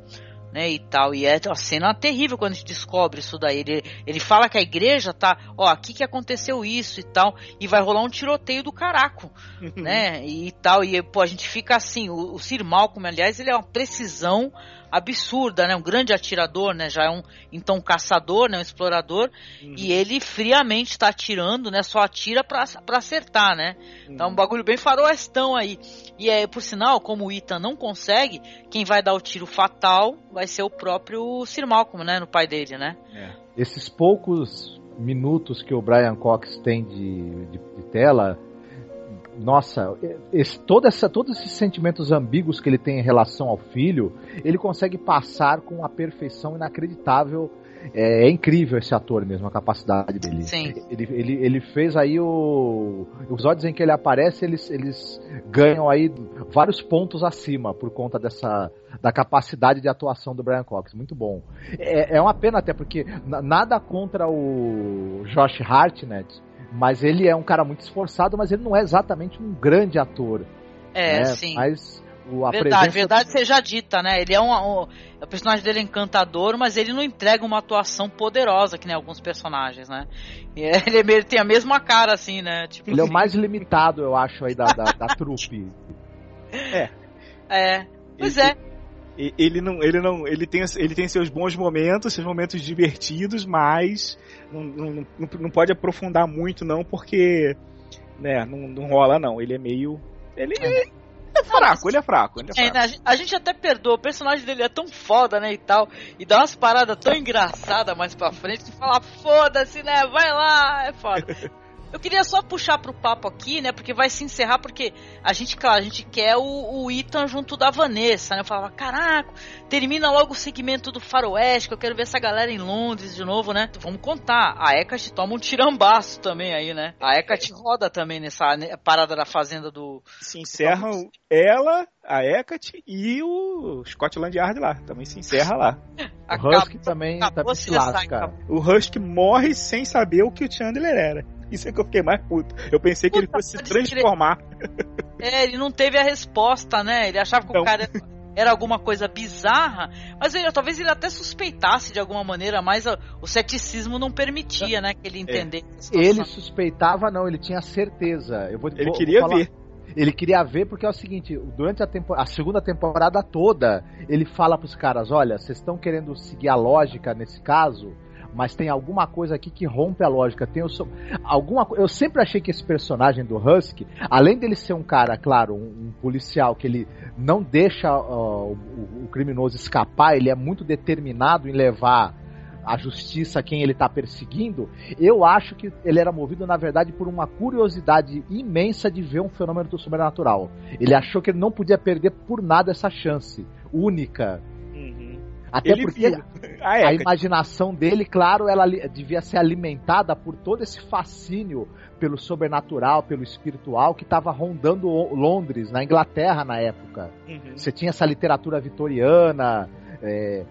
né, e tal. E é uma cena terrível quando a gente descobre isso daí. Ele, ele fala que a igreja tá, ó, aqui que aconteceu isso e tal, e vai rolar um tiroteio do caraco, né, e tal. E, pô, a gente fica assim, o, o Sir Malcolm, aliás, ele é uma precisão absurda, né, um grande atirador, né, já é um, então, um caçador, né, um explorador, e ele friamente está atirando, né, só atira pra, pra acertar, né. Então, um bagulho bem faroestão aí. E é, por sinal, como o Ethan não consegue, quem vai dar o tiro fatal vai ser o próprio Sir Malcolm, né? No pai dele, né? Esses poucos minutos que o Brian Cox tem de, de, de tela, nossa, esse, toda essa, todos esses sentimentos ambíguos que ele tem em relação ao filho, ele consegue passar com uma perfeição inacreditável. É, é incrível esse ator mesmo, a capacidade dele. Sim. Ele, ele, ele fez aí o. Os episódios em que ele aparece, eles, eles ganham aí vários pontos acima por conta dessa. da capacidade de atuação do Brian Cox. Muito bom. É, é uma pena até, porque na- nada contra o Josh Hartnett, mas ele é um cara muito esforçado, mas ele não é exatamente um grande ator. É, né? sim. Mas o, a verdade, presença verdade seja dita, né? Ele é um, um- O personagem dele é encantador, mas ele não entrega uma atuação poderosa que nem alguns personagens, né? E ele, é meio- ele tem a mesma cara, assim, né? Tipo, Ele é o assim. mais limitado, eu acho, aí da, da, da trupe. É. Pois é. Ele não, ele não, ele tem, ele tem seus bons momentos, seus momentos divertidos, mas não, não, não, pode aprofundar muito não, porque, né, não, não rola não. Ele é meio, ele é fraco, ele é fraco, ele é É, fraco. né, a, gente, a gente até perdoa, o personagem dele é tão foda, né, e tal, e dá umas paradas tão engraçadas mais pra frente, que fala, foda-se, né, vai lá, é foda. Eu queria só puxar pro papo aqui, né, porque vai se encerrar, porque a gente, claro, a gente quer o, o Ethan junto da Vanessa, né, eu falava, caraca, termina logo o segmento do faroeste, que eu quero ver essa galera em Londres de novo, né, vamos contar, a Hecate toma um tirambaço também aí, né, a Hecate roda também nessa né, parada da fazenda do... Se encerram ela, a Hecate e o Scotland Yard lá, também se encerra lá. O Husky também, também se lasca. O Husky morre sem saber o que o Chandler era. Isso é que eu fiquei mais puto. Eu pensei que ele fosse se transformar. É, ele não teve a resposta, né? Ele achava que Não. o cara era alguma coisa bizarra, mas ele, talvez ele até suspeitasse de alguma maneira, mas o ceticismo não permitia, né, que ele É. entendesse. Ele suspeitava, não, ele tinha certeza. Eu vou, Ele vou- queria vou falar- ver. Ele queria ver porque é o seguinte, durante a, tempo- a segunda temporada toda, ele fala pros caras, olha, vocês estão querendo seguir a lógica nesse caso, mas tem alguma coisa aqui que rompe a lógica. Tem o so- alguma Eu sempre achei que esse personagem do Husky, além dele ser um cara, claro, um, um policial que ele não deixa ó, o, o criminoso escapar, ele é muito determinado em levar a justiça quem ele está perseguindo, eu acho que ele era movido, na verdade, por uma curiosidade imensa de ver um fenômeno do sobrenatural. Ele achou que ele não podia perder por nada essa chance única. Até Ele porque viu a a Hecate. imaginação dele, claro, ela devia ser alimentada por todo esse fascínio pelo sobrenatural, pelo espiritual que estava rondando Londres, na Inglaterra na época. Uhum. Você tinha essa literatura vitoriana, é,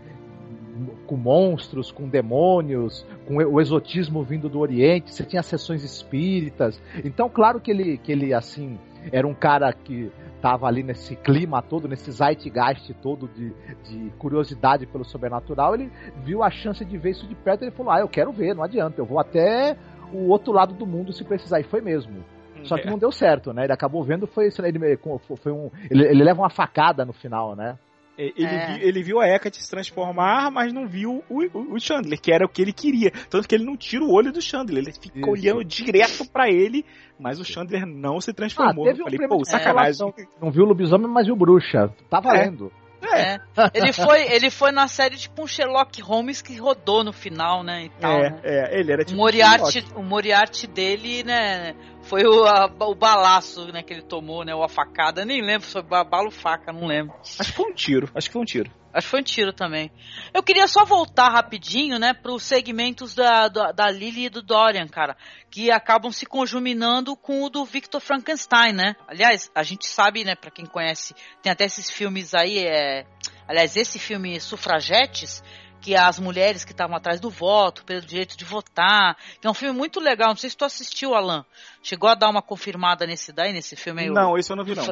com monstros, com demônios, com o exotismo vindo do Oriente, você tinha sessões espíritas. Então, claro que ele, que ele assim, era um cara que estava ali nesse clima todo, nesse zeitgeist todo de, de curiosidade pelo sobrenatural. Ele viu a chance de ver isso de perto e ele falou: Ah, eu quero ver, não adianta, eu vou até o outro lado do mundo se precisar. E foi mesmo. Só que É. não deu certo, né? Ele acabou vendo, foi, ele, foi um, ele, ele leva uma facada no final, né? É, Ele, É. viu, ele viu a Hecate se transformar, mas não viu o, o, o Chandler, que era o que ele queria. Tanto que ele não tira o olho do Chandler, ele fica Isso. olhando direto pra ele, mas o Chandler não se transformou. Ah, teve Eu falei, pô, sacanagem. revelação. Não viu o lobisomem, mas viu bruxa. Tá valendo. É. Ele foi, ele foi na série tipo um Sherlock Holmes que rodou no final, né? E tal, É, né? é, ele era tipo. o Moriarty, o Moriarty dele, né? Foi o, a- o balaço né, que ele tomou, né? Ou a facada. Nem lembro se foi ba- bala ou faca, não lembro. Acho que foi um tiro, acho que foi um tiro. Acho que foi um tiro também. Eu queria só voltar rapidinho, né, pros segmentos da, da, da Lily e do Dorian, cara, que acabam se conjuminando com o do Victor Frankenstein, né? Aliás, a gente sabe, né, pra quem conhece, tem até esses filmes aí, é... aliás, esse filme Sufragetes, que as mulheres que estavam atrás do voto, pelo direito de votar, que é um filme muito legal, não sei se tu assistiu, Alan. Chegou a dar uma confirmada nesse daí, nesse filme aí? Não, esse eu não vi, não.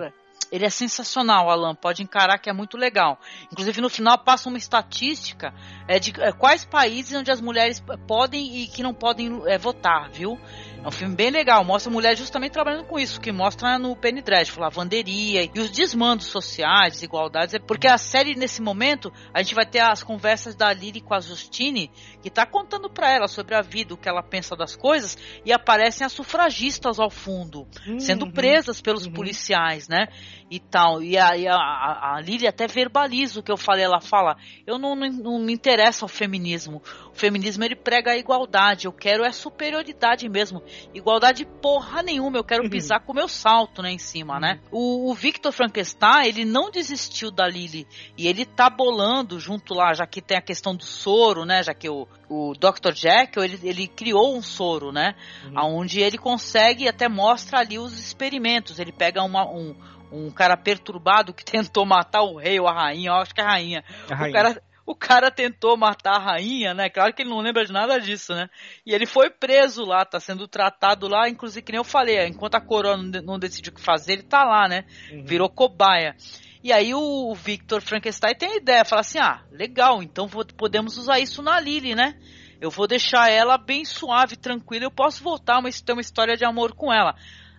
Ele é sensacional, Alan. Pode encarar que é muito legal. Inclusive, no final passa uma estatística é, de é, quais países onde as mulheres podem e que não podem é, votar, viu? É um filme bem legal. Mostra mulheres justamente trabalhando com isso, que mostra no Penny Dreadful, lavanderia e os desmandos sociais, desigualdades. É porque a série, nesse momento, a gente vai ter as conversas da Lily com a Justine, que tá contando pra ela sobre a vida, o que ela pensa das coisas, e aparecem as sufragistas ao fundo, sendo Uhum. presas pelos policiais, né? E tal. E a, e a, a, Lily até verbaliza o que eu falei. Ela fala: Eu não, não, não me interessa o feminismo. O feminismo ele prega a igualdade. Eu quero é superioridade mesmo. Igualdade porra nenhuma. Eu quero pisar com o meu salto, né? Em cima, né? O, o Victor Frankenstein, ele não desistiu da Lily. E ele tá bolando junto lá, já que tem a questão do soro, né? Já que o, o Dr. Jekyll, ele, ele criou um soro, né? Onde ele consegue até mostra ali os experimentos. Ele pega uma, um, um cara perturbado que tentou matar o rei ou a rainha, eu acho que é a rainha. A O rainha. cara, o cara tentou matar a rainha, né? Claro que ele não lembra de nada disso, né? E ele foi preso lá, tá sendo tratado lá, inclusive que nem eu falei, enquanto a coroa não, de- não decidiu o que fazer, ele tá lá, né? Virou cobaia. E aí o Victor Frankenstein tem a ideia, fala assim: "Ah, legal, então vou- podemos usar isso na Lily, né? Eu vou deixar ela bem suave, tranquila, eu posso voltar a ter uma história de amor com ela."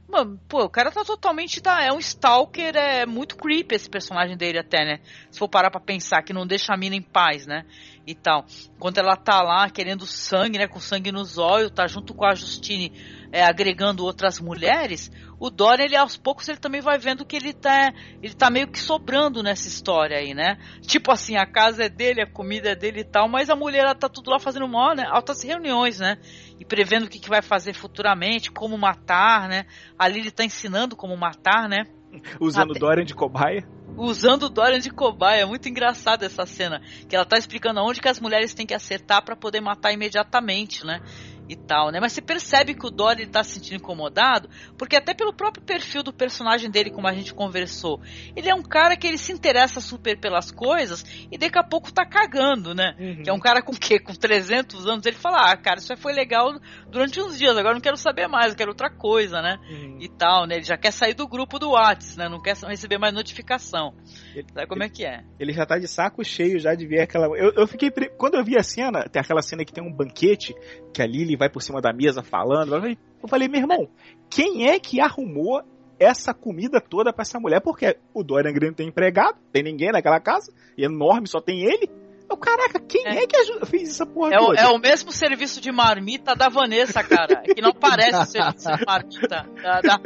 Mano, pô, o cara tá totalmente. Tá, é um stalker, é muito creepy esse personagem dele, até, né? Se for parar pra pensar, que não deixa a mina em paz, né? E tal. Enquanto ela tá lá querendo sangue, né? Com sangue nos olhos, tá junto com a Justine é, agregando outras mulheres. O Dorian, ele aos poucos, ele também vai vendo que ele tá, ele tá meio que sobrando nessa história aí, né? Tipo assim, a casa é dele, a comida é dele e tal, mas a mulher ela tá tudo lá fazendo mó, né? Altas reuniões, né? E prevendo o que, que vai fazer futuramente, como matar, né? A Lily tá ensinando como matar, né? Usando Até- Dorian de cobaia. usando o Dorian de cobaia. É muito engraçado essa cena. Que ela tá explicando aonde que as mulheres têm que acertar para poder matar imediatamente, né? E tal, né? Mas você percebe que o Dory tá se sentindo incomodado, porque até pelo próprio perfil do personagem dele, como a gente conversou, ele é um cara que ele se interessa super pelas coisas e daqui a pouco tá cagando, né? Uhum. Que é um cara com quê? Com 300 anos, ele fala, ah, cara, isso foi legal durante uns dias, agora não quero saber mais, eu quero outra coisa, né? Uhum. E tal, né? Ele já quer sair do grupo do Whats, né? Não quer receber mais notificação. Ele, Sabe como é que é? Ele já tá de saco cheio já de ver aquela. Eu, eu fiquei. Quando eu vi a cena, tem aquela cena que tem um banquete, que a Lily vai por cima da mesa falando. Eu falei, meu irmão, quem é que arrumou essa comida toda para essa mulher? Porque o Dorian Gray não tem empregado, tem ninguém naquela casa, e é enorme, só tem ele. Eu, caraca, quem é, é que ajuda, fez essa porra é o, é o, mesmo serviço de marmita da Vanessa, cara. que não parece o serviço de marmita. Da, da...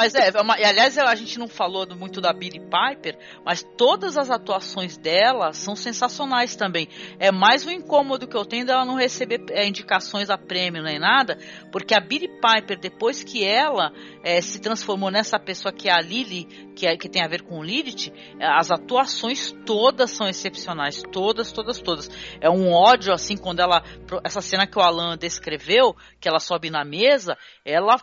Mas é, é uma, e aliás, a gente não falou muito da Billy Piper, mas todas as atuações dela são sensacionais também. É mais um incômodo que eu tenho dela não receber é, indicações a prêmio nem nada, porque a Billy Piper, depois que ela é, se transformou nessa pessoa que é a Lily, que, é, que tem a ver com Lilith, as atuações todas são excepcionais. Todas, todas, todas. É um ódio, assim, quando ela. Essa cena que o Alan descreveu, que ela sobe na mesa, ela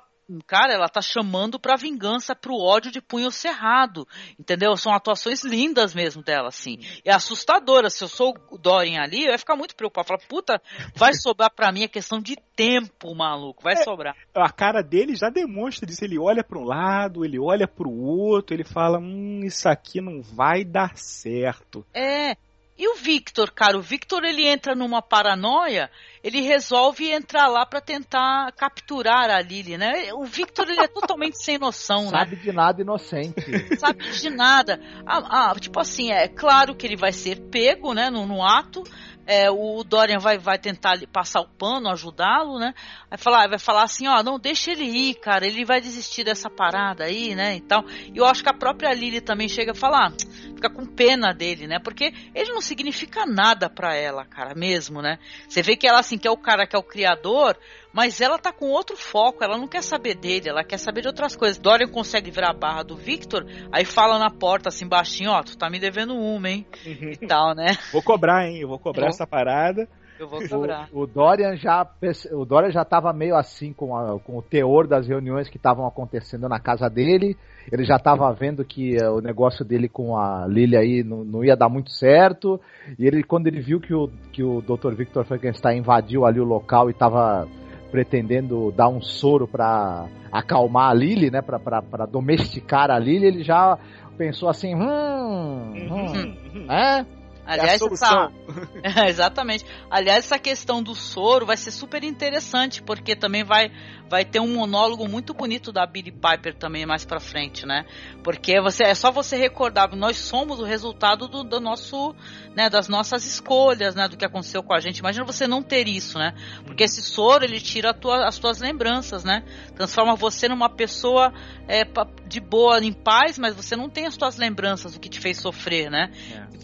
cara, ela tá chamando pra vingança, pro ódio de punho cerrado, entendeu? São atuações lindas mesmo dela, assim. É assustadora. Se eu sou o Dorian ali, eu ia ficar muito preocupado. Falar, puta, vai sobrar pra mim a questão de tempo, maluco, vai é, sobrar. A cara dele já demonstra isso. Ele olha para um lado, ele olha pro outro, ele fala, hum, isso aqui não vai dar certo. É, e o Victor, cara, o Victor ele entra numa paranoia, ele resolve entrar lá para tentar capturar a Lily, né? O Victor ele é totalmente sem noção, Sabe né? Sabe de nada inocente. Sabe de nada. Ah, ah, tipo assim, é claro que ele vai ser pego, né, no, no ato, é, o Dorian vai, vai tentar passar o pano, ajudá-lo, né? Vai falar, vai falar assim, ó, não deixa ele ir, cara, ele vai desistir dessa parada aí, né? Então, e eu acho que a própria Lily também chega a falar, fica com pena dele, né? Porque ele não significa nada para ela, cara, mesmo, né? Você vê que ela assim, que é o cara que é o criador, mas ela tá com outro foco, ela não quer saber dele, ela quer saber de outras coisas. Dorian consegue virar a barra do Victor, aí fala na porta assim baixinho, ó, tu tá me devendo uma, hein? Uhum. E tal, né? Vou cobrar, hein? Eu vou cobrar essa parada. Eu vou cobrar. O, o, Dorian já o Dorian já tava meio assim com, a, com o teor das reuniões que estavam acontecendo na casa dele. Ele já estava vendo que uh, o negócio dele com a Lily aí não, não, ia dar muito certo. E ele, quando ele viu que o, que o Dr. Victor Frankenstein invadiu ali o local e estava pretendendo dar um soro para acalmar a Lily, né, para domesticar a Lily, ele já pensou assim, hum, hum, uhum. é? Aliás, é essa... exatamente. Aliás, essa questão do soro vai ser super interessante, porque também vai vai ter um monólogo muito bonito da Billy Piper também mais para frente, né? Porque você é só você recordar, nós somos o resultado do, do, nosso, né, das nossas escolhas, né, do que aconteceu com a gente. Imagina você não ter isso, né? Porque esse soro ele tira tua, as tuas lembranças, né? Transforma você numa pessoa é, de boa, em paz, mas você não tem as tuas lembranças do que te fez sofrer, né?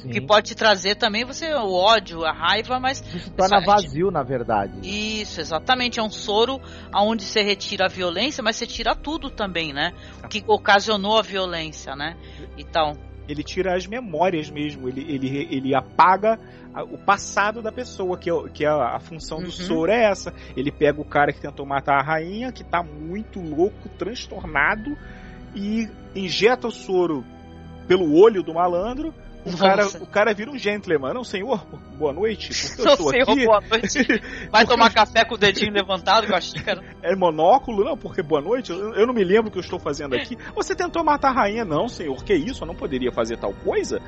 É, que pode te trazer também você o ódio, a raiva, mas isso se torna vazio, na verdade. Isso, exatamente, é um soro aonde você retira a violência, mas você tira tudo também, né? O que ocasionou a violência, né? Então. Ele tira as memórias mesmo, ele, ele, ele apaga o passado da pessoa, que é, que é a, função do uhum. soro é essa. Ele pega o cara que tentou matar a rainha, que tá muito louco, transtornado, e injeta o soro pelo olho do malandro, o cara, o cara vira um gentleman. Não, senhor, boa noite. Porque eu estou senhor, aqui. boa noite. Vai tomar café com o dedinho levantado com a xícara. É monóculo? Não, porque boa noite. Eu, eu não me lembro o que eu estou fazendo aqui. Você tentou matar a rainha? Não, senhor. Que isso? Eu não poderia fazer tal coisa?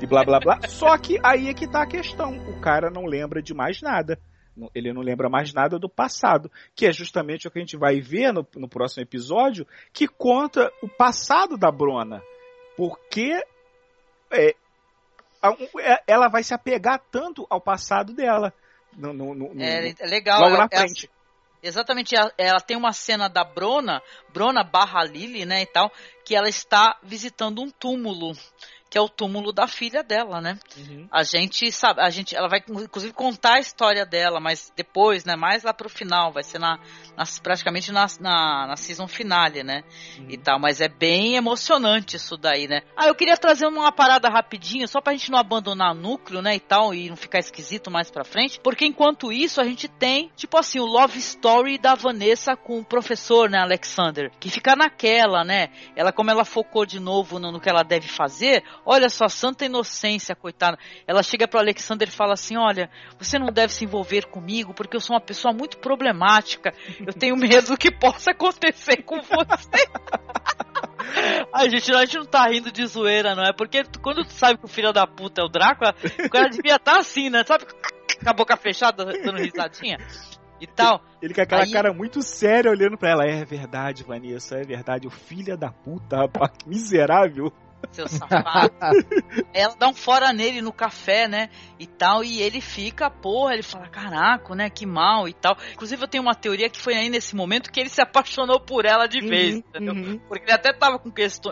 E blá blá blá. Só que aí é que tá a questão. O cara não lembra de mais nada. Ele não lembra mais nada do passado, que é justamente o que a gente vai ver no, no próximo episódio, que conta o passado da Brona. Porque é, é, ela vai se apegar tanto ao passado dela. No, no, no, é, é legal. Logo na frente. Exatamente, ela tem uma cena da Brona, Brona barra Lily, né, e tal, que ela está visitando um túmulo que é o túmulo da filha dela, né? A gente sabe, a gente, ela vai inclusive contar a história dela, mas depois, né? Mais lá pro final, vai ser na, praticamente na, na, na season finale, né? E tal, mas é bem emocionante isso daí, né? Ah, eu queria trazer uma parada rapidinho, só pra gente não abandonar o núcleo, né? E tal, e não ficar esquisito mais pra frente, porque enquanto isso a gente tem, tipo assim, o love story da Vanessa com o professor, né, Alexander, que fica naquela, né? Ela, como ela focou de novo no, no que ela deve fazer, olha só, santa inocência, coitada. Ela chega pro Alexander e fala assim: Olha, você não deve se envolver comigo porque eu sou uma pessoa muito problemática. Eu tenho medo do que possa acontecer com você. A gente, a gente não tá rindo de zoeira, não é? Porque quando tu sabe que o filho da puta é o Drácula, o cara devia estar assim, né? Sabe? Com a boca fechada, dando risadinha e tal. Ele com aquela Aí- cara muito séria olhando pra ela. É verdade, Vanessa, é verdade. O filho da puta, rapaz, que miserável. Seu safado. Ela dá um fora nele no café, né? E tal, e ele fica, porra, ele fala, caraca, né? Que mal e tal. Inclusive, eu tenho uma teoria que foi aí nesse momento que ele se apaixonou por ela de vez, entendeu? Porque ele até tava com,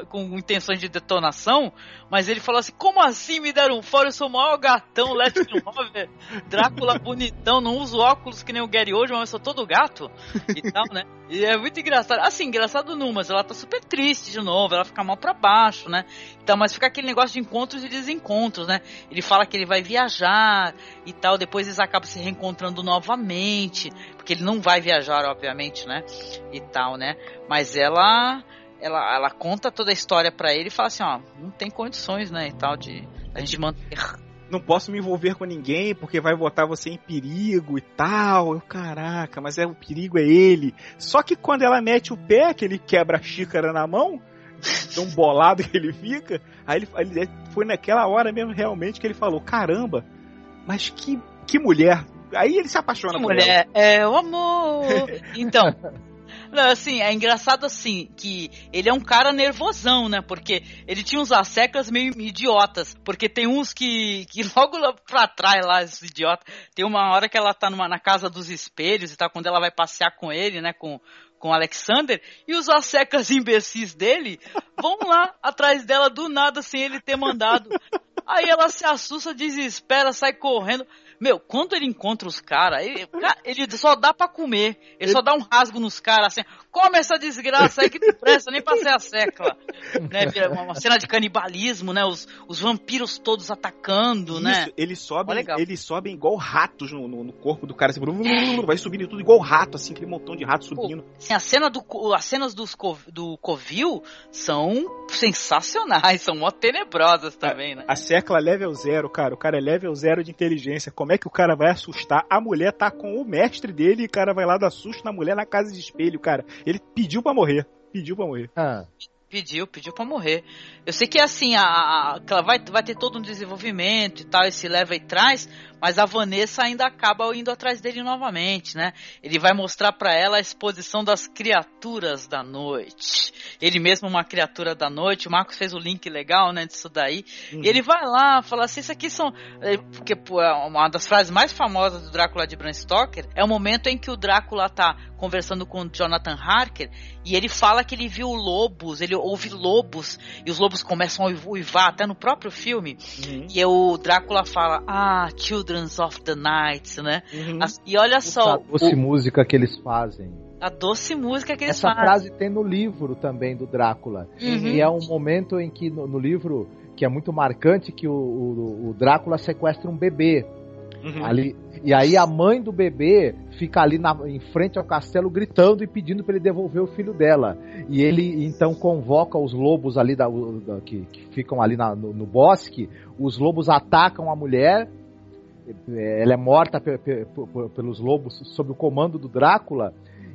com intenções de detonação, mas ele falou assim: como assim me deram um fora? Eu sou o maior gatão, Let me love, Drácula bonitão, não uso óculos que nem o Gary hoje, mas eu sou todo gato e tal, né? E é muito engraçado. Assim, engraçado não, mas ela tá super triste de novo, ela fica mal pra baixo, né? Então, mas fica aquele negócio de encontros e desencontros, né? Ele fala que ele vai viajar e tal, depois eles acabam se reencontrando novamente, porque ele não vai viajar, obviamente, né? E tal, né? Mas ela ela, ela conta toda a história pra ele e fala assim, ó, não tem condições, né, e tal de a gente manter Não posso me envolver com ninguém porque vai botar você em perigo e tal. Eu, caraca, mas é o perigo é ele. Só que quando ela mete o pé, que ele quebra a xícara na mão, tão bolado que ele fica, aí ele, ele- foi naquela hora mesmo realmente que ele falou: caramba, mas que, que mulher. Aí ele se apaixona Que por ela. mulher, é o amor. Então, não, assim, é engraçado assim, que ele é um cara nervosão, né? Porque ele tinha uns assecas meio idiotas. Porque tem uns que, que logo lá pra trás lá, esses idiotas, tem uma hora que ela tá numa, na casa dos espelhos e tal, quando ela vai passear com ele, né? Com, com Alexander, e os assecas imbecis dele vão lá atrás dela do nada sem ele ter mandado. Aí ela se assusta, desespera, sai correndo. Meu, quando ele encontra os caras, ele, cara, ele só dá pra comer. Ele só dá um rasgo nos caras, assim, come essa desgraça aí que não presta nem pra ser a secla. Né, uma, cena de canibalismo, né? Os, os vampiros todos atacando, né? Isso, eles sobem, legal. eles sobem igual ratos no, no- no corpo do cara, assim, vai subindo tudo igual rato, assim, aquele montão de rato subindo. Assim, a cena do, as cenas dos, do Covil são sensacionais, são mó tenebrosas também, né? A Secla level zero, cara. O cara é level zero de inteligência. Como é que o cara vai assustar? A mulher tá com o mestre dele e o cara vai lá dar susto na mulher na casa de espelho, cara. Ele pediu pra morrer. Pediu pra morrer. Ah, Pediu, pediu pra morrer. Eu sei que assim, a, a- vai, vai ter todo um desenvolvimento e tal, esse leva e traz, mas a Vanessa ainda acaba indo atrás dele novamente, né? Ele vai mostrar pra ela a exposição das criaturas da noite. Ele mesmo uma criatura da noite, o Marcos fez o link legal, né, disso daí. E ele vai lá, fala assim, isso aqui são... é, Porque é uma das frases mais famosas do Drácula de Bram Stoker é o momento em que o Drácula tá conversando com o Jonathan Harker e ele fala que ele viu lobos, ele ouve lobos, e os lobos começam a uivar, até no próprio filme. E o Drácula fala, ah, Children's of the Night, né? As- E olha a só, doce o- música que eles fazem. a doce música que eles Essa fazem. frase tem no livro também do Drácula. Uhum. E é um momento em que no, no livro que é muito marcante que o, o- o Drácula sequestra um bebê. Ali, e aí a mãe do bebê fica ali na- em frente ao castelo gritando e pedindo para ele devolver o filho dela. E ele então convoca os lobos ali da, da- que, que ficam ali na- no, no bosque. Os lobos atacam a mulher. Ela é morta pe- pe- pe- pelos lobos sob o comando do Drácula.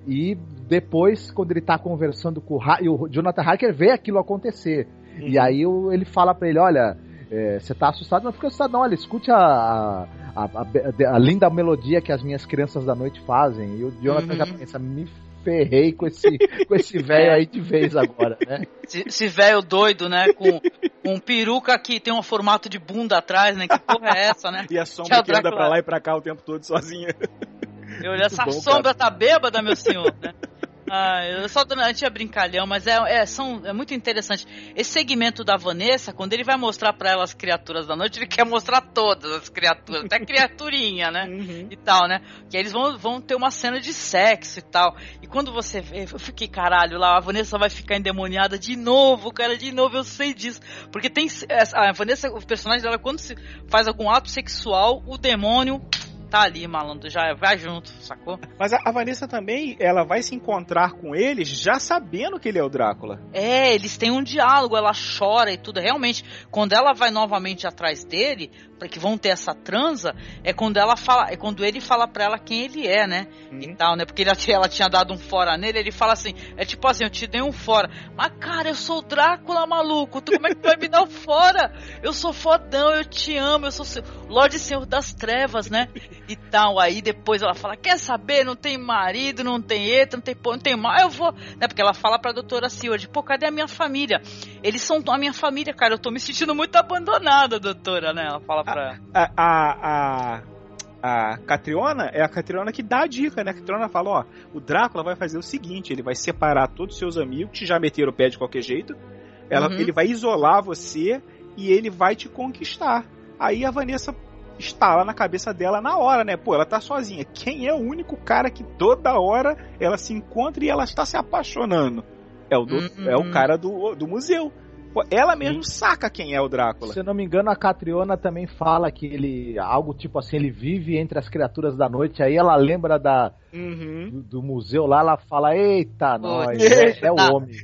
E depois, quando ele tá conversando com o, Ha- o Jonathan Harker, vê aquilo acontecer. E aí o- ele fala pra ele: Olha, é, você tá assustado? Não fica assustado, não. Olha, escute a, a, a- a- a linda melodia que as minhas crianças da noite fazem. E o Jonathan Uhum. já pensa: Me ferrei com esse, com esse velho aí de vez agora, né? Esse, velho doido, né? Com, com um peruca que tem um formato de bunda atrás, né? Que porra é essa, né? E a Que sombra o que anda pra lá e pra cá o tempo todo sozinha. Eu olhei, essa bom, sombra tá bêbada, meu senhor, né? Ah, eu só a brincalhão, mas é, é, são, é muito interessante. Esse segmento da Vanessa, quando ele vai mostrar para ela as criaturas da noite, ele quer mostrar todas as criaturas, até criaturinha, né? Uhum. E tal, né? Que eles vão, vão ter uma cena de sexo e tal. E quando você vê, eu fiquei, caralho, lá, a Vanessa vai ficar endemoniada de novo, cara, de novo, eu sei disso. Porque tem. A Vanessa, o personagem dela, quando se faz algum ato sexual, o demônio tá ali, malandro, já vai junto, sacou? Mas a, a, Vanessa também, ela vai se encontrar com eles já sabendo que ele é o Drácula. É, eles têm um diálogo, ela chora e tudo. Realmente, quando ela vai novamente atrás dele, que vão ter essa transa, é quando ela fala, é quando ele fala para ela quem ele é, né? Uhum. E tal, né? Porque ele, ela tinha dado um fora nele, ele fala assim, é tipo assim, eu te dei um fora. Mas cara, eu sou o Drácula, maluco, tu como é que vai me dar um fora? Eu sou fodão, eu te amo, eu sou Lorde Senhor das Trevas, né? E tal, aí depois ela fala, quer saber, não tem marido, não tem eto, não tem pô, não tem mal, eu vou, né? Porque ela fala pra doutora Seward, pô, cadê a minha família? Eles são a minha família, cara, eu tô me sentindo muito abandonada, doutora, né? Ela fala pra... A, a, a, a Catriona é a Catriona que dá a dica, né? A Catriona fala, ó, o Drácula vai fazer o seguinte, ele vai separar todos os seus amigos que já meteram o pé de qualquer jeito, ela, uhum. ele vai isolar você e ele vai te conquistar. Aí a Vanessa estala na cabeça dela na hora, né? Pô, ela tá sozinha. Quem é o único cara que toda hora ela se encontra e ela está se apaixonando? É o, do, uhum. é o cara do, do museu. Ela mesmo Sim. saca quem é o Drácula. Se eu não me engano, a Catriona também fala que ele. Algo tipo assim, ele vive entre as criaturas da noite. Aí ela lembra da, uhum. do, do, museu lá, ela fala: Eita, nós, é, é, o homem.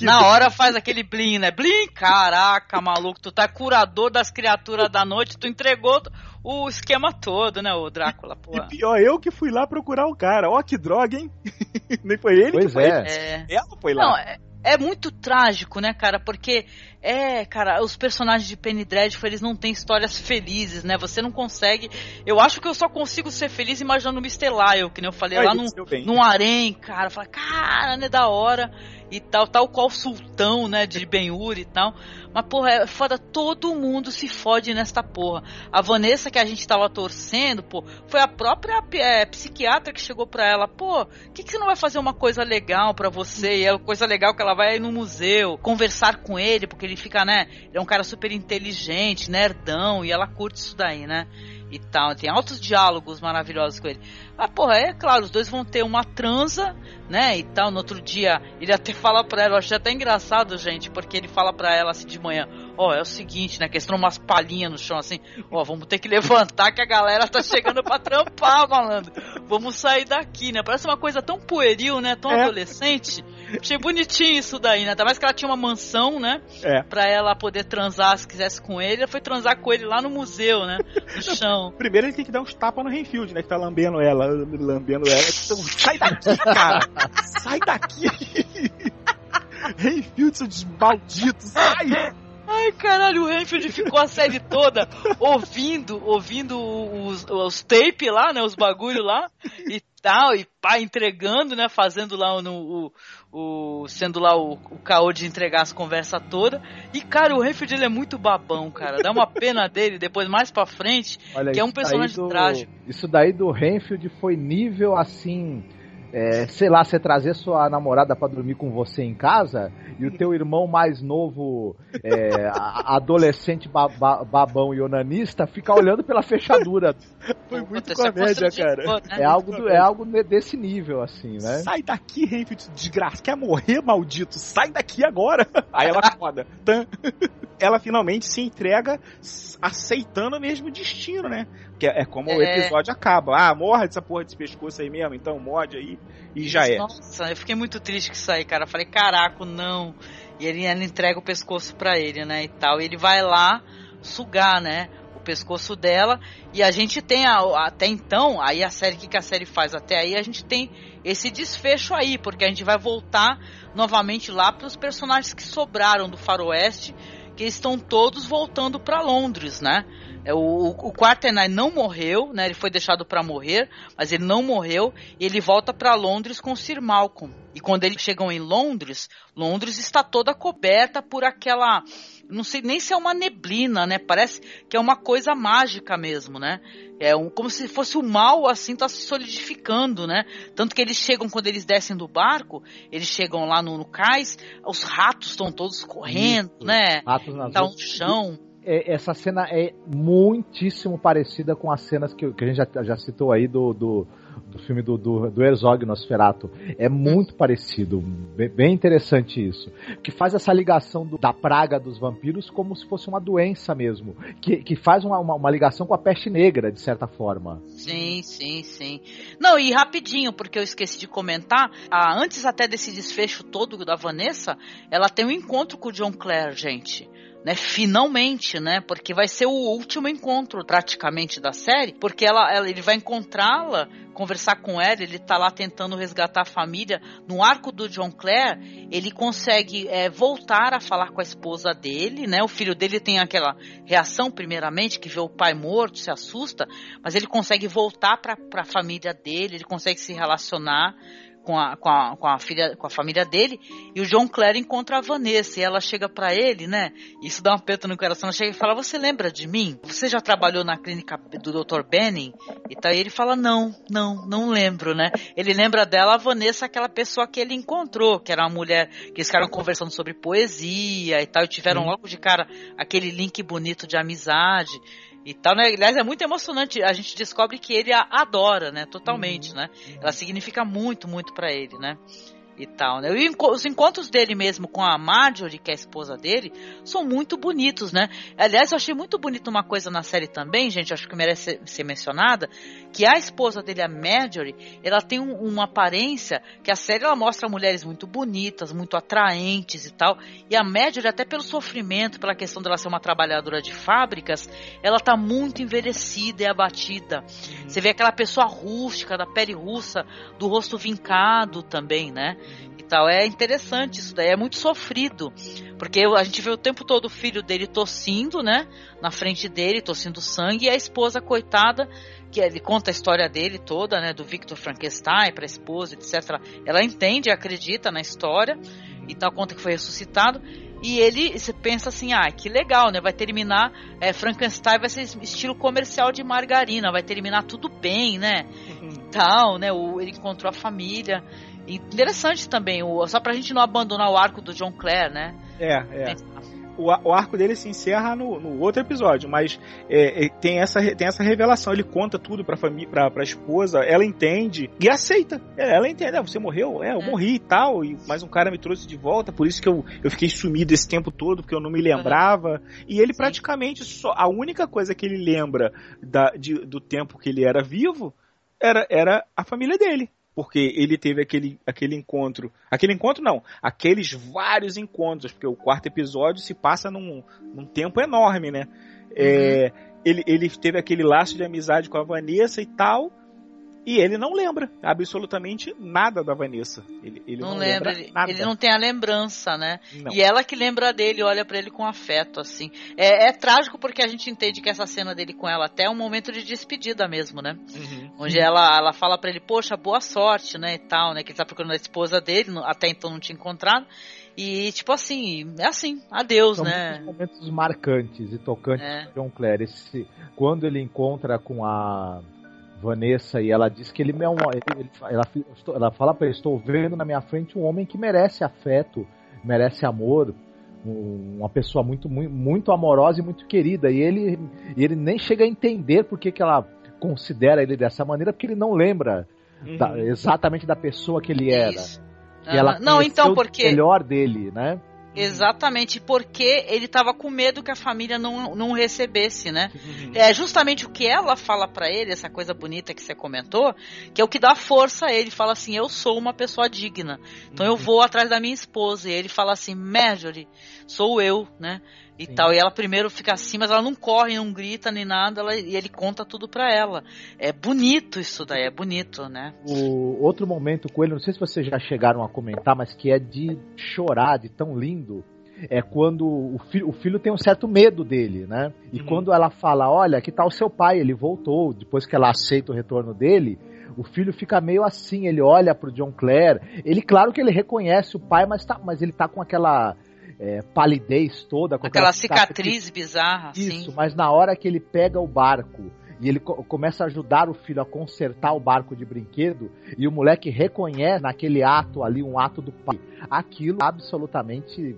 Na hora faz aquele blim, né? Blim, caraca, maluco, tu tá curador das criaturas da noite, tu entregou o esquema todo, né, o Drácula, pô. E pior, eu que fui lá procurar o cara. Ó, que droga, hein? Nem foi ele pois que foi. É. é. Ela foi lá. Não, é é muito trágico, né, cara? Porque é, cara, os personagens de Penny Dreadful, eles não têm histórias felizes, né? Você não consegue. Eu acho que eu só consigo ser feliz imaginando o Mr. Lyle, que nem eu falei, lá num, num harém, cara. Fala, cara, né, da hora e tal, tal qual sultão, né, de Ben-Hur e tal. Mas, porra, é foda, todo mundo se fode nesta porra. A Vanessa, que a gente tava torcendo, pô, foi a própria é, psiquiatra que chegou pra ela, pô, que, que você não vai fazer uma coisa legal pra você? E é coisa legal que ela vai no museu, conversar com ele, porque ele fica, né, ele é um cara super inteligente, nerdão, e ela curte isso daí, né? E tal. Tem altos diálogos maravilhosos com ele. Ah, porra, é claro, os dois vão ter uma transa, né, e tal. No outro dia, ele até fala pra ela, eu achei até engraçado, gente, porque ele fala pra ela assim de manhã, ó, oh, é o seguinte, né, que eles umas palhinhas no chão assim, ó, oh, vamos ter que levantar que a galera tá chegando pra trampar, malandro. Vamos sair daqui, né? Parece uma coisa tão pueril, né, tão é. adolescente. Achei bonitinho isso daí, né? Até mais que ela tinha uma mansão, né? É. Pra ela poder transar se quisesse com ele. Ela foi transar com ele lá no museu, né? No chão. Primeiro ele tem que dar uns tapas no Renfield, né? Que tá lambendo ela, lambendo ela. Então, sai daqui, cara! sai daqui! Renfield, seu maldito, sai! Ai, caralho, o Renfield ficou a série toda ouvindo, ouvindo os, os tape lá, né? Os bagulho lá e tal, e pá, entregando, né? Fazendo lá no, o, o, sendo lá o, o caô de entregar as conversas toda. E, cara, o Renfield ele é muito babão, cara. Dá uma pena dele depois, mais pra frente, Olha, que é um personagem do, trágico. Isso daí do Renfield foi nível assim é, sei lá, você trazer sua namorada para dormir com você em casa e o teu irmão mais novo, é, adolescente ba babão e onanista, ficar olhando pela fechadura. Foi muito comédia, cara. Boa, né? É algo, do, é algo desse nível, assim, né? Sai daqui, Renfield, desgraça. Quer morrer, maldito? Sai daqui agora. Aí ela foda. ela finalmente se entrega aceitando o mesmo destino, né? Que é, como é. o episódio acaba. Ah, morre dessa porra desse pescoço aí mesmo, então morde aí e já é. Nossa, eu fiquei muito triste com isso aí, cara. Eu falei, caraca, não. E ele, ele entrega o pescoço pra ele, né, e tal. E ele vai lá sugar, né, o pescoço dela. E a gente tem, a, até então, aí a série, o que, que a série faz? Até aí a gente tem esse desfecho aí, porque a gente vai voltar novamente lá para os personagens que sobraram do faroeste, que estão todos voltando para Londres, né? É, o, o Quaternight não morreu, né? Ele foi deixado para morrer, mas ele não morreu. E ele volta para Londres com Sir Malcolm. E quando eles chegam em Londres, Londres está toda coberta por aquela não sei nem se é uma neblina, né? Parece que é uma coisa mágica mesmo, né? É um, como se fosse o mal, assim, tá se solidificando, né? Tanto que eles chegam, quando eles descem do barco, eles chegam lá no, no cais, os ratos estão todos correndo, Isso. né? Ratos nas Tá um chão. É, essa cena é muitíssimo parecida com as cenas que, que a gente já, já citou aí do, do, do filme do, do, do Herzog Nosferatu. É muito parecido, bem, interessante isso. Que faz essa ligação do- da praga dos vampiros como se fosse uma doença mesmo. Que, que faz uma, uma, uma ligação com a peste negra, de certa forma. Sim, sim, sim. Não, e rapidinho, porque eu esqueci de comentar, ah, antes até desse desfecho todo da Vanessa, ela tem um encontro com o John Clare, gente. Né, finalmente, né? Porque vai ser o último encontro praticamente da série, porque ela, ela- ele vai encontrá-la, conversar com ela, ele tá lá tentando resgatar a família. No arco do John Clare, ele consegue é, voltar a falar com a esposa dele, né? O filho dele tem aquela reação, primeiramente, que vê o pai morto, se assusta, mas ele consegue voltar para a família dele, ele consegue se relacionar com a, com, a, com, a filha, com a família dele, e o John Clare encontra a Vanessa, e ela chega para ele, né? Isso dá um aperto no coração, ela chega e fala: Você lembra de mim? Você já trabalhou na clínica do Dr. Benning? E tá, ele fala: Não, não, não lembro, né? Ele lembra dela, a Vanessa, aquela pessoa que ele encontrou, que era uma mulher que eles ficaram conversando sobre poesia e tal, e tiveram logo de cara aquele link bonito de amizade e tal, né? Aliás, é muito emocionante. A gente descobre que ele a adora, né? Totalmente, né? Ela significa muito, muito pra ele, né? E tal, né? E os encontros dele mesmo com a Marjorie, que é a esposa dele, são muito bonitos, né? Aliás, eu achei muito bonito uma coisa na série também, gente, acho que merece ser mencionada, que a esposa dele, a Marjorie, ela tem um- uma aparência que a série ela mostra mulheres muito bonitas, muito atraentes e tal. E a Marjorie, até pelo sofrimento, pela questão dela ser uma trabalhadora de fábricas, ela tá muito envelhecida e abatida. Você vê aquela pessoa rústica, da pele russa, do rosto vincado também, né? E tal. É interessante isso daí, é muito sofrido. Porque a gente vê o tempo todo o filho dele tossindo, né? Na frente dele, tossindo sangue, e a esposa, coitada, que ele conta a história dele toda, né? Do Victor Frankenstein pra esposa, etc. Ela entende, acredita na história, e tal, conta que foi ressuscitado. E ele, você pensa assim, ah, que legal, né? Vai terminar, é, Frankenstein vai ser estilo comercial de margarina, vai terminar tudo bem, né? E tal, né? O, ele encontrou a família. Interessante também, o, só pra gente não abandonar o arco do John Clare, né? É, é. O, o arco dele se encerra no, no outro episódio, mas é, é, tem, essa, tem essa revelação. Ele conta tudo pra, família, pra, pra esposa, ela entende e aceita. É, ela entende, ah, você morreu? É, eu morri e tal, e, mas um cara me trouxe de volta, por isso que eu, eu fiquei sumido esse tempo todo, porque eu não me lembrava. E ele praticamente só. A única coisa que ele lembra da, de- do tempo que ele era vivo era, era a família dele. Porque ele teve aquele, aquele encontro. Aquele encontro não, aqueles vários encontros, porque o quarto episódio se passa num, num tempo enorme, né? É, ele, ele teve aquele laço de amizade com a Vanessa e tal. E ele não lembra absolutamente nada da Vanessa. Ele, ele não, não, lembra, lembra, ele, nada. ele não tem a lembrança, né? Não. E ela que lembra dele, olha pra ele com afeto, assim. É, é trágico porque a gente entende que essa cena dele com ela até é um momento de despedida mesmo, né? Uhum. Onde ela, ela fala pra ele, poxa, boa sorte, né, e tal, né? Que ele tá procurando a esposa dele, não- até então não tinha encontrado. E, tipo assim, é assim, adeus, São né? momentos marcantes e tocantes É. de John Clare. Esse, quando ele encontra com a Vanessa e ela diz que ele é um. ele- ela, ela fala pra ele: Estou vendo na minha frente um homem que merece afeto, merece amor, um- uma pessoa muito, muito, muito amorosa e muito querida. E ele, ele nem chega a entender por que, que ela considera ele dessa maneira, porque ele não lembra da- exatamente da pessoa que ele era. E ela Aham. Não, então, o porque- melhor dele, né? Exatamente, porque ele tava com medo que a família não, não recebesse, né? Uhum. É justamente o que ela fala pra ele, essa coisa bonita que você comentou, que é o que dá força a ele. Fala assim: Eu sou uma pessoa digna, então Uhum. eu vou atrás da minha esposa. E ele fala assim: Marjorie, sou eu, né? E tal. E ela primeiro fica assim, mas ela não corre, não grita nem nada, ela- e ele conta tudo pra ela. É bonito isso daí, é bonito, né? O outro momento com ele, não sei se vocês já chegaram a comentar, mas que é de chorar, de tão lindo, é quando o filho, o filho tem um certo medo dele, né? E quando ela fala, olha, que tal o seu pai? Ele voltou, depois que ela aceita o retorno dele, o filho fica meio assim, ele olha pro John Clare, ele, claro que ele reconhece o pai, mas, tá, mas ele tá com aquela é, palidez toda. Com aquela, aquela cicatriz, cicatriz bizarra. Isso, sim. mas na hora que ele pega o barco e ele co começa a ajudar o filho a consertar o barco de brinquedo e o moleque reconhece naquele ato ali um ato do pai. Aquilo absolutamente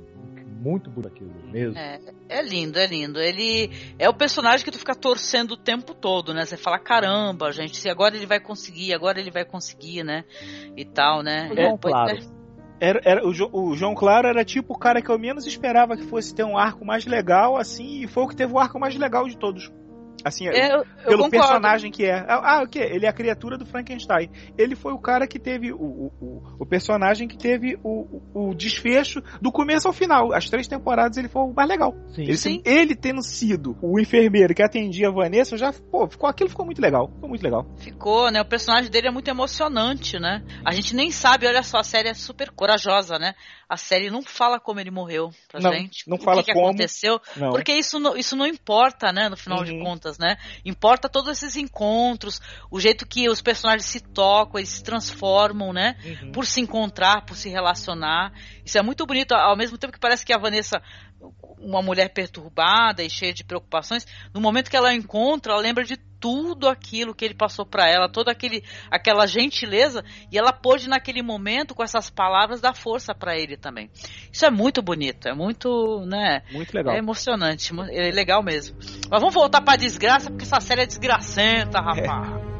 muito bonito aquilo mesmo. É, é, lindo, é lindo. Ele é o personagem que tu fica torcendo o tempo todo, né? Você fala, caramba, gente, se agora ele vai conseguir, agora ele vai conseguir, né? E tal, né? É, claro. Era, era, o, o, João Claro era tipo o cara que eu menos esperava que fosse ter um arco mais legal, assim, e foi o que teve o arco mais legal de todos. Assim, é, eu, eu pelo concordo. personagem que é. Ah, ah, o que? Ele é a criatura do Frankenstein. Ele foi o cara que teve o, o, o personagem que teve o, o, desfecho do começo ao final. As três temporadas ele foi o mais legal. Sim. Ele, Sim. ele tendo sido o enfermeiro que atendia a Vanessa, já, pô, ficou, aquilo ficou muito legal. Ficou muito legal. Ficou, né? O personagem dele é muito emocionante, né? A gente nem sabe, olha só, a série é super corajosa, né? A série não fala como ele morreu pra não, gente. Não fala o que, como. que aconteceu. Não. Porque isso não, isso não importa, né? No final uhum. de contas, né? Importa todos esses encontros, o jeito que os personagens se tocam, eles se transformam, né? Uhum. Por se encontrar, por se relacionar. Isso é muito bonito, ao mesmo tempo que parece que a Vanessa uma mulher perturbada e cheia de preocupações, no momento que ela encontra, ela lembra de tudo aquilo que ele passou para ela, toda aquele, aquela gentileza, e ela pôde naquele momento com essas palavras dar força para ele também. Isso é muito bonito, é muito, né? Muito legal. É emocionante, é legal mesmo. Mas vamos voltar para desgraça, porque essa série é desgracenta, rapaz. É.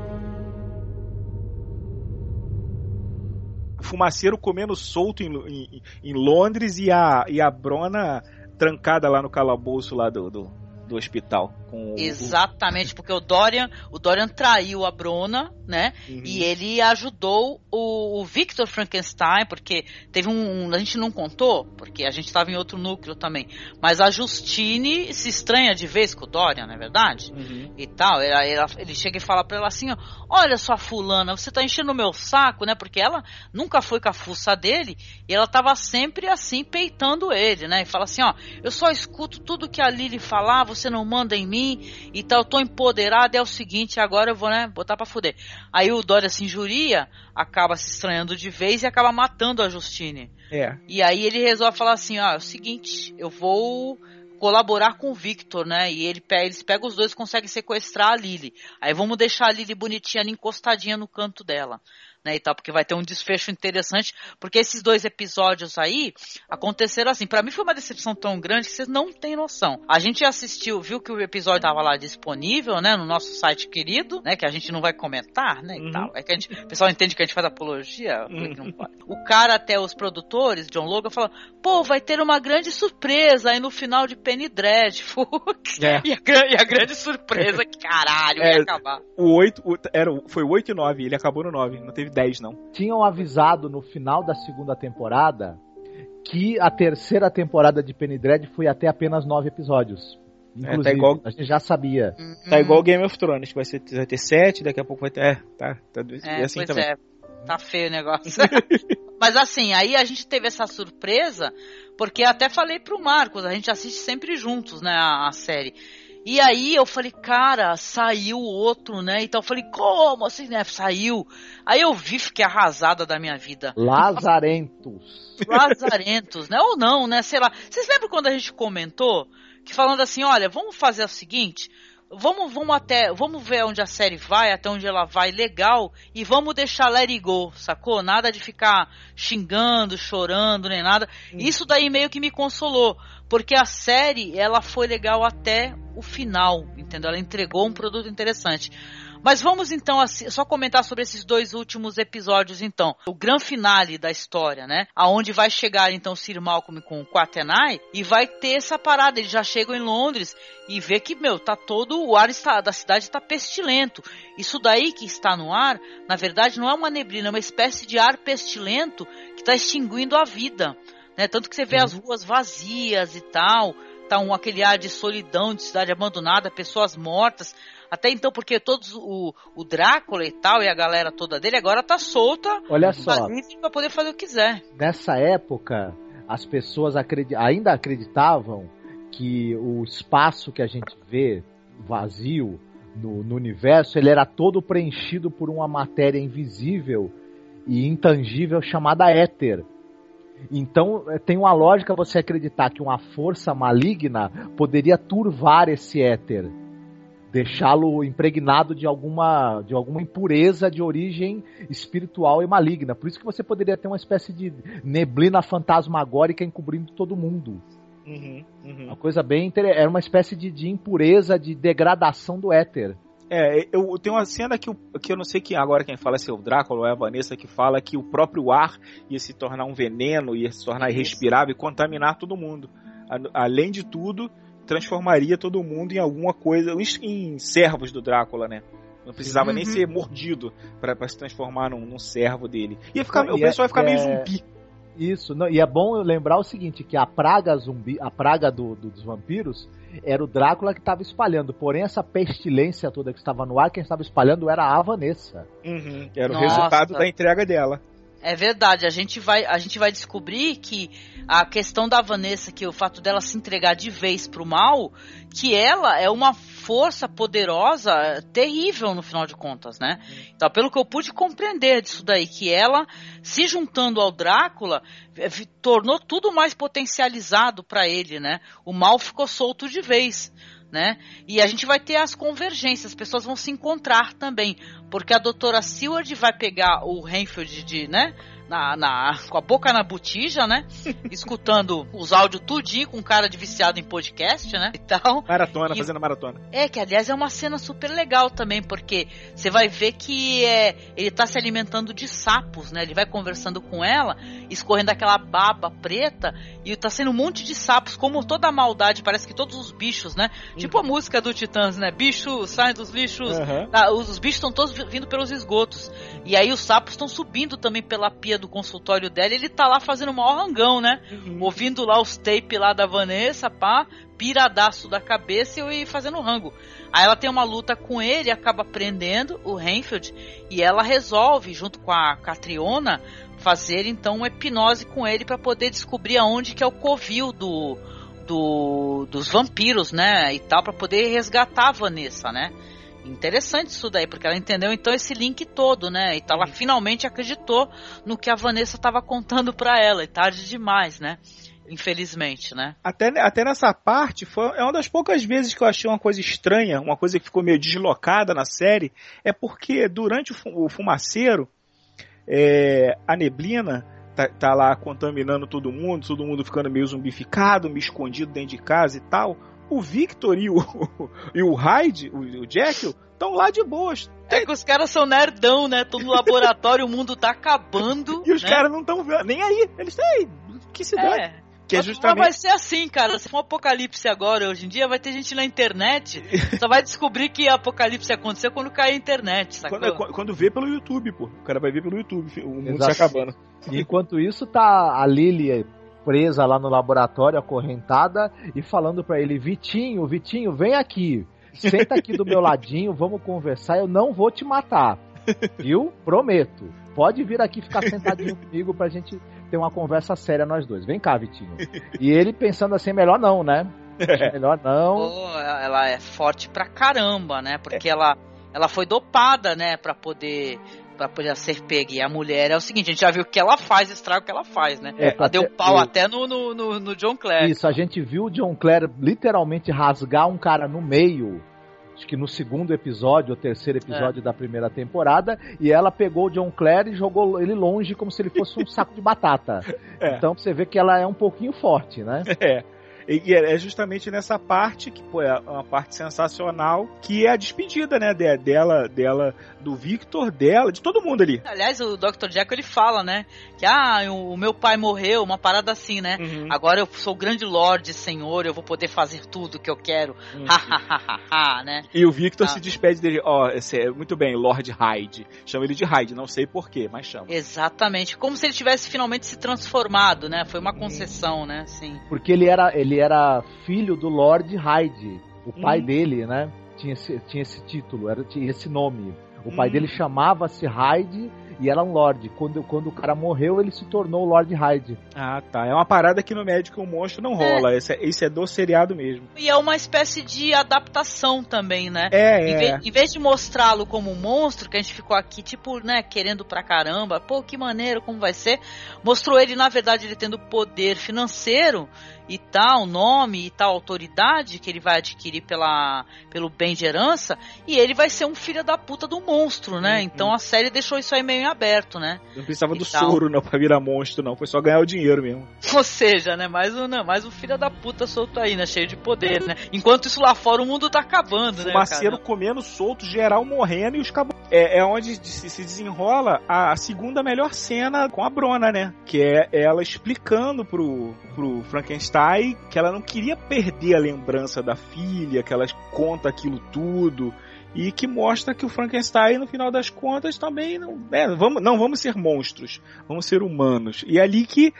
fumaceiro comendo solto em, em, em, Londres e a, e a Brona trancada lá no calabouço lá do, do, do hospital. Com Exatamente, o... porque o Dorian, o Dorian traiu a Bruna, né? Uhum. E ele ajudou o, o, Victor Frankenstein, porque teve um, A gente não contou, porque a gente estava em outro núcleo também. Mas a Justine se estranha de vez com o Dorian, não é verdade? Uhum. E tal. Ela, ela, ele chega e fala pra ela assim: ó, Olha sua fulana, você tá enchendo o meu saco, né? Porque ela nunca foi com a fuça dele e ela tava sempre assim, peitando ele, né? E fala assim: Ó, eu só escuto tudo que a Lily falar, você não manda em mim e tal, eu tô empoderada. É o seguinte, agora eu vou, né, botar pra fuder. Aí o Dória se injuria, acaba se estranhando de vez e acaba matando a Justine. É. E aí ele resolve falar assim, ó, é o seguinte, eu vou colaborar com o Victor, né? E ele, eles pegam os dois e conseguem sequestrar a Lily. Aí vamos deixar a Lily bonitinha ali encostadinha no canto dela né, e tal, porque vai ter um desfecho interessante, porque esses dois episódios aí aconteceram assim. Para mim foi uma decepção tão grande que vocês não têm noção. A gente assistiu, viu que o episódio tava lá disponível, né, no nosso site querido, né, que a gente não vai comentar, né, uhum. e tal. É que a gente, o pessoal entende que a gente faz apologia, uhum. O cara até os produtores, John Logan, falou: "Pô, vai ter uma grande surpresa aí no final de Penny Dreadful". É. e, a, e, a, grande surpresa, caralho, é, ia acabar. O 8, o, era, foi o 8 e 9, ele acabou no 9, não teve 10, não. Tinham avisado no final da segunda temporada que a terceira temporada de Penny Dread foi até apenas nove episódios. Inclusive, é, tá igual, a gente já sabia. Uhum. Tá igual Game of Thrones, que vai, ser, vai ter sete, daqui a pouco vai ter. É, tá. tá é, assim pois também. é. Tá feio o negócio. Mas assim, aí a gente teve essa surpresa, porque até falei pro Marcos, a gente assiste sempre juntos, né, a, a série. E aí eu falei, cara, saiu outro, né? Então eu falei, como assim, né? Saiu. Aí eu vi, fiquei arrasada da minha vida. Lazarentos. Lazarentos, né? Ou não, né? Sei lá. Vocês lembram quando a gente comentou que falando assim, olha, vamos fazer o seguinte, vamos, vamos até, vamos ver onde a série vai, até onde ela vai, legal, e vamos deixar Let It Go, sacou? Nada de ficar xingando, chorando, nem nada. Hum. Isso daí meio que me consolou, porque a série, ela foi legal até o final, entendeu? Ela entregou um produto interessante. Mas vamos então assim, só comentar sobre esses dois últimos episódios então. O grande finale da história, né? Aonde vai chegar então Sir Malcolm com o Quatenai e vai ter essa parada. Eles já chegam em Londres e vê que, meu, tá todo o ar está, da cidade está pestilento. Isso daí que está no ar, na verdade, não é uma neblina, é uma espécie de ar pestilento que está extinguindo a vida. Né? Tanto que você vê as ruas vazias e tal, tá um, aquele ar de solidão, de cidade abandonada, pessoas mortas. Até então, porque todos o, o Drácula e tal, e a galera toda dele, agora tá solta. Olha só. Pra poder fazer o que quiser. Nessa época, as pessoas acredit ainda acreditavam que o espaço que a gente vê vazio no, no universo, ele era todo preenchido por uma matéria invisível e intangível chamada éter Então eh, tem uma lógica você acreditar que uma força maligna poderia turvar esse éter, deixá-lo impregnado de alguma, de alguma impureza de origem espiritual e maligna. Por isso que você poderia ter uma espécie de neblina fantasmagórica encobrindo todo mundo. Uhum, uhum. Uma coisa bem interessante. Era uma espécie de, de impureza, de degradação do éter. É, eu tenho uma cena que, eu, que eu não sei quem agora quem fala se é o Drácula ou é a Vanessa que fala que o próprio ar ia se tornar um veneno, ia se tornar irrespirável e contaminar todo mundo. Além de tudo, transformaria todo mundo em alguma coisa, em servos do Drácula, né? Não precisava Uhum. nem ser mordido para se transformar num, num servo dele. Ia ficar, Não, o é- pessoal ia ficar meio é- zumbi. Isso, não, e é bom lembrar o seguinte, que a praga zumbi, a praga do- do- dos vampiros, era o Drácula que estava espalhando. Porém, essa pestilência toda que estava no ar, quem estava espalhando era a Vanessa. Uhum, era o Nossa. resultado da entrega dela. É verdade, a gente vai, a gente vai descobrir que a questão da Vanessa, que o fato dela se entregar de vez pro mal, que ela é uma força poderosa, terrível no final de contas, né? Então, pelo que eu pude compreender disso daí, que ela, se juntando ao Drácula, eh, tornou tudo mais potencializado para ele, né? O mal ficou solto de vez. Né? E a gente vai ter as convergências, as pessoas vão se encontrar também, porque a doutora Seward vai pegar o Renfield de, né, na, na- com a boca na botija, né, escutando os áudios tudinho com cara de viciado em podcast, né, e tal. Maratona, E- fazendo maratona. É, que aliás é uma cena super legal também, porque você vai ver que é, ele tá se alimentando de sapos, né? Ele vai conversando com ela, escorrendo aquela baba preta, e tá sendo um monte de sapos, como toda a maldade, parece que todos os bichos, né? Tipo a música do Titãs, né? Bichos, saem dos lixos. Aham. Tá, os, os bichos estão todos vi- vindo pelos esgotos. E aí os sapos estão subindo também pela pia do consultório dela, ele tá lá fazendo o maior rangão, né? Ouvindo lá os tape lá da Vanessa, pá, piradaço da cabeça e fazendo rango. Aí ela tem uma luta com ele, acaba prendendo o Renfield e ela resolve, junto com a Catriona, fazer então uma hipnose com ele para poder descobrir aonde que é o covil do, do dos vampiros, né? E tal, para poder resgatar a Vanessa, né? Interessante isso daí, porque ela entendeu então esse link todo, né? Então ela finalmente acreditou no que a Vanessa estava contando para ela, e tarde demais, né? Infelizmente, né? Até, até nessa parte, foi, é uma das poucas vezes que eu achei uma coisa estranha, uma coisa que ficou meio deslocada na série, é porque durante o fumaceiro, é, a neblina tá, tá lá contaminando todo mundo, todo mundo ficando meio zumbificado, meio escondido dentro de casa e tal. O Victor e o, e o Hyde, o, o Jekyll, estão lá de boas. É que os caras são nerdão, né? Tô no laboratório, o mundo tá acabando. E os né? caras não estão vendo, nem aí. Eles têm aí, que se. É. Que é Mas- justamente- Mas vai ser assim, cara. Se for um apocalipse agora, hoje em dia, vai ter gente na internet. só vai descobrir que apocalipse aconteceu quando cair a internet, sacou? Quando, quando- quando vê pelo YouTube, pô. O cara vai ver pelo YouTube, o mundo Exato. se acabando. Enquanto isso, tá a Lily presa lá no laboratório, acorrentada, e falando pra ele: Vitinho, Vitinho, vem aqui. Senta aqui do meu ladinho, vamos conversar. Eu não vou te matar. Viu? Prometo. Pode vir aqui ficar sentadinho comigo pra gente ter uma conversa séria nós dois. Vem cá, Vitinho. E ele pensando assim: melhor não, né? Melhor não. Ela é forte pra caramba, né? Porque ela, ela foi dopada, né? Pra poder, pra poder ser pega. E a mulher é o seguinte: a gente já viu o que ela faz, o estrago que ela faz, né? É, ela deu pau eu- até no, no, no, no John Clare. Isso, a gente viu o John Clare literalmente rasgar um cara no meio. Acho que no segundo episódio, ou terceiro episódio da primeira temporada, e ela pegou o John Clare e jogou ele longe como se ele fosse um saco de batata. É. Então você vê que ela é um pouquinho forte, né? É. E e é justamente nessa parte que pô, é uma parte sensacional, que é a despedida, né, de- dela, dela, do Victor, dela, de todo mundo ali. Aliás, o Dr. Jekyll ele fala, né? Que ah, o meu pai morreu, uma parada assim, né? Uhum. Agora eu sou o grande Lorde Senhor, eu vou poder fazer tudo que eu quero. Uhum. Né? E o Victor Ah. se despede dele, ó, é muito bem, Lord Hyde. Chama ele de Hyde, não sei porquê, mas chama. Exatamente. Como se ele tivesse finalmente se transformado, né? Foi uma Uhum. concessão, né? Sim. Porque ele era, ele era filho do Lord Hyde. O pai Hum. dele, né? Tinha esse, tinha esse título, era, tinha esse nome. O pai Hum. dele chamava-se Hyde e era um Lorde. Quando, quando o cara morreu, ele se tornou o Lord Hyde. Ah, tá. É uma parada que no Médico o Monstro não rola. Esse, é, esse é do seriado mesmo. E é uma espécie de adaptação também, né? É, em, é. vez, em vez de mostrá-lo como um monstro, que a gente ficou aqui, tipo, né, querendo pra caramba, pô, que maneiro, como vai ser, mostrou ele, na verdade, ele tendo poder financeiro e tal, nome e tal autoridade que ele vai adquirir pela, pelo bem de herança, e ele vai ser um filho da puta do monstro, né? Uhum. Então a série deixou isso aí meio em aberto, né? Não precisava E do tal. soro não pra virar monstro, não. Foi só ganhar o dinheiro mesmo. Ou seja, né? Mais um, não, mais um filho da puta solto aí, né? Cheio de poder, né? Enquanto isso lá fora o mundo tá acabando, né? Fumaceiro cara? comendo solto, geral morrendo e os cabos. É, é onde se, se desenrola a, a segunda melhor cena com a Brona, né? Que é ela explicando pro, pro Frankenstein que ela não queria perder a lembrança da filha, que ela conta aquilo tudo. E que mostra que o Frankenstein, no final das contas, também não. É, vamos, não vamos ser monstros, vamos ser humanos. E é ali que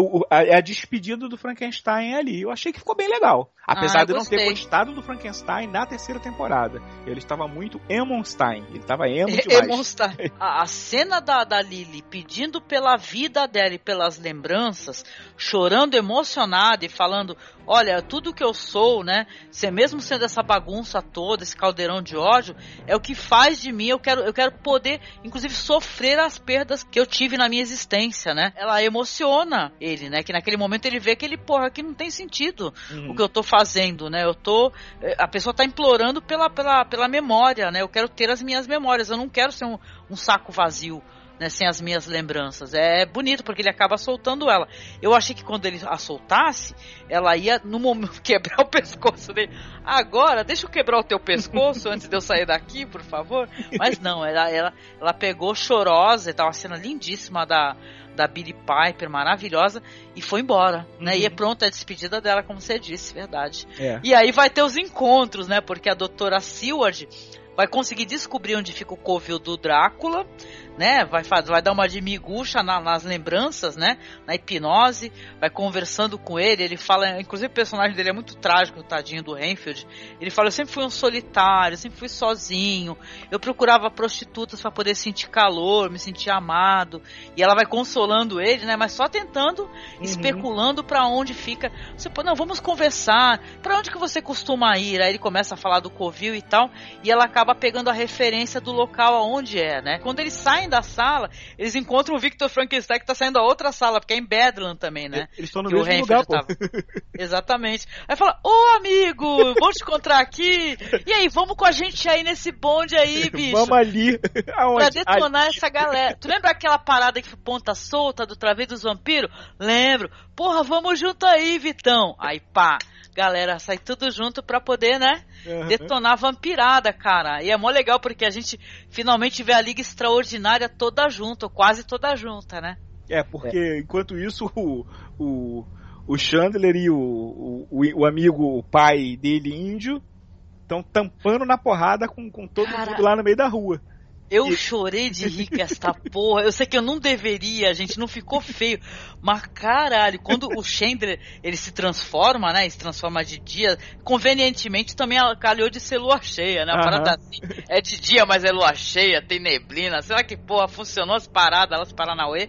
o- a, a despedida do Frankenstein é ali. Eu achei que ficou bem legal. Apesar Ah, de eu não ter gostado do Frankenstein na terceira temporada. Ele estava muito Emonstein. Ele estava emo demais. Emonstein. A, a cena da, da Lily pedindo pela vida dela e pelas lembranças, chorando emocionada e falando: Olha, tudo que eu sou, né? Se mesmo sendo essa bagunça toda, esse caldeirão de ódio, é o que faz de mim. Eu quero, eu quero poder, inclusive, sofrer as perdas que eu tive na minha existência, né? Ela emociona ele, né? Que naquele momento ele vê que ele, porra, que não tem sentido Uhum. o que eu tô fazendo, né? Eu tô. eh, A pessoa tá implorando pela, pela, pela memória, né? Eu quero ter as minhas memórias, eu não quero ser um, um saco vazio. Né, sem as minhas lembranças. É bonito porque ele acaba soltando ela. Eu achei que quando ele a soltasse, ela ia no momento quebrar o pescoço dele. Agora, deixa eu quebrar o teu pescoço antes de eu sair daqui, por favor. Mas não, ela, ela, ela pegou chorosa, e tá uma cena lindíssima da, da Billy Piper, maravilhosa, e foi embora, né? E é pronto a despedida dela, como você disse, verdade. É. E aí vai ter os encontros, né? Porque a doutora Seward vai conseguir descobrir onde fica o covil do Drácula, né? Vai, vai dar uma de miguxa na- nas lembranças, né? Na hipnose, vai conversando com ele. Ele fala, inclusive o personagem dele é muito trágico, o tadinho do Renfield. Ele fala: Eu sempre fui um solitário, eu sempre fui sozinho. Eu procurava prostitutas para poder sentir calor, me sentir amado. E ela vai consolando ele, né? Mas só tentando, especulando para onde fica. Você pô, não, vamos conversar. Para onde que você costuma ir? Aí ele começa a falar do covil e tal, e ela acaba pegando a referência do local aonde é, né? Quando eles saem da sala, eles encontram o Victor Frankenstein que tá saindo da outra sala, porque é em Bedlam também, né? Eles estão no Que mesmo lugar, tava. Exatamente. Aí fala, ô amigo, vamos te encontrar aqui. E aí, vamos com a gente aí nesse bonde aí, bicho. Vamos ali. Pra Aonde? detonar essa galera. Tu lembra aquela parada que foi ponta solta do Travês dos Vampiros? Lembro. Porra, vamos junto aí, Vitão. Aí pá, galera sai tudo junto pra poder, né? Uhum. Detonar a vampirada, cara. E é mó legal porque a gente finalmente vê a Liga Extraordinária toda junta, ou quase toda junta, né? É, porque enquanto isso o, o, o Chandler e o, o, o- o amigo, o pai dele, índio, estão tampando na porrada com, com todo Cara, mundo lá no meio da rua. Eu chorei de rir com esta porra. Eu sei que eu não deveria, gente, não ficou feio. Mas caralho, quando o Chandler ele se transforma, né? Ele se transforma de dia. Convenientemente também calhou de ser lua cheia, né? A parada assim. É de dia, mas é lua cheia, tem neblina. Será que porra funcionou as paradas, elas Paranauê?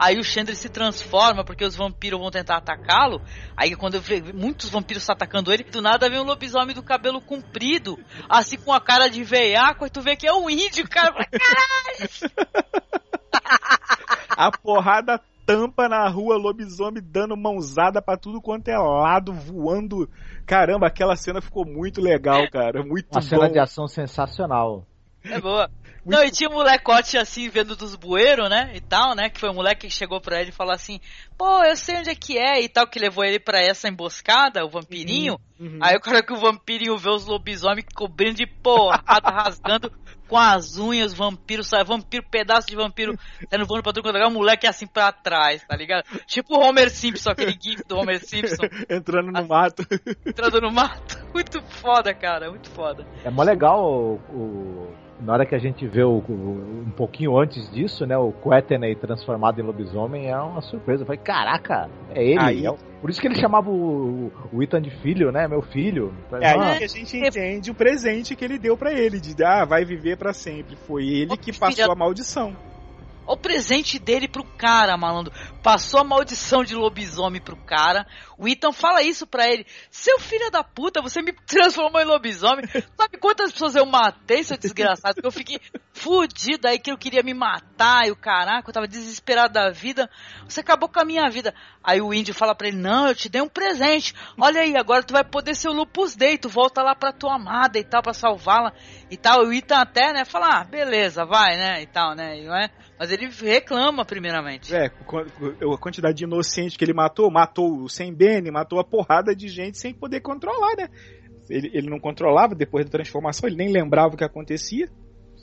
Aí o Chandler se transforma porque os vampiros vão tentar atacá-lo. Aí quando eu vejo muitos vampiros tá atacando ele, do nada vem um lobisomem do cabelo comprido, assim com a cara de veiaco, e tu vê que é um índio, cara. Fala, A porrada tampa na rua, lobisomem dando mãozada pra tudo quanto é lado, voando. Caramba, aquela cena ficou muito legal, cara. Muito Uma bom. cena de ação sensacional. É boa. Não, e tinha um molecote assim, vendo dos bueiros, né? E tal, né? Que foi um moleque que chegou pra ele e falou assim: Pô, eu sei onde é que é e tal, que levou ele pra essa emboscada, o vampirinho. Uhum. Aí o cara que o vampirinho vê os lobisomens cobrindo de porrada, rasgando com as unhas, vampiro, sai vampiro, pedaço de vampiro, saindo voando pra tudo quanto é lugar, o moleque assim pra trás, tá ligado? Tipo o Homer Simpson, aquele gif do Homer Simpson, Entrando no mato. entrando no mato. Muito foda, cara, muito foda. É mó legal o, o- na hora que a gente vê o, o- um pouquinho antes disso, né? O Quetenay transformado em lobisomem é uma surpresa. Eu falei, caraca, é ele. Aí- É o- por isso que ele chamava o, o Ethan de filho, né? Meu filho. É aí Ah, que a gente entende o presente que ele deu pra ele, de ah, vai viver pra sempre. Foi ele que passou a maldição. O presente dele pro cara, malandro. Passou a maldição de lobisomem pro cara. O Ethan fala isso pra ele. Seu filho da puta, você me transformou em lobisomem. Sabe quantas pessoas eu matei, seu desgraçado? Eu fiquei fudido aí que eu queria me matar e o caraca, eu tava desesperado da vida. Você acabou com a minha vida. Aí o índio fala pra ele: Não, eu te dei um presente. Olha aí, agora tu vai poder ser o Lupus Dei. Tu volta lá pra tua amada e tal, pra salvá-la e tal. O Ethan até, né, fala: ah, beleza, vai, né, e tal, né, não é? Mas ele reclama primeiramente. É, a quantidade de inocente que ele matou, matou o Sem Bene, matou a porrada de gente sem poder controlar, né? Ele, ele não controlava depois da transformação, ele nem lembrava o que acontecia.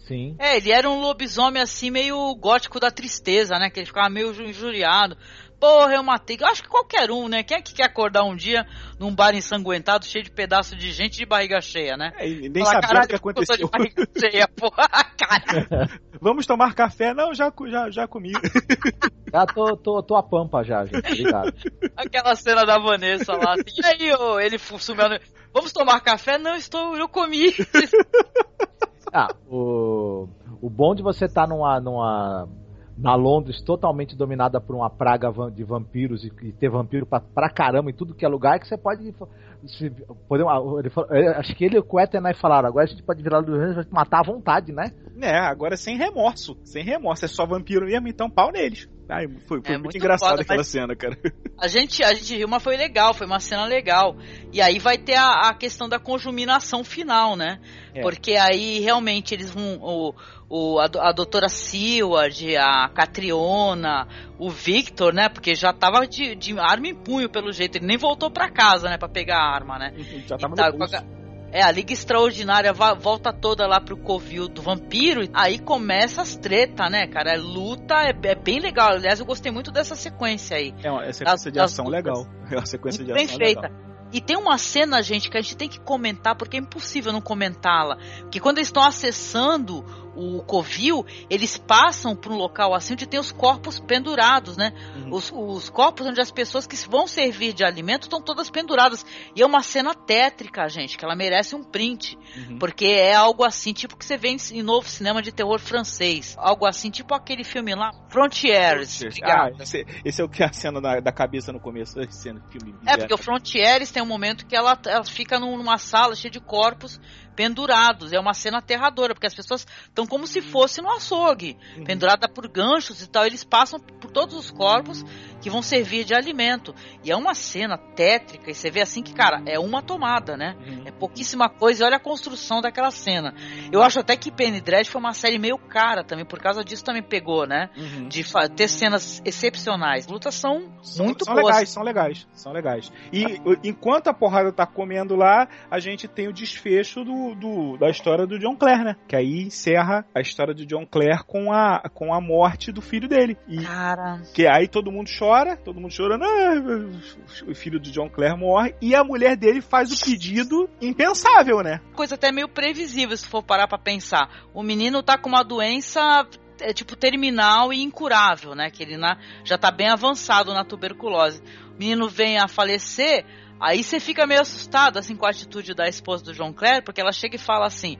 Sim. É, ele era um lobisomem assim, meio gótico da tristeza, né? Que ele ficava meio injuriado. Porra, eu matei. Eu acho que qualquer um, né? Quem é que quer acordar um dia num bar ensanguentado, cheio de pedaços de gente de barriga cheia, né? É, e nem sabia o que aconteceu. De barriga cheia, porra, cara. Vamos tomar café? Não, já, já, já comi. Já tô, tô, tô a pampa já, gente. Obrigado. Aquela cena da Vanessa lá, assim, e aí, ô, ele sumiu. Vamos tomar café? Não, estou, eu comi. Ah, o, o bom de você estar tá numa, numa na Londres totalmente dominada por uma praga de vampiros e, e ter vampiro pra, pra, caramba em tudo que é lugar, é que você pode. Se, pode ele falou, acho que ele e o Quetenay falaram, agora a gente pode virar do matar à vontade, né? É, agora sem remorso. Sem remorso, é só vampiro mesmo, então pau neles. Ai, foi, foi é, muito, muito, engraçado foda, aquela cena, cara. A gente, a gente riu, mas foi legal, foi uma cena legal. E aí vai ter a, a questão da conjuminação final, né? É. Porque aí realmente eles vão. O, o, a, a doutora Seward, a Catriona, o Victor, né? Porque já tava de, de arma em punho, pelo jeito. Ele nem voltou para casa, né? Pra pegar a arma, né? Já tava no tá, é, a Liga Extraordinária volta toda lá pro covil do vampiro. Aí começa as treta, né, cara? É luta, é, é, bem legal. Aliás, eu gostei muito dessa sequência aí. É uma é sequência das, de ação legal. É uma sequência de bem ação feita. Legal. E tem uma cena, gente, que a gente tem que comentar, porque é impossível não comentá-la. Que quando eles estão acessando o covil, eles passam por um local assim onde tem os corpos pendurados, né? Uhum. Os, os, corpos onde as pessoas que vão servir de alimento estão todas penduradas. E é uma cena tétrica, gente, que ela merece um print. Uhum. Porque é algo assim, tipo que você vê em, em, novo cinema de terror francês. Algo assim, tipo aquele filme lá, Frontiers. Ah, esse, esse, é o que é a cena da, da cabeça no começo, cena, filme É, porque o Frontiers tem um momento que ela, ela fica numa sala cheia de corpos pendurados. É uma cena aterradora, porque as pessoas estão como se fosse no açougue, uhum. pendurada por ganchos e tal. Eles passam por todos os corpos que vão servir de alimento. E é uma cena tétrica, e você vê assim que, cara, é uma tomada, né? Uhum. É pouquíssima coisa, e olha a construção daquela cena. Eu acho até que Penny Dread foi uma série meio cara também, por causa disso também pegou, né? Uhum. De ter cenas excepcionais. Lutas são, são muito são boas. legais, são legais, são legais. E enquanto a porrada tá comendo lá, a gente tem o desfecho do, do, da história do John Clare, né? Que aí encerra a história de John Clare com a, com a morte do filho dele. E, Cara. Que aí todo mundo chora, todo mundo chorando, ah, o filho de John Clare morre, e a mulher dele faz o pedido impensável, né? Coisa até meio previsível se for parar pra pensar. O menino tá com uma doença é, tipo terminal e incurável, né? Que ele na, já tá bem avançado na tuberculose. O menino vem a falecer, aí você fica meio assustado assim com a atitude da esposa do John Clare, porque ela chega e fala assim: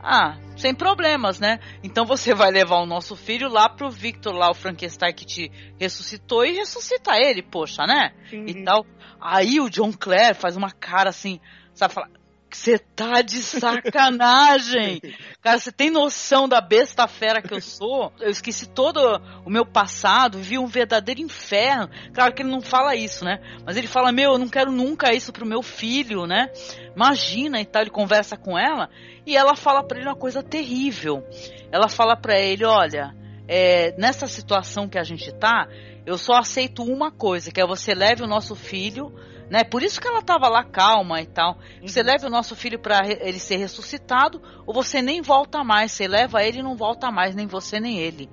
ah, sem problemas, né? Então você vai levar o nosso filho lá pro Victor, lá o Frankenstein que te ressuscitou e ressuscita ele, poxa, né? Uhum. E tal. Aí o John Clare faz uma cara assim, sabe, fala, você tá de sacanagem! Cara, você tem noção da besta fera que eu sou? Eu esqueci todo o meu passado, vi um verdadeiro inferno. Claro que ele não fala isso, né? Mas ele fala: Meu, eu não quero nunca isso pro meu filho, né? Imagina e tal. Ele conversa com ela e ela fala para ele uma coisa terrível. Ela fala para ele: Olha, é, nessa situação que a gente tá, eu só aceito uma coisa, que é você leve o nosso filho né? Por isso que ela estava lá calma e tal. Uhum. Você leva o nosso filho para ele ser ressuscitado, ou você nem volta mais. Você leva ele e não volta mais, nem você nem ele.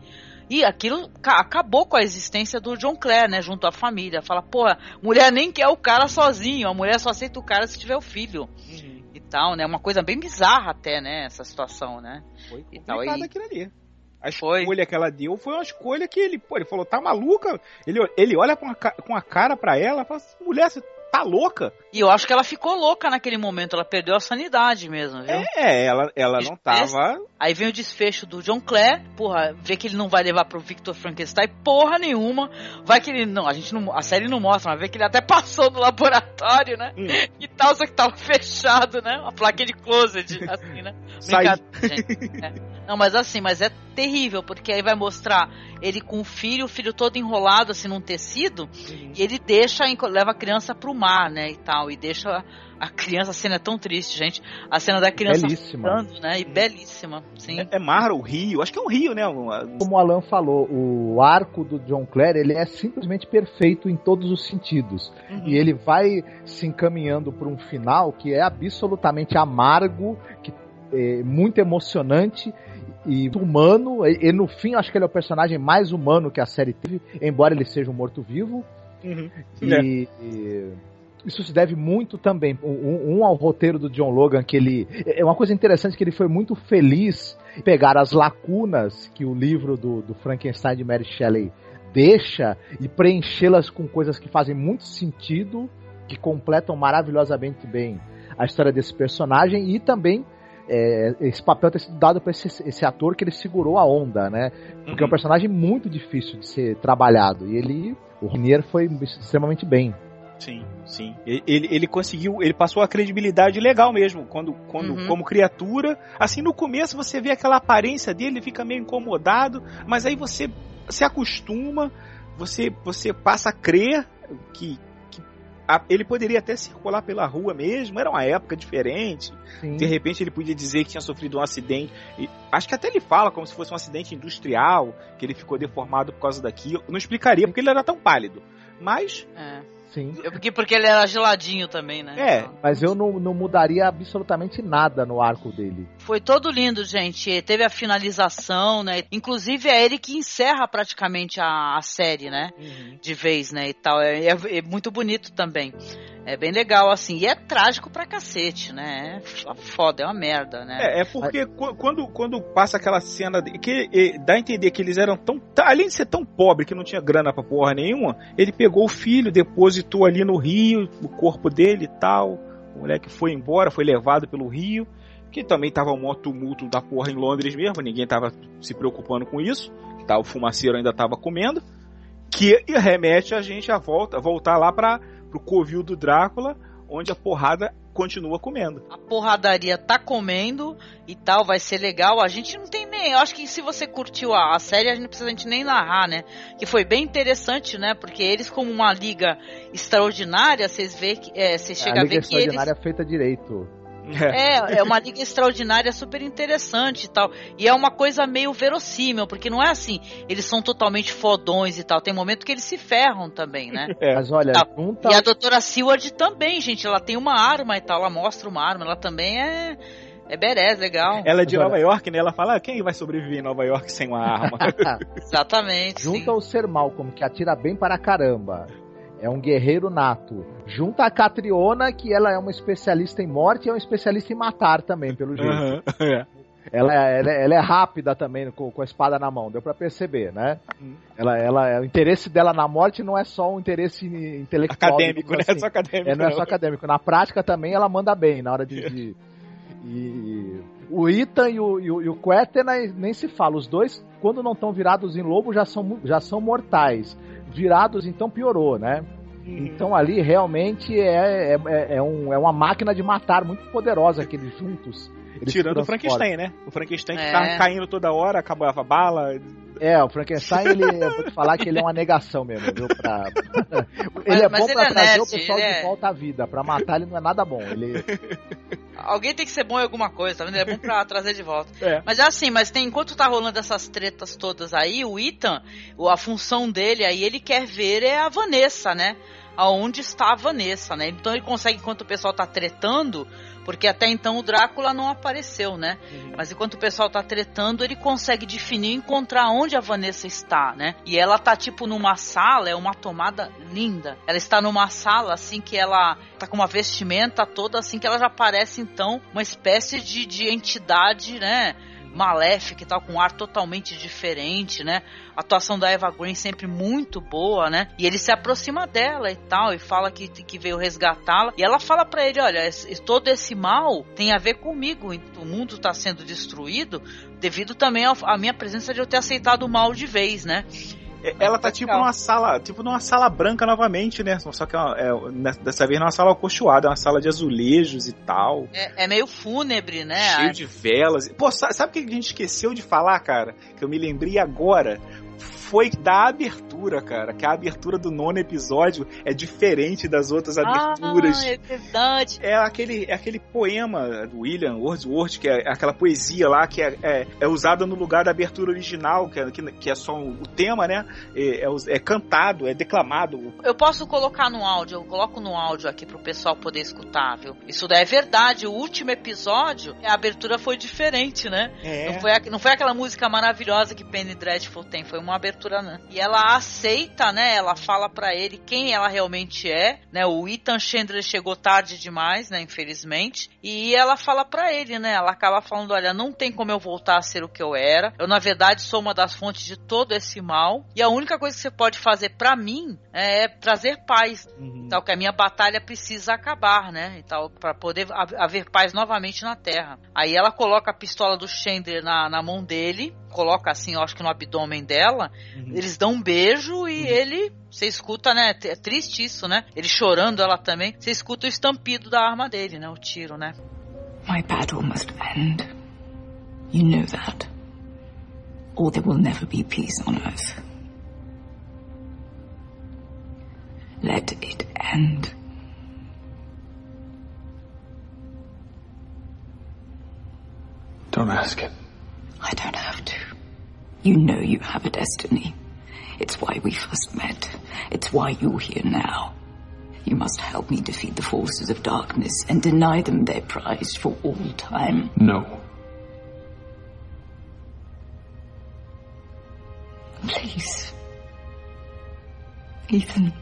E aquilo acabou com a existência do John Clare, né? Junto à família. Fala, porra, mulher nem quer o cara sozinho, a mulher só aceita o cara se tiver o filho. Uhum. E tal, né? Uma coisa bem bizarra até, né? Essa situação, né? Foi complicado e tal, e... aquilo ali. A foi. escolha que ela deu foi uma escolha que ele, pô, ele falou, tá maluca? Ele, ele olha com a, com a cara pra ela e fala assim, mulher, você tá louca. E eu acho que ela ficou louca naquele momento, ela perdeu a sanidade mesmo, viu? É, ela, ela não tava Aí vem o desfecho do John Clare, porra, vê que ele não vai levar pro Victor Frankenstein porra nenhuma. Vai que ele. Não, a gente não. A série não mostra, mas vê que ele até passou no laboratório, né? Hum. E tal, só que tava fechado, né? Uma plaquinha de closet, assim, né? Sai. Gente. É. Não, mas assim, mas é terrível, porque aí vai mostrar ele com o filho, o filho todo enrolado assim num tecido, Uhum. e ele deixa, leva a criança pro mar, né, e tal, e deixa a criança, a cena é tão triste, gente, a cena da criança Belíssima. afundando, né, e belíssima, sim. É, é mar ou rio? Acho que é um rio, né? Um- Como o Alan falou, o arco do John Clare ele é simplesmente perfeito em todos os sentidos. Uhum. E ele vai se encaminhando para um final que é absolutamente amargo, que é muito emocionante e humano. E, e no fim, acho que ele é o personagem mais humano que a série teve, embora ele seja um morto-vivo. Uhum. É. E, e isso se deve muito também, um, um ao roteiro do John Logan, que ele. É uma coisa interessante que ele foi muito feliz em pegar as lacunas que o livro do, do Frankenstein de Mary Shelley deixa e preenchê-las com coisas que fazem muito sentido, que completam maravilhosamente bem a história desse personagem e também é, esse papel ter sido dado para esse, esse ator que ele segurou a onda, né? Porque é um personagem muito difícil de ser trabalhado e ele, o Renier foi extremamente bem. Sim, sim. Ele, ele, conseguiu, ele passou a credibilidade legal mesmo, quando, quando Uhum. como criatura. Assim, no começo você vê aquela aparência dele, ele fica meio incomodado, mas aí você se acostuma, você, você passa a crer que a- ele poderia até circular pela rua mesmo, era uma época diferente. Sim. De repente ele podia dizer que tinha sofrido um acidente. E acho que até ele fala como se fosse um acidente industrial, que ele ficou deformado por causa daquilo. Não explicaria porque ele era tão pálido. Mas, É. Sim. Eu- Porque, porque ele era geladinho também, né? é, Mas eu não, não mudaria absolutamente nada no arco dele. Foi todo lindo, gente. Teve a finalização, né? Inclusive é ele que encerra praticamente a, a série, né? De vez, né? E tal. É, é- é muito bonito também. É bem legal, assim. E é trágico pra cacete, né? É foda, é uma merda, né? É, é porque qu- quando, quando passa aquela cena que eh, dá a entender que eles eram tão. tá- Além de ser tão pobre que não tinha grana pra porra nenhuma, ele pegou o filho, depositou ali no rio, o corpo dele e tal. O moleque foi embora, foi levado pelo rio. Que também tava um maior tumulto da porra em Londres mesmo, ninguém tava se preocupando com isso. Tá, o fumaceiro ainda tava comendo. Que remete a gente a volta, voltar lá para pro covil do Drácula, onde a porrada continua comendo. A porradaria tá comendo e tal, vai ser legal. A gente não tem nem. Eu acho que se você curtiu a, a série, a gente não precisa a gente nem narrar, né? Que foi bem interessante, né? Porque eles, como uma liga extraordinária, vocês vê que. É, você chega a a, ver que eles. Extraordinária feita direito. É, é uma liga extraordinária, super interessante e tal. E é uma coisa meio verossímil, porque não é assim, eles são totalmente fodões e tal. Tem momento que eles se ferram também, né? É. Mas olha, Tá. junta. E a doutora Seward também, gente. Ela tem uma arma e tal. Ela mostra uma arma. Ela também é. É berés, legal. Ela é de Agora- Nova York, né? Ela fala, "Ah, quem vai sobreviver em Nova York sem uma arma? Exatamente. Junta sim. o Ser Malcolm, que atira bem para caramba. É um guerreiro nato. Junta a Catriona, que ela é uma especialista em morte e é uma especialista em matar também, pelo jeito. É. Ela, é- ela, é- ela é rápida também, com, com a espada na mão, deu pra perceber, né? Hum. Ela, ela, o interesse dela na morte não é só um interesse intelectual. Acadêmico, né? assim. Só acadêmico. É, não é não. só acadêmico. Na prática também ela manda bem na hora de. de- e o Ethan e o, e o, e o nem- se fala. Os dois, quando não estão virados em lobo, já são, já são mortais. Virados, então piorou, né? Então ali realmente é, é, é, é um- é uma máquina de matar muito poderosa aqueles juntos. Tirando o. Frankenstein, né? O Frankenstein que É. ficava caindo toda hora, acabava a bala. É, o Frankenstein, ele, eu vou te falar que ele é uma negação mesmo, viu? Pra... ele é bom ele pra é trazer nerd, o pessoal ele de é- volta à vida. Pra matar ele não é nada bom. Ele, Alguém tem que ser bom em alguma coisa, tá vendo? É bom pra trazer de volta. É. Mas é assim, mas tem, enquanto tá rolando essas tretas todas aí, o Ethan, a função dele aí, ele quer ver é a Vanessa, né? Aonde está a Vanessa, né? Então ele consegue, enquanto o pessoal tá tretando, porque até então o Drácula não apareceu, né? Mas enquanto o pessoal tá tretando, ele consegue definir e encontrar onde a Vanessa está, né? E ela tá tipo numa sala, é uma tomada linda. Ela está numa sala assim que ela tá com uma vestimenta toda assim que ela já parece então uma espécie de, de entidade, né? Maléfica e tal, com um ar totalmente diferente, né? A atuação da Eva Green sempre muito boa, né? E ele se aproxima dela e tal, e fala que, que veio resgatá-la. E ela fala para ele: olha, todo esse mal tem a ver comigo. O mundo está sendo destruído devido também à minha presença de eu ter aceitado o mal de vez, né? Ela tá tipo numa sala, tipo numa sala branca novamente, né? Só que é, é dessa vez não é uma sala acolchoada, é uma sala de azulejos e tal. É, é meio fúnebre, né? Cheio de velas. Pô, sabe o que a gente esqueceu de falar, cara? Que eu me lembrei agora? foi da abertura, cara. Que a abertura do nono episódio é diferente das outras aberturas. Ah, é verdade. É aquele, é aquele poema do William Wordsworth, que é aquela poesia lá que é, é, é usada no lugar da abertura original, que é, que é só o tema, né? É, é, é, cantado, é declamado. Eu posso colocar no áudio, eu coloco no áudio aqui pro pessoal poder escutar, viu? Isso daí é verdade. O último episódio, a abertura foi diferente, né? É. Não, foi, não foi aquela música maravilhosa que Penny Dreadful tem, foi uma abertura abertura, né? E ela aceita, né? Ela fala para ele quem ela realmente é, né? O Ethan Chandler chegou tarde demais, né? Infelizmente. E ela fala para ele, né? Ela acaba falando, olha, não tem como eu voltar a ser o que eu era. Eu na verdade sou uma das fontes de todo esse mal. E a única coisa que você pode fazer para mim é trazer paz. Uhum. Tal que a minha batalha precisa acabar, né? E tal para poder haver paz novamente na Terra. Aí ela coloca a pistola do Chandler na, na mão dele coloca assim, eu acho que no abdômen dela, uhum. eles dão um beijo e uhum. ele, você escuta, né? É triste isso, né? Ele chorando ela também, você escuta o estampido da arma dele, né? O tiro, né? My battle must end. You know that. Or there will never be peace on earth. Let it end. Don't ask it. I don't have to. You know you have a destiny. It's why we first met. It's why you're here now. You must help me defeat the forces of darkness and deny them their prize for all time. No. Please. Ethan.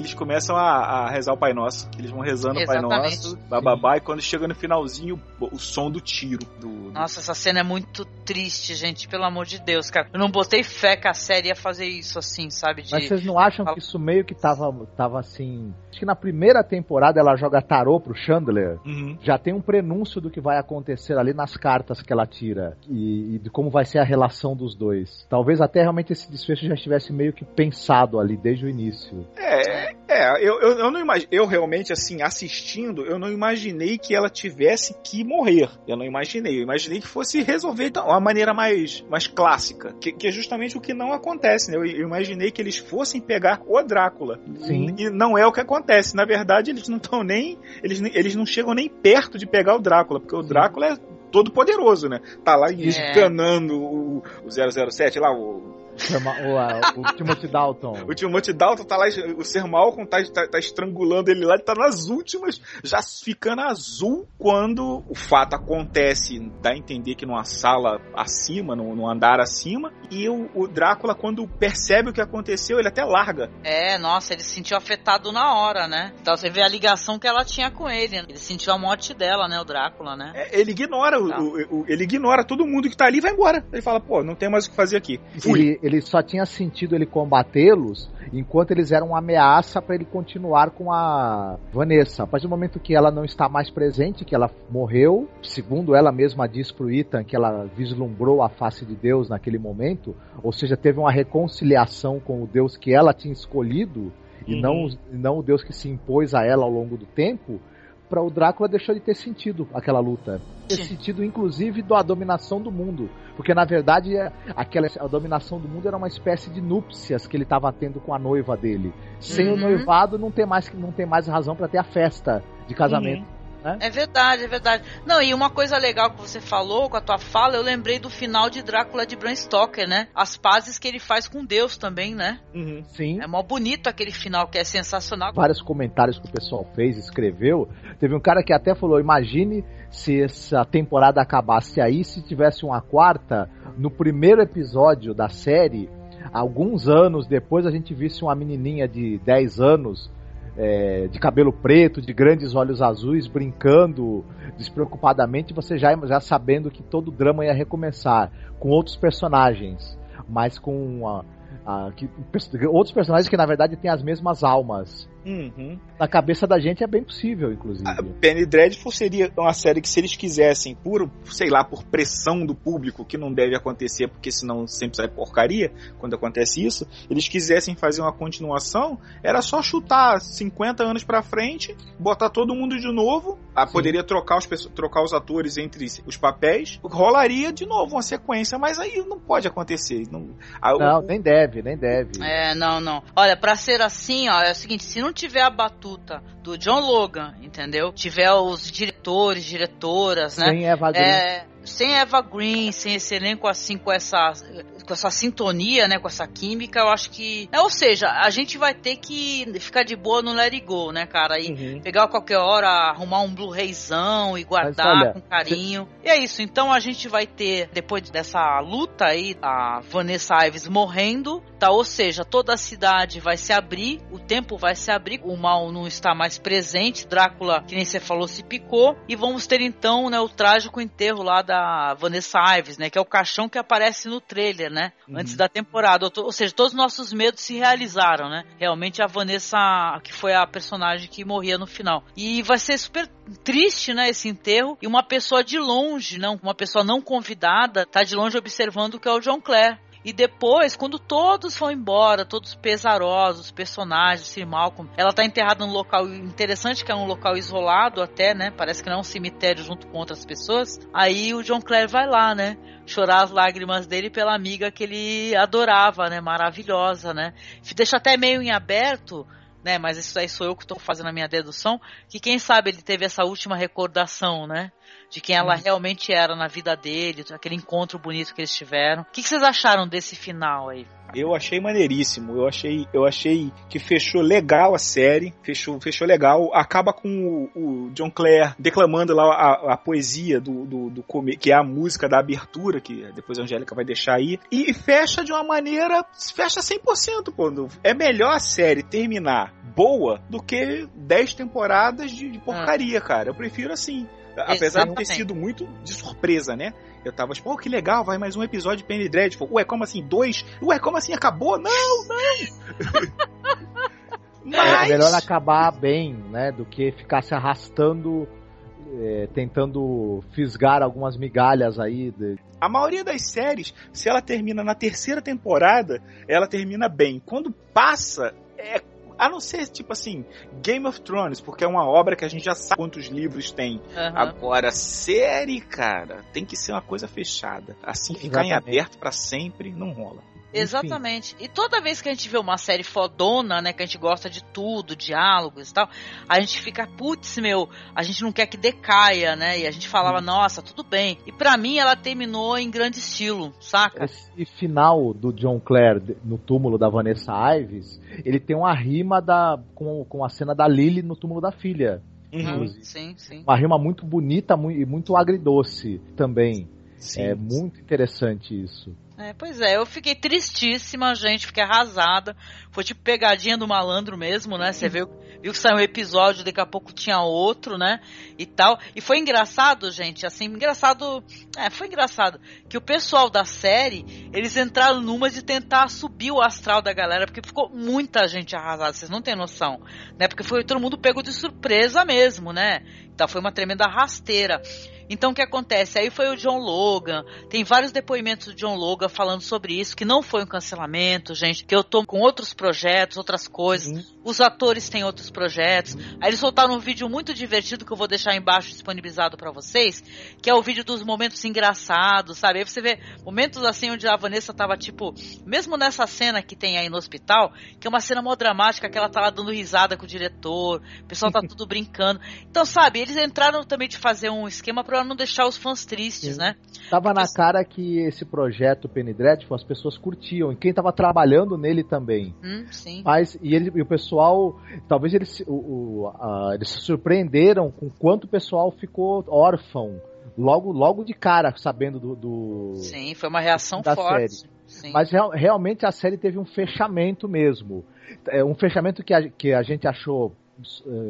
Eles começam a, a, rezar o Pai Nosso. Eles vão rezando Exatamente. o Pai Nosso, bababá, e quando chega no finalzinho, o, o som do tiro. Do, Nossa, essa cena é muito triste, gente, pelo amor de Deus, cara. Eu não botei fé que a série ia fazer isso assim, sabe? De... Mas vocês não acham que isso meio que tava, tava assim. Acho que na primeira temporada ela joga tarô pro Chandler. Uhum. Já tem um prenúncio do que vai acontecer ali nas cartas que ela tira. E, e de como vai ser a relação dos dois. Talvez até realmente esse desfecho já estivesse meio que pensado ali desde o início. É, é, É, eu, eu, eu não imagino. Eu realmente, assim, assistindo, eu não imaginei que ela tivesse que morrer. Eu não imaginei. Eu imaginei que fosse resolver de uma maneira mais, mais clássica. Que, que é justamente o que não acontece, né? Eu, eu imaginei que eles fossem pegar o Drácula. Sim. E não é o que acontece. Na verdade, eles não estão nem. Eles, eles não chegam nem perto de pegar o Drácula, porque o Drácula é todo poderoso, né? Tá lá esganando o, o 007 lá, o Chama- o, o Timothy Dalton. o Timothy Dalton tá lá, o Sir Malcolm tá, tá, tá estrangulando ele lá, ele tá nas últimas, já ficando azul quando o fato acontece, dá a entender que numa sala acima, num, num andar acima, e o, o Drácula, quando percebe o que aconteceu, ele até larga. É, nossa, ele se sentiu afetado na hora, né? Então você vê a ligação que ela tinha com ele. né? Ele sentiu a morte dela, né? O Drácula, né? É, Ele ignora, o- Tá. o- o- ele ignora todo mundo que tá ali e vai embora. Ele fala, pô, não tem mais o que fazer aqui. Fui. Ele, ele só tinha sentido ele combatê-los enquanto eles eram uma ameaça para ele continuar com a Vanessa. A partir do momento que ela não está mais presente, que ela morreu, segundo ela mesma diz pro Ethan que ela vislumbrou a face de Deus naquele momento, ou seja, teve uma reconciliação com o Deus que ela tinha escolhido e Uhum. não, e não o Deus que se impôs a ela ao longo do tempo. Para o Drácula deixou de ter sentido aquela luta. Ter sentido, inclusive, da dominação do mundo. Porque, na verdade, é- aquela, a dominação do mundo era uma espécie de núpcias que ele estava tendo com a noiva dele. Sem o Uhum. noivado, não tem mais, não tem mais razão para ter a festa de casamento. Né? É verdade, é verdade. Não, e uma coisa legal que você falou com a tua fala, eu lembrei do final de Drácula de Bram Stoker, né? As pazes que ele faz com Deus também, né? Uhum. Sim. É mó bonito aquele final que é sensacional. Vários comentários que o pessoal fez, escreveu. Teve um cara que até falou: imagine se essa temporada acabasse aí, se tivesse uma quarta, no primeiro episódio da série, alguns anos depois a gente visse uma menininha de 10 anos. É, de cabelo preto, de grandes olhos azuis, brincando despreocupadamente, você já, já sabendo que todo o drama ia recomeçar com outros personagens, mas com a, a- que- outros personagens que na verdade têm as mesmas almas. Uhum. Na cabeça da gente é bem possível, inclusive. Penny Dreadful seria uma série que se eles quisessem, por, sei lá, por pressão do público, que não deve acontecer, porque senão sempre sai porcaria quando acontece isso, eles quisessem fazer uma continuação, era só chutar 50 anos pra frente, botar todo mundo de novo, ah, poderia trocar os, trocar os atores entre os papéis, rolaria de novo uma sequência, mas aí não pode acontecer. Não, ah, o- Não, nem deve, nem deve. É, não, não. Olha, pra ser assim, ó, é o seguinte, se não tiver a batuta do John Logan, entendeu? Tiver os diretores, diretoras, né? Sem Eva Green. É, sem Eva Green, sem esse elenco assim, com essa, com essa sintonia, né? Com essa química, eu acho que. É, ou seja, a gente vai ter que ficar de boa no Let It Go, né, cara? E Uhum. pegar a qualquer hora, arrumar um Blu-rayzão e guardar olha, com carinho. E é isso. Então a gente vai ter, depois dessa luta aí, a Vanessa Ives morrendo, tá? Ou seja, toda a cidade vai se abrir, o tempo vai se abrir, o mal não está mais presente, Drácula, que nem você falou, se picou, e vamos ter então, né, o trágico enterro lá da Vanessa Ives, né? Que é o caixão que aparece no trailer, né? Antes da temporada. Ou, seja, todos os nossos medos se realizaram, né? Realmente a Vanessa, que foi a personagem que morria no final. E vai ser super triste, né, esse enterro. E uma pessoa de longe, não, uma pessoa não convidada, tá de longe observando que é o John Clare. E depois, quando todos vão embora, todos pesarosos, os personagens, Sir Malcolm, ela tá enterrada num local interessante, que é um local isolado até, né? Parece que não é um cemitério junto com outras pessoas. Aí o John Clare vai lá, né? Chorar as lágrimas dele pela amiga que ele adorava, né? Maravilhosa, né? Deixa até meio em aberto né? Mas isso aí sou eu que estou fazendo a minha dedução. Que quem sabe ele teve essa última recordação, né? De quem ela realmente era na vida dele, aquele encontro bonito que eles tiveram. O que, que vocês acharam desse final aí? Eu achei maneiríssimo. Eu achei, eu achei que fechou legal a série. Fechou, fechou legal. Acaba com o, o John Clare declamando lá a, a poesia do, do, do come- que é a música da abertura, que depois a Angélica vai deixar aí. E fecha de uma maneira. Fecha 100%, pô. É melhor a série terminar boa do que 10 temporadas de, de porcaria, cara. Eu prefiro assim. Apesar de ter sido muito de surpresa, né? Eu tava tipo, pô, que legal, vai mais um episódio de Penny Dreadful. Ué, como assim? Dois? Ué, como assim? Acabou? Não, não! É Mas... melhor acabar bem, né? Do que ficar se arrastando, é, tentando fisgar algumas migalhas aí. de- A maioria das séries, se ela termina na terceira temporada, ela termina bem. Quando passa, é A não ser, tipo assim, Game of Thrones, porque é uma obra que a gente já sabe quantos livros tem. Uhum. Agora, série, cara, tem que ser uma coisa fechada. Assim, ficar em Exatamente. aberto pra sempre, não rola. Exatamente. E toda vez que a gente vê uma série fodona, né, que a gente gosta de tudo, diálogos e tal, a gente fica, putz, meu, a gente não quer que decaia, né? E a gente falava, nossa, tudo bem. E pra mim ela terminou em grande estilo, saca? Esse final do John Clare no túmulo da Vanessa Ives, ele tem uma rima da, com, com a cena da Lily no túmulo da filha. Uhum. Sim, sim. Uma rima muito bonita e muito agridoce também. Sim. É muito interessante isso. É, pois é, eu fiquei tristíssima, gente, fiquei arrasada. Foi tipo pegadinha do malandro mesmo, né? Você viu, viu que saiu um episódio, daqui a pouco tinha outro, né? E tal. E foi engraçado, gente, assim, engraçado. É, foi engraçado. Que o pessoal da série, eles entraram numa de tentar subir o astral da galera, porque ficou muita gente arrasada, vocês não têm noção, né? Porque foi todo mundo pego de surpresa mesmo, né? Então foi uma tremenda rasteira. Então o que acontece? Aí foi o John Logan, tem vários depoimentos do John Logan falando sobre isso, que não foi um cancelamento, gente, que eu tô com outros projetos, outras coisas, os atores têm outros projetos. Aí eles soltaram um vídeo muito divertido que eu vou deixar embaixo disponibilizado pra vocês, que é o vídeo dos momentos engraçados, sabe? Aí você vê momentos assim onde a Vanessa tava tipo, mesmo nessa cena que tem aí no hospital, que é uma cena mó dramática, que ela tá lá dando risada com o diretor, o pessoal tá tudo brincando. Então, sabe, eles entraram também de fazer um esquema pra não deixar os fãs tristes, né? Tava na cara que esse projeto Penny Dreadful as pessoas curtiam, e quem tava trabalhando nele também. Hum, sim. Mas, e, ele, e o pessoal, talvez eles, se- o, o- a- eles se surpreenderam com quanto o pessoal ficou órfão, logo, logo de cara, sabendo do. do Sim, foi uma reação da forte. série. Sim. Mas real- realmente a série teve um fechamento mesmo. É um fechamento que a, que a gente achou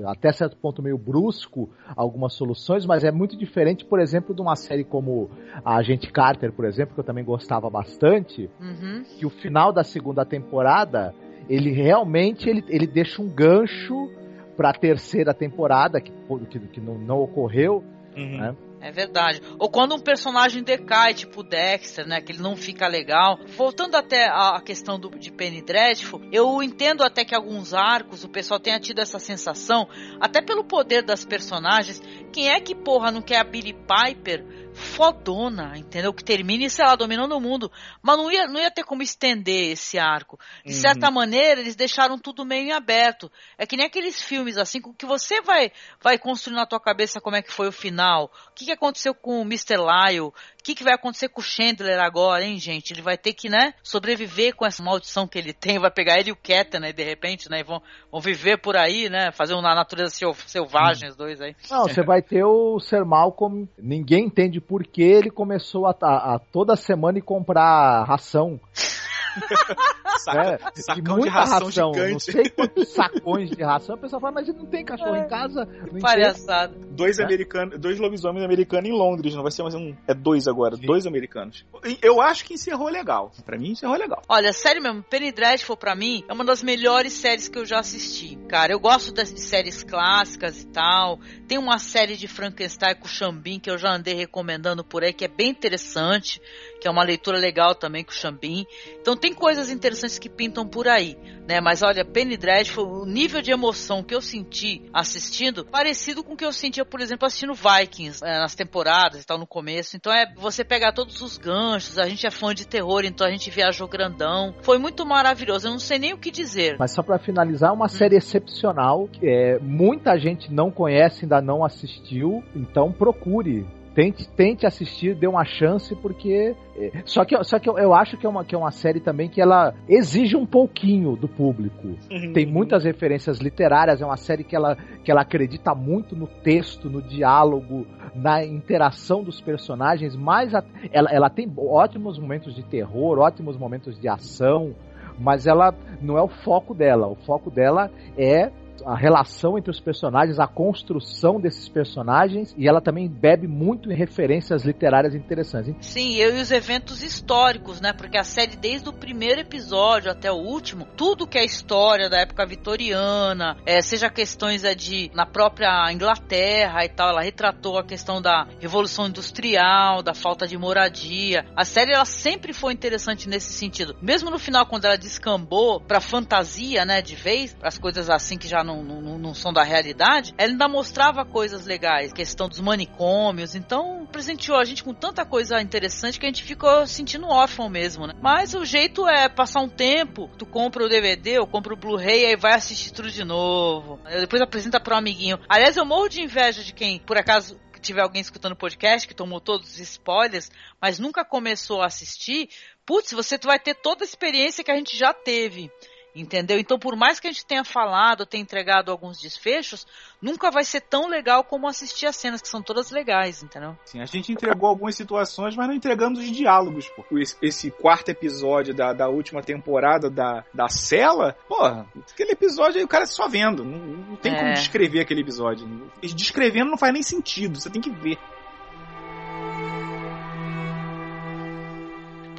até certo ponto meio brusco algumas soluções, mas é muito diferente, por exemplo, de uma série como a Agente Carter, por exemplo, que eu também gostava bastante, Uhum. que o final da segunda temporada, ele realmente ele, ele deixa um gancho para a terceira temporada, que, que, que não, não ocorreu, Uhum. né? É verdade. Ou quando um personagem decai, tipo Dexter, né? Que ele não fica legal. Voltando até a questão do, de Penny Dreadful, eu entendo até que alguns arcos o pessoal tenha tido essa sensação, até pelo poder das personagens. Quem é que, porra, não quer a Billy Piper fodona, entendeu? Que termine, sei lá, dominando o mundo. Mas não ia, não ia ter como estender esse arco. De Uhum. certa maneira, eles deixaram tudo meio em aberto. É que nem aqueles filmes, assim, com que você vai, vai construir na tua cabeça como é que foi o final. O que, que aconteceu com o Mr. Lyle? O que, que vai acontecer com o Chandler agora, hein, gente? Ele vai ter que, né, sobreviver com essa maldição que ele tem. Vai pegar ele e o Ketan, né, de repente, né? E vão, vão viver por aí, né? Fazer uma natureza sel- selvagem, os dois aí. Não, você vai ter o Sir Malcolm, ninguém entende por que ele começou a, a- a toda semana ir comprar ração. Saca- É, sacão e de muita ração ração, gigante. não sei quantos sacões de ração. A pessoa fala, mas ele não tem cachorro em casa. Palhaçada. Dois Né? americanos, dois lobisomens americanos em Londres, não vai ser mais um, é dois agora, dois americanos. Eu acho que encerrou legal. Pra mim encerrou legal. Olha, sério mesmo, Penny Dreadful pra mim é uma das melhores séries que eu já assisti. Cara, eu gosto das- de séries clássicas e tal. Tem uma série de Frankenstein com o Xambin que eu já andei recomendando por aí, que é bem interessante, que é uma leitura legal também com o Xambin. Então tem coisas interessantes que pintam por aí, né? Mas olha, Penny Dreadful, o nível de emoção que eu senti assistindo, parecido com o que eu sentia, por exemplo, assistindo Vikings é, nas temporadas e tal, no começo. Então é você pegar todos os ganchos, a gente é fã de terror, então a gente viajou grandão. Foi muito maravilhoso, eu não sei nem o que dizer. Mas só pra finalizar, uma série excepcional. que, É, muita gente não conhece, ainda não assistiu, então procure. Tente, tente assistir, dê uma chance, porque. é, só que, só que eu, eu acho que é, uma, que é uma série também que ela exige um pouquinho do público. Tem muitas referências literárias, é uma série que ela, que ela acredita muito no texto, no diálogo, na interação dos personagens, mas a- ela, ela tem ótimos momentos de terror, ótimos momentos de ação, mas ela não é o foco dela. O foco dela é a relação entre os personagens, a construção desses personagens, e ela também bebe muito em referências literárias interessantes. Sim, eu e os eventos históricos, né? Porque a série, desde o primeiro episódio até o último, tudo que é história da época vitoriana, é, seja questões é, de na própria Inglaterra e tal, ela retratou a questão da revolução industrial, da falta de moradia. A série ela sempre foi interessante nesse sentido. Mesmo no final, quando ela descambou pra fantasia, né, de vez, as coisas assim que já não, não, não são da realidade, ela ainda mostrava coisas legais, questão dos manicômios, então presenteou a gente com tanta coisa interessante que a gente ficou sentindo órfão mesmo, né? Mas o jeito é passar um tempo, tu compra o DVD ou compra o Blu-ray e aí vai assistir tudo de novo. Depois apresenta pro amiguinho. Aliás, eu morro de inveja de quem, por acaso, tiver alguém escutando o podcast que tomou todos os spoilers, mas nunca começou a assistir, putz, você vai ter toda a experiência que a gente já teve. Entendeu? Então, por mais que a gente tenha falado, tenha entregado alguns desfechos, nunca vai ser tão legal como assistir as cenas, que são todas legais, entendeu? Sim, a gente entregou algumas situações, mas não entregamos os diálogos, pô. Esse, esse quarto episódio da, da última temporada da, da Cela, porra, aquele episódio aí o cara só vendo. Não, não tem É. como descrever aquele episódio. Descrevendo não faz nem sentido, você tem que ver.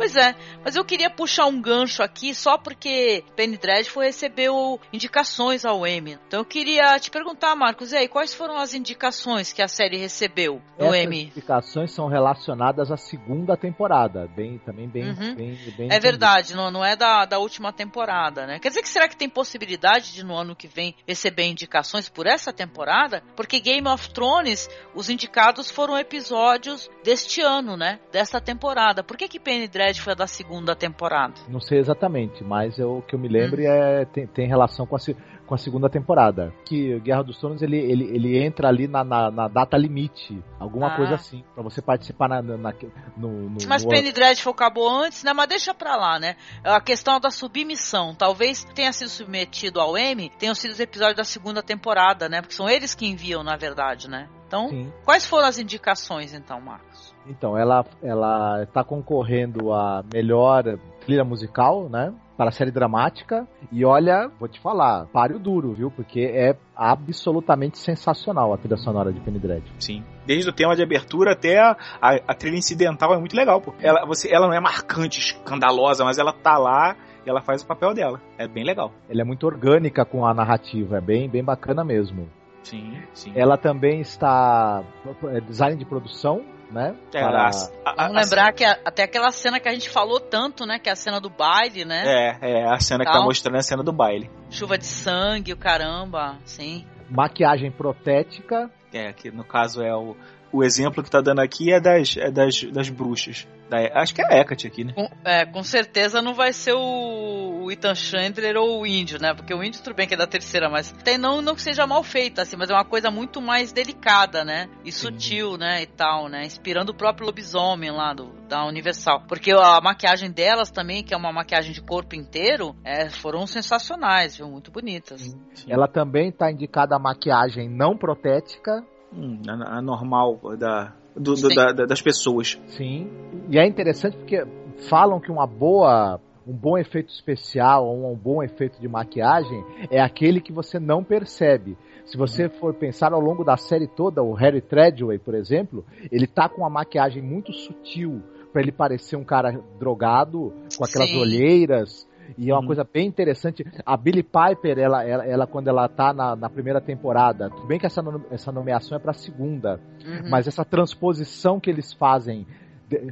Pois é, mas eu queria puxar um gancho aqui só porque Penny Dreadful recebeu indicações ao Emmy. Então eu queria te perguntar, Marcos, e aí, quais foram as indicações que a série recebeu no Essas Emmy? explicações são relacionadas à segunda temporada, bem, também bem, Uhum. bem, bem É verdade, não, não é da, da última temporada, né? Quer dizer que será que tem possibilidade de no ano que vem receber indicações por essa temporada? Porque Game of Thrones, os indicados foram episódios deste ano, né? Desta temporada. Por que que Penny Dreadful é da segunda temporada? Não sei exatamente, mas eu- o que eu me Hum. lembro é tem, tem relação com a, com a segunda temporada. Que Guerra dos Tronos ele, ele, ele entra ali na, na, na data limite, alguma Ah. coisa assim, pra você participar na, na- na- no, no, Mas no- Penny Dreadful acabou antes, né? Mas deixa pra lá, né? A questão da submissão. Talvez tenha sido submetido ao Emmy, tenham sido os episódios da segunda temporada, né? Porque são eles que enviam, na verdade, né? Então, Sim. quais foram as indicações, então, Marcos? Então, ela ela está concorrendo a melhor trilha musical, né? Para a série dramática. E olha, vou te falar, pare o duro, viu? Porque é absolutamente sensacional a trilha sonora de Penny Dreadful. Sim. Desde o tema de abertura até a, a, a trilha incidental é muito legal, pô. Ela, você, ela não é marcante, escandalosa, mas ela tá lá e ela faz o papel dela. É bem legal. Ela é muito orgânica com a narrativa, é bem, bem bacana mesmo. Sim, sim. Ela também está é, design de produção, né? É, Para- a- a- Vamos a- lembrar que a- até aquela cena que a gente falou tanto, né? Que é a cena do baile, né? É, é a cena que tá mostrando é a cena do baile. Chuva de sangue, o caramba, sim. Maquiagem protética. É, que no caso é o, o exemplo que tá dando aqui é das, é das, das bruxas. Da- acho que é a Hecate aqui, né? Com, é, com certeza não vai ser o, o Ethan Chandler ou o Índio, né? Porque o Índio, tudo bem que é da terceira, mas tem, não, não que seja mal feita, assim, mas é uma coisa muito mais delicada, né? E sutil, né? E tal, né? Inspirando o próprio lobisomem lá do, da Universal. Porque a maquiagem delas também, que é uma maquiagem de corpo inteiro, é, foram sensacionais, viu? Muito bonitas. Ela também está indicada a maquiagem não protética. Hum, a, a normal da, do- do- da- das pessoas. Sim. E é interessante porque falam que uma boa. Um bom efeito especial ou um bom efeito de maquiagem é aquele que você não percebe. Se você for pensar ao longo da série toda, o Harry Treadway, por exemplo, ele tá com uma maquiagem muito sutil para ele parecer um cara drogado, com aquelas Sim. olheiras. E é uma Uhum. coisa bem interessante. A Billie Piper, ela, ela, ela, quando ela tá na, na primeira temporada, tudo bem que essa, essa nomeação é pra segunda, Uhum. mas essa transposição que eles fazem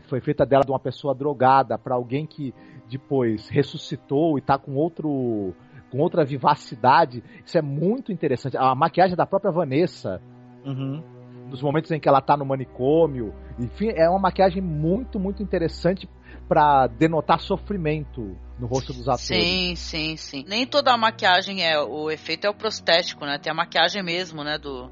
foi feita dela de uma pessoa drogada para alguém que depois ressuscitou e tá com outro com outra vivacidade. Isso é muito interessante. A maquiagem da própria Vanessa, Uhum. nos momentos em que ela tá no manicômio, enfim, é uma maquiagem muito, muito interessante para denotar sofrimento no rosto dos atores. Sim, sim, sim. Nem toda a maquiagem é o efeito é o prostético, né? Tem a maquiagem mesmo, né, do,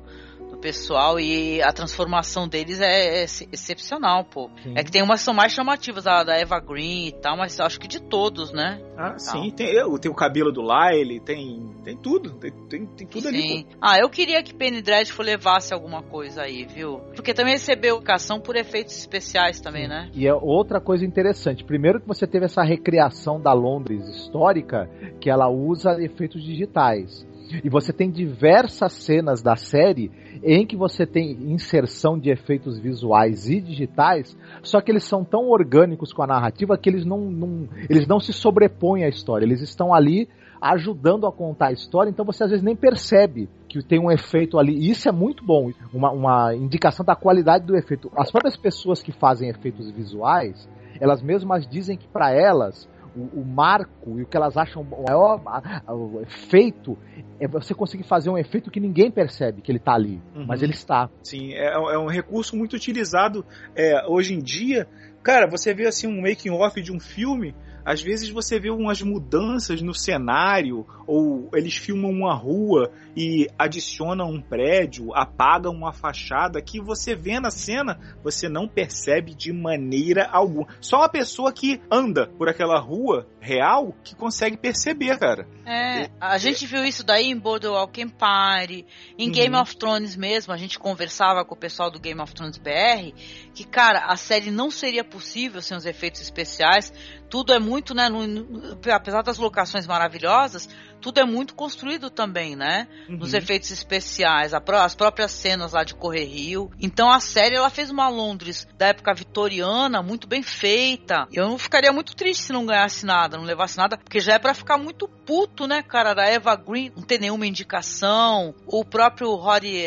do pessoal e a transformação deles é, ex- excepcional, pô. Sim. É que tem umas que são mais chamativas, a da Eva Green e tal, mas acho que de todos, né? Ah, sim. Tem, eu- tem o cabelo do Lyle, tem, tem tudo. Tem, tem, tem tudo ali. Sim. Ah, eu queria que Penny Dreadful levasse alguma coisa aí, viu? Porque também recebeu educação por efeitos especiais também, né? E é outra coisa interessante. Primeiro que você teve essa recriação da Londres histórica, que ela usa efeitos digitais. E você tem diversas cenas da série em que você tem inserção de efeitos visuais e digitais, só que eles são tão orgânicos com a narrativa que eles não, não, eles não se sobrepõem à história, eles estão ali ajudando a contar a história, então você às vezes nem percebe que tem um efeito ali. E isso é muito bom, uma, uma indicação da qualidade do efeito. As próprias pessoas que fazem efeitos visuais, elas mesmas dizem que para elas o, o, marco e o que elas acham o maior o efeito é você conseguir fazer um efeito que ninguém percebe que ele está ali, uhum. mas ele está. Sim, é, é, um recurso muito utilizado é, hoje em dia. Cara, você vê assim um making off de um filme, às vezes você vê umas mudanças no cenário, ou eles filmam uma rua e adicionam um prédio, apagam uma fachada, que você vê na cena, você não percebe de maneira alguma. Só uma pessoa que anda por aquela rua real que consegue perceber, cara. É, a gente viu isso daí em Boardwalk Empire, em uhum. Game of Thrones mesmo, a gente conversava com o pessoal do Game of Thrones BR, que, cara, a série não seria possível sem os efeitos especiais, tudo é muito, né, no, no, apesar das locações maravilhosas, tudo é muito construído também, né? Uhum. Nos efeitos especiais, as próprias cenas lá de Correr Rio. Então a série ela fez uma Londres da época vitoriana muito bem feita. Eu não ficaria muito triste se não ganhasse nada, não levasse nada, porque já é para ficar muito puto, né, cara? Da Eva Green não ter nenhuma indicação. O próprio Rory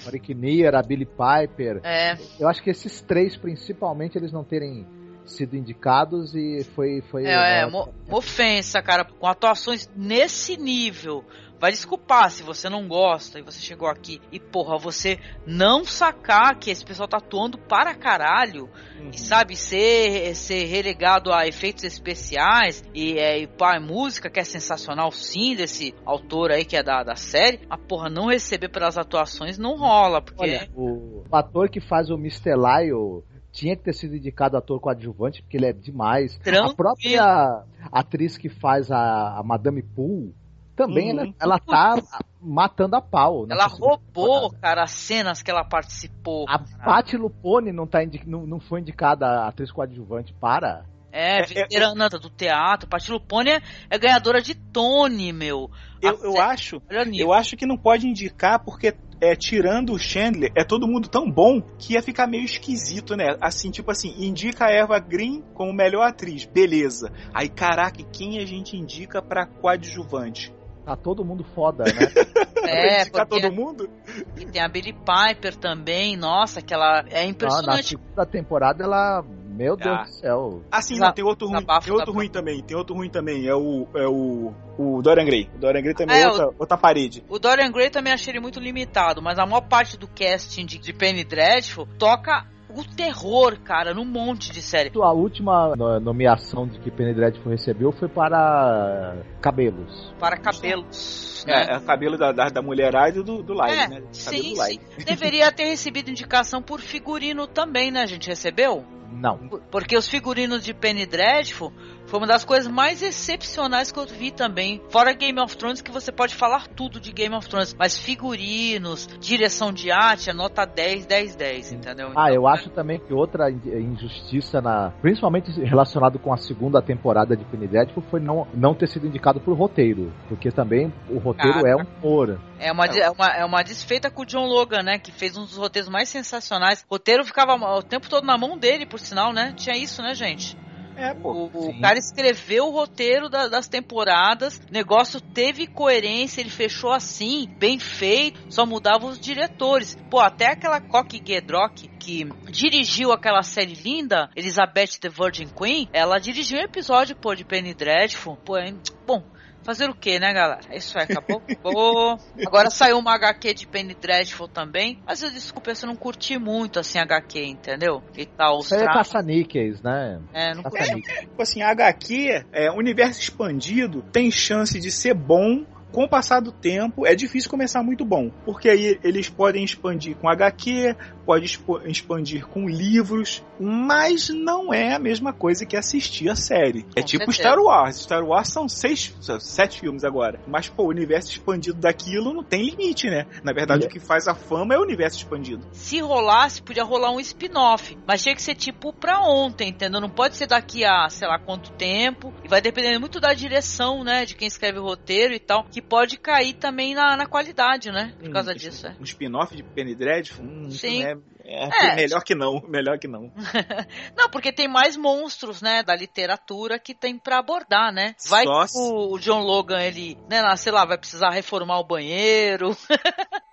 é, Rory Kinnear, a Billy Piper. É. Eu acho que esses três, principalmente, eles não terem sido indicados e foi. foi é, é uma, uma ofensa, cara, com atuações nesse nível. Vai desculpar se você não gosta e você chegou aqui e, porra, você não sacar que esse pessoal tá atuando para caralho uhum. e, sabe, ser, ser relegado a efeitos especiais e, é, e pá, música que é sensacional sim desse autor aí que é da, da série, a porra, não receber pelas atuações não rola, porque... Olha, o ator que faz o Mr. Lyle tinha que ter sido indicado ator coadjuvante, porque ele é demais. Tranquilo. A própria atriz que faz a, a Madame Poole também uhum. ela, ela tá matando a pau. Ela roubou, cara, as cenas que ela participou. A Patti Lupone não, tá indi não, não foi indicada a atriz coadjuvante para. É, é, é veterana é, do teatro. Patti Lupone é, é ganhadora de Tony, meu. Eu, eu acho, eu acho que não pode indicar porque é, tirando o Chandler, é todo mundo tão bom que ia ficar meio esquisito, né? Assim, tipo assim, indica a Eva Green como melhor atriz, beleza. Aí, caraca, quem a gente indica pra coadjuvante? Tá todo mundo foda, né? é, indicar todo mundo? E tem a Billy Piper também, nossa, que ela é impressionante. Não, na segunda temporada ela meu Deus ah. do céu. Assim, não, tem outro ruim. Tem outro ruim também. Tem outro ruim também. É o. É o. O Dorian Gray. O Dorian Gray também é, é outra, o, outra parede. O Dorian Gray também achei ele muito limitado, mas a maior parte do casting de, de Penny Dreadful toca o terror, cara, num monte de série. A última nomeação de que Penny Dreadful recebeu foi para cabelos. Para cabelos. É, né? é o cabelo da, da, da mulherada e do, do Live, é, né? Sim, sim. Deveria ter recebido indicação por figurino também, né? A gente recebeu? Não. Porque os figurinos de Penny Dreadful foi uma das coisas mais excepcionais que eu vi também. Fora Game of Thrones, que você pode falar tudo de Game of Thrones, mas figurinos, direção de arte, é nota 10, 10, 10, entendeu? Ah, eu acho também que outra injustiça, na, principalmente relacionado com a segunda temporada de Dreadful, foi não, não ter sido indicado por roteiro. Porque também o roteiro é um humor. É uma, é uma, é uma desfeita com o John Logan, né? Que fez um dos roteiros mais sensacionais. O roteiro ficava o tempo todo na mão dele, por sinal, né? Tinha isso, né, gente? É, pô. O, o cara escreveu o roteiro da, das temporadas, o negócio teve coerência, ele fechou assim, bem feito, só mudava os diretores. Pô, até aquela Cocky Gedrock que dirigiu aquela série linda, Elizabeth the Virgin Queen, ela dirigiu um episódio, pô, de Penny Dreadful. Pô, hein? bom, Fazer o que, né, galera? É isso aí, acabou. Agora saiu uma HQ de Penny Dreadful também. Mas eu desculpa, eu não curti muito assim HQ, entendeu? E tal. Isso aí é caça-níqueis, né? É, não curti. É, tipo assim, HQ, é, universo expandido, tem chance de ser bom com o passar do tempo, é difícil começar muito bom, porque aí eles podem expandir com HQ, pode expandir com livros, mas não é a mesma coisa que assistir a série. É com tipo certeza. Star Wars. Star Wars são seis, sete filmes agora, mas pô, o universo expandido daquilo não tem limite, né? Na verdade, é. o que faz a fama é o universo expandido. Se rolasse, podia rolar um spin-off, mas tinha que ser tipo pra ontem, entendeu? Não pode ser daqui a sei lá quanto tempo, e vai depender muito da direção, né, de quem escreve o roteiro e tal. Que pode cair também na, na qualidade, né? Por Hum, causa isso- disso, é. Um spin-off de Penny Dreadful? Hum, Sim. É, é É. melhor que não, melhor que não. Não, porque tem mais monstros, né, da literatura que tem pra abordar, né? Vai que o, John Logan, ele, né, sei lá, vai precisar reformar o banheiro.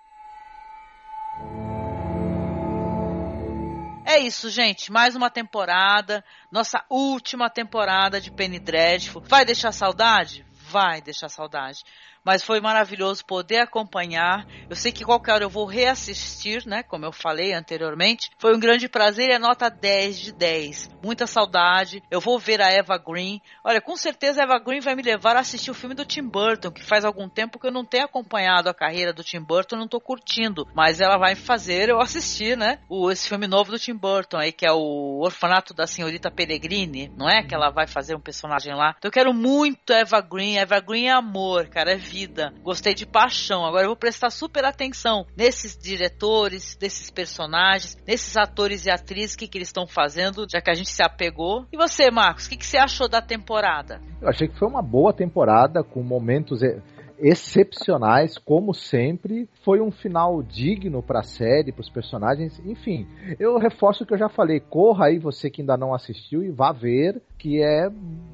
É isso, gente. Mais uma temporada. Nossa última temporada de Penny Dreadful. Vai deixar saudade? Vai deixar saudade. Mas foi maravilhoso poder acompanhar. Eu sei que qualquer hora eu vou reassistir, né? Como eu falei anteriormente. Foi um grande prazer e a nota 10 de 10. Muita saudade. Eu vou ver a Eva Green. Olha, com certeza a Eva Green vai me levar a assistir o filme do Tim Burton, que faz algum tempo que eu não tenho acompanhado a carreira do Tim Burton, não tô curtindo. Mas ela vai fazer eu assistir, né? O, esse filme novo do Tim Burton aí, que é o Orfanato da Senhorita Pellegrini, não é? Que ela vai fazer um personagem lá. Então eu quero muito Eva Green. Eva Green é amor, cara, é vida. Gostei de paixão. Agora eu vou prestar super atenção nesses diretores, desses personagens, nesses atores e atrizes, o que, que eles estão fazendo, já que a gente se apegou. E você, Marcos, o que, que você achou da temporada? Eu achei que foi uma boa temporada, com momentos excepcionais, como sempre. Foi um final digno pra série, pros personagens. Enfim, eu reforço o que eu já falei. Corra aí, você que ainda não assistiu, e vá ver, que é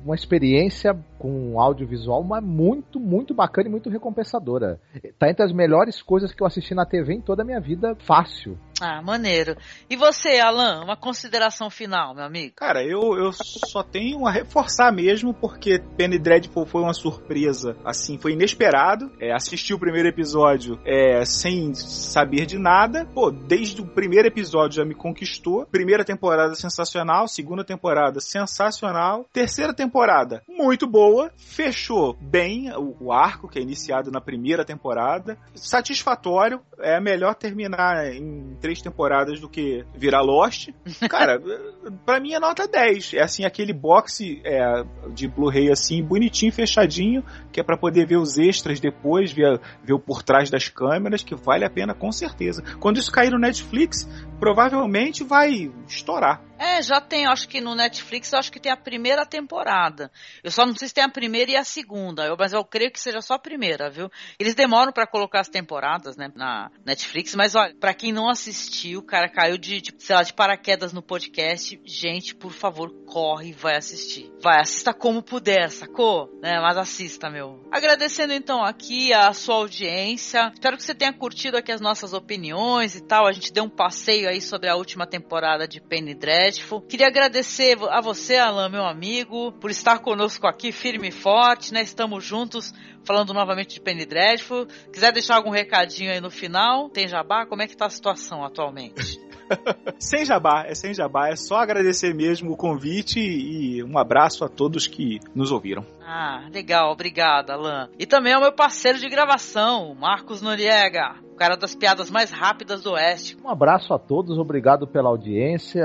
uma experiência com audiovisual mas muito, muito bacana e muito recompensadora. Tá entre as melhores coisas que eu assisti na TV em toda a minha vida, fácil. Ah, maneiro. E você, Alan, uma consideração final, meu amigo? Cara, eu, eu só tenho a reforçar mesmo, porque Penny Dreadful foi uma surpresa, assim, foi inesperado. É, assisti o primeiro episódio é, sem saber de nada. Pô, desde o primeiro episódio já me conquistou. Primeira temporada sensacional, segunda temporada sensacional, terceira temporada muito boa, fechou bem o, o arco que é iniciado na primeira temporada, satisfatório. É melhor terminar em três temporadas do que virar Lost. Cara, pra mim é nota 10. É assim, aquele boxe é, de Blu-ray assim, bonitinho, fechadinho, que é pra poder ver os extras depois, ver, ver o por trás das câmeras, que vale a pena com certeza. Quando isso cair no Netflix, provavelmente vai estourar. É, já tem, acho que no Netflix, acho que tem a primeira temporada. Eu só não sei se tem a primeira e a segunda, eu, mas eu creio que seja só a primeira, viu? Eles demoram pra colocar as temporadas, né, na Netflix, mas olha, pra quem não assistiu, o cara caiu de, tipo, sei lá, de paraquedas no podcast, gente, por favor, corre e vai assistir. Vai, assista como puder, sacou? Né, mas assista, meu. Agradecendo então aqui a sua audiência, espero que você tenha curtido aqui as nossas opiniões e tal, a gente deu um passeio aí sobre a última temporada de Penny Dreadful. Queria agradecer a você, Alan, meu amigo, por estar conosco aqui firme e forte, né? Estamos juntos falando novamente de Penny Dreadful. Quiser deixar algum recadinho aí no final? Tem jabá? Como é que tá a situação atualmente? sem jabá, é sem jabá, é só agradecer mesmo o convite e um abraço a todos que nos ouviram. Ah, legal, obrigada, Alan. E também ao meu parceiro de gravação, Marcos Noriega, o cara das piadas mais rápidas do Oeste. Um abraço a todos, obrigado pela audiência.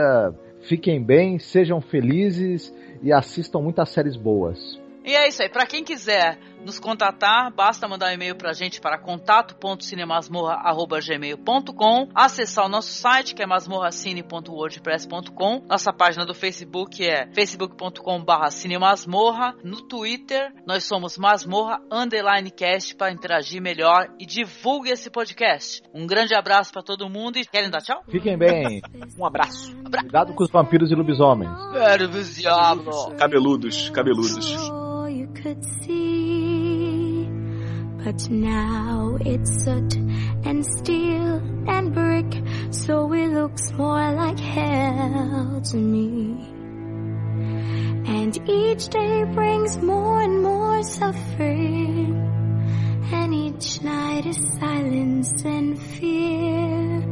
Fiquem bem, sejam felizes e assistam muitas séries boas. E é isso aí. Para quem quiser nos contatar, basta mandar um e-mail pra gente para contato.cinemasmorra.gmail.com acessar o nosso site que é masmorracine.wordpress.com nossa página do Facebook é facebook.com barra cinemasmorra no Twitter nós somos masmorra underline cast para interagir melhor e divulgue esse podcast. Um grande abraço para todo mundo e querem dar tchau? Fiquem bem. Um abraço. Cuidado com os vampiros e lobisomens. Cabeludos, cabeludos. you could see. But now it's soot and steel and brick, so it looks more like hell to me. And each day brings more and more suffering, and each night is silence and fear.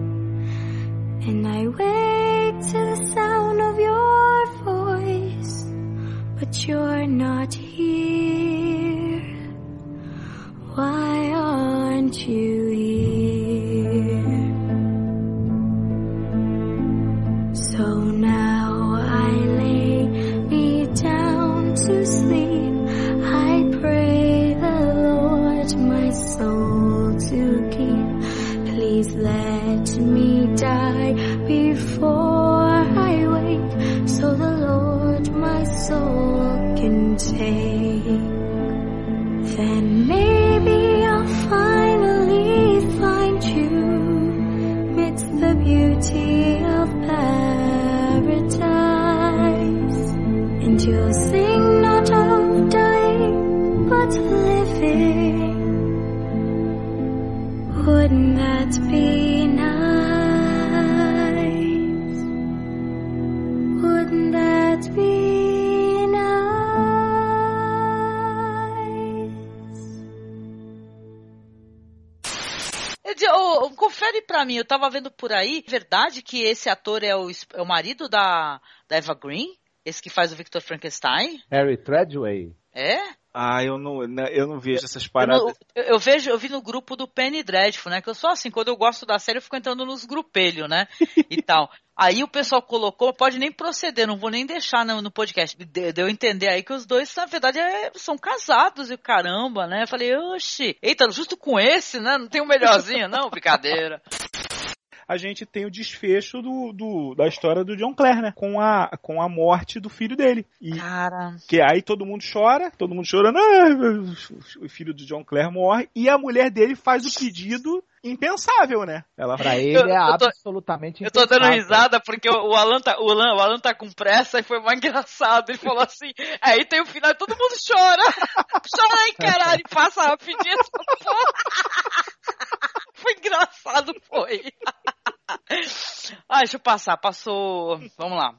And I wake to the sound of your voice but you're not here. Why aren't you here? So now I lay me down to sleep. I pray the Lord my soul to keep. Please let me die before And you'll sing not of dying, but living. Wouldn't that be nice? Wouldn't that be nice? Confere pra mim, eu tava vendo por aí, verdade que esse ator é o, é o marido da, da Eva Green? Esse que faz o Victor Frankenstein? Harry Treadway. É? Ah, eu não, né, eu não vejo essas Eu, paradas. não- eu- eu vejo, eu vi no grupo do Penny Dreadful, né? Que eu sou assim, quando eu gosto da série, eu fico entrando nos grupelhos, né? E tal. Aí o pessoal colocou, pode nem proceder, não vou nem deixar no, no podcast. De- Deu a entender aí que os dois, na verdade, é- são casados e caramba, né? Eu falei, oxi, eita, justo com esse, né? Não tem um melhorzinho, não? Brincadeira. a gente tem o desfecho do, do- da história do John Clare, né? Com a, com a morte do filho dele. E Cara. que aí todo mundo chora, todo mundo chorando, ah, o filho do John Clare morre, e a mulher dele faz o pedido impensável, né? Ela Pra ele Eu- é eu tô- absolutamente Eu tô dando impensável. risada porque o o Alan, tá, o, Alan, o Alan tá com pressa e foi mais engraçado. Ele falou assim, aí tem o final todo mundo chora. Chora aí, caralho, passa rapidinho essa porra. Foi engraçado, foi. Ah, deixa eu passar, passou. Vamos lá.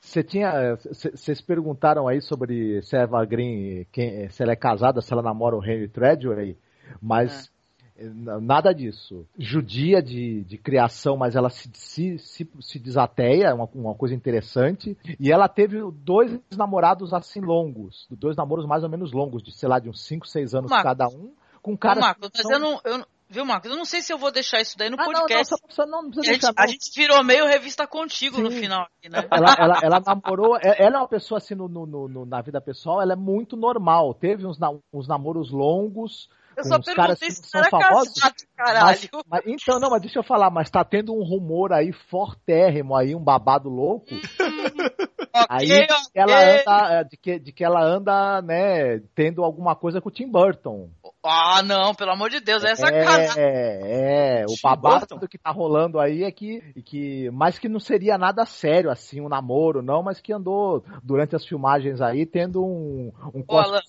Você tinha. Vocês perguntaram aí sobre se a Eva Green, quem, se ela é casada, se ela namora o Henry Treadway, mas n- nada disso. Judia de, de criação, mas ela se, se, se, se desateia, é uma, uma coisa interessante. E ela teve dois namorados assim longos, dois namoros mais ou menos longos, de sei lá, de uns 5, 6 anos Marcos. cada um, com caras. Marcos, mas são- eu não, eu, não- viu, Marcos? Eu não sei se eu vou deixar isso daí no Ah, não, não, podcast. não não, não precisa a, gente, a gente virou meio revista contigo no Sim. final aqui, né? ela, ela, ela namorou, é- ela é uma pessoa assim no, no- no- no- na vida pessoal, ela é muito normal. Teve uns, uns namoros longos. Eu só perguntei se são era famosos. casado, caralho. Mas, mas- então, não, mas deixa eu falar, mas tá tendo um rumor aí fortérrimo aí, um babado louco. aí ok. ela anda, é, de que, de que ela anda, né, tendo alguma coisa com o Tim Burton. Ah, não, pelo amor de Deus, é sacanagem. É, é, o babado que tá rolando aí é que, e que, mas que não seria nada sério, assim, um namoro, não, mas que andou durante as filmagens aí tendo um, um Ô, Alan.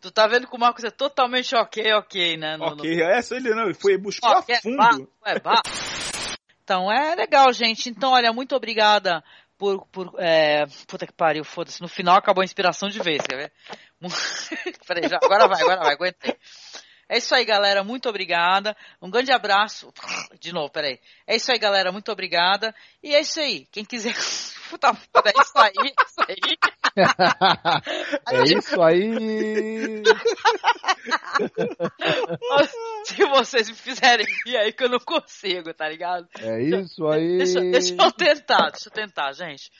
Tu tá vendo que o Marcos é totalmente ok, ok, né? No- Ok, essa ele não, ele foi buscou no... a Ok, é fundo. ba- é ba- Então é legal, gente. Então, olha, muito obrigada por. por é... Puta que pariu, foda-se. No final acabou a inspiração de vez, quer ver? Peraí, já, agora vai, agora vai, aguentei. É isso aí, galera. Muito obrigada. Um grande abraço. De novo, peraí. É isso aí, galera. Muito obrigada. E é isso aí. Quem quiser. Puta foda, é isso aí. É isso aí. É isso aí. Se vocês me fizerem rir aí que eu não consigo, tá ligado? É isso aí. Deixa, deixa eu tentar, deixa eu tentar, gente.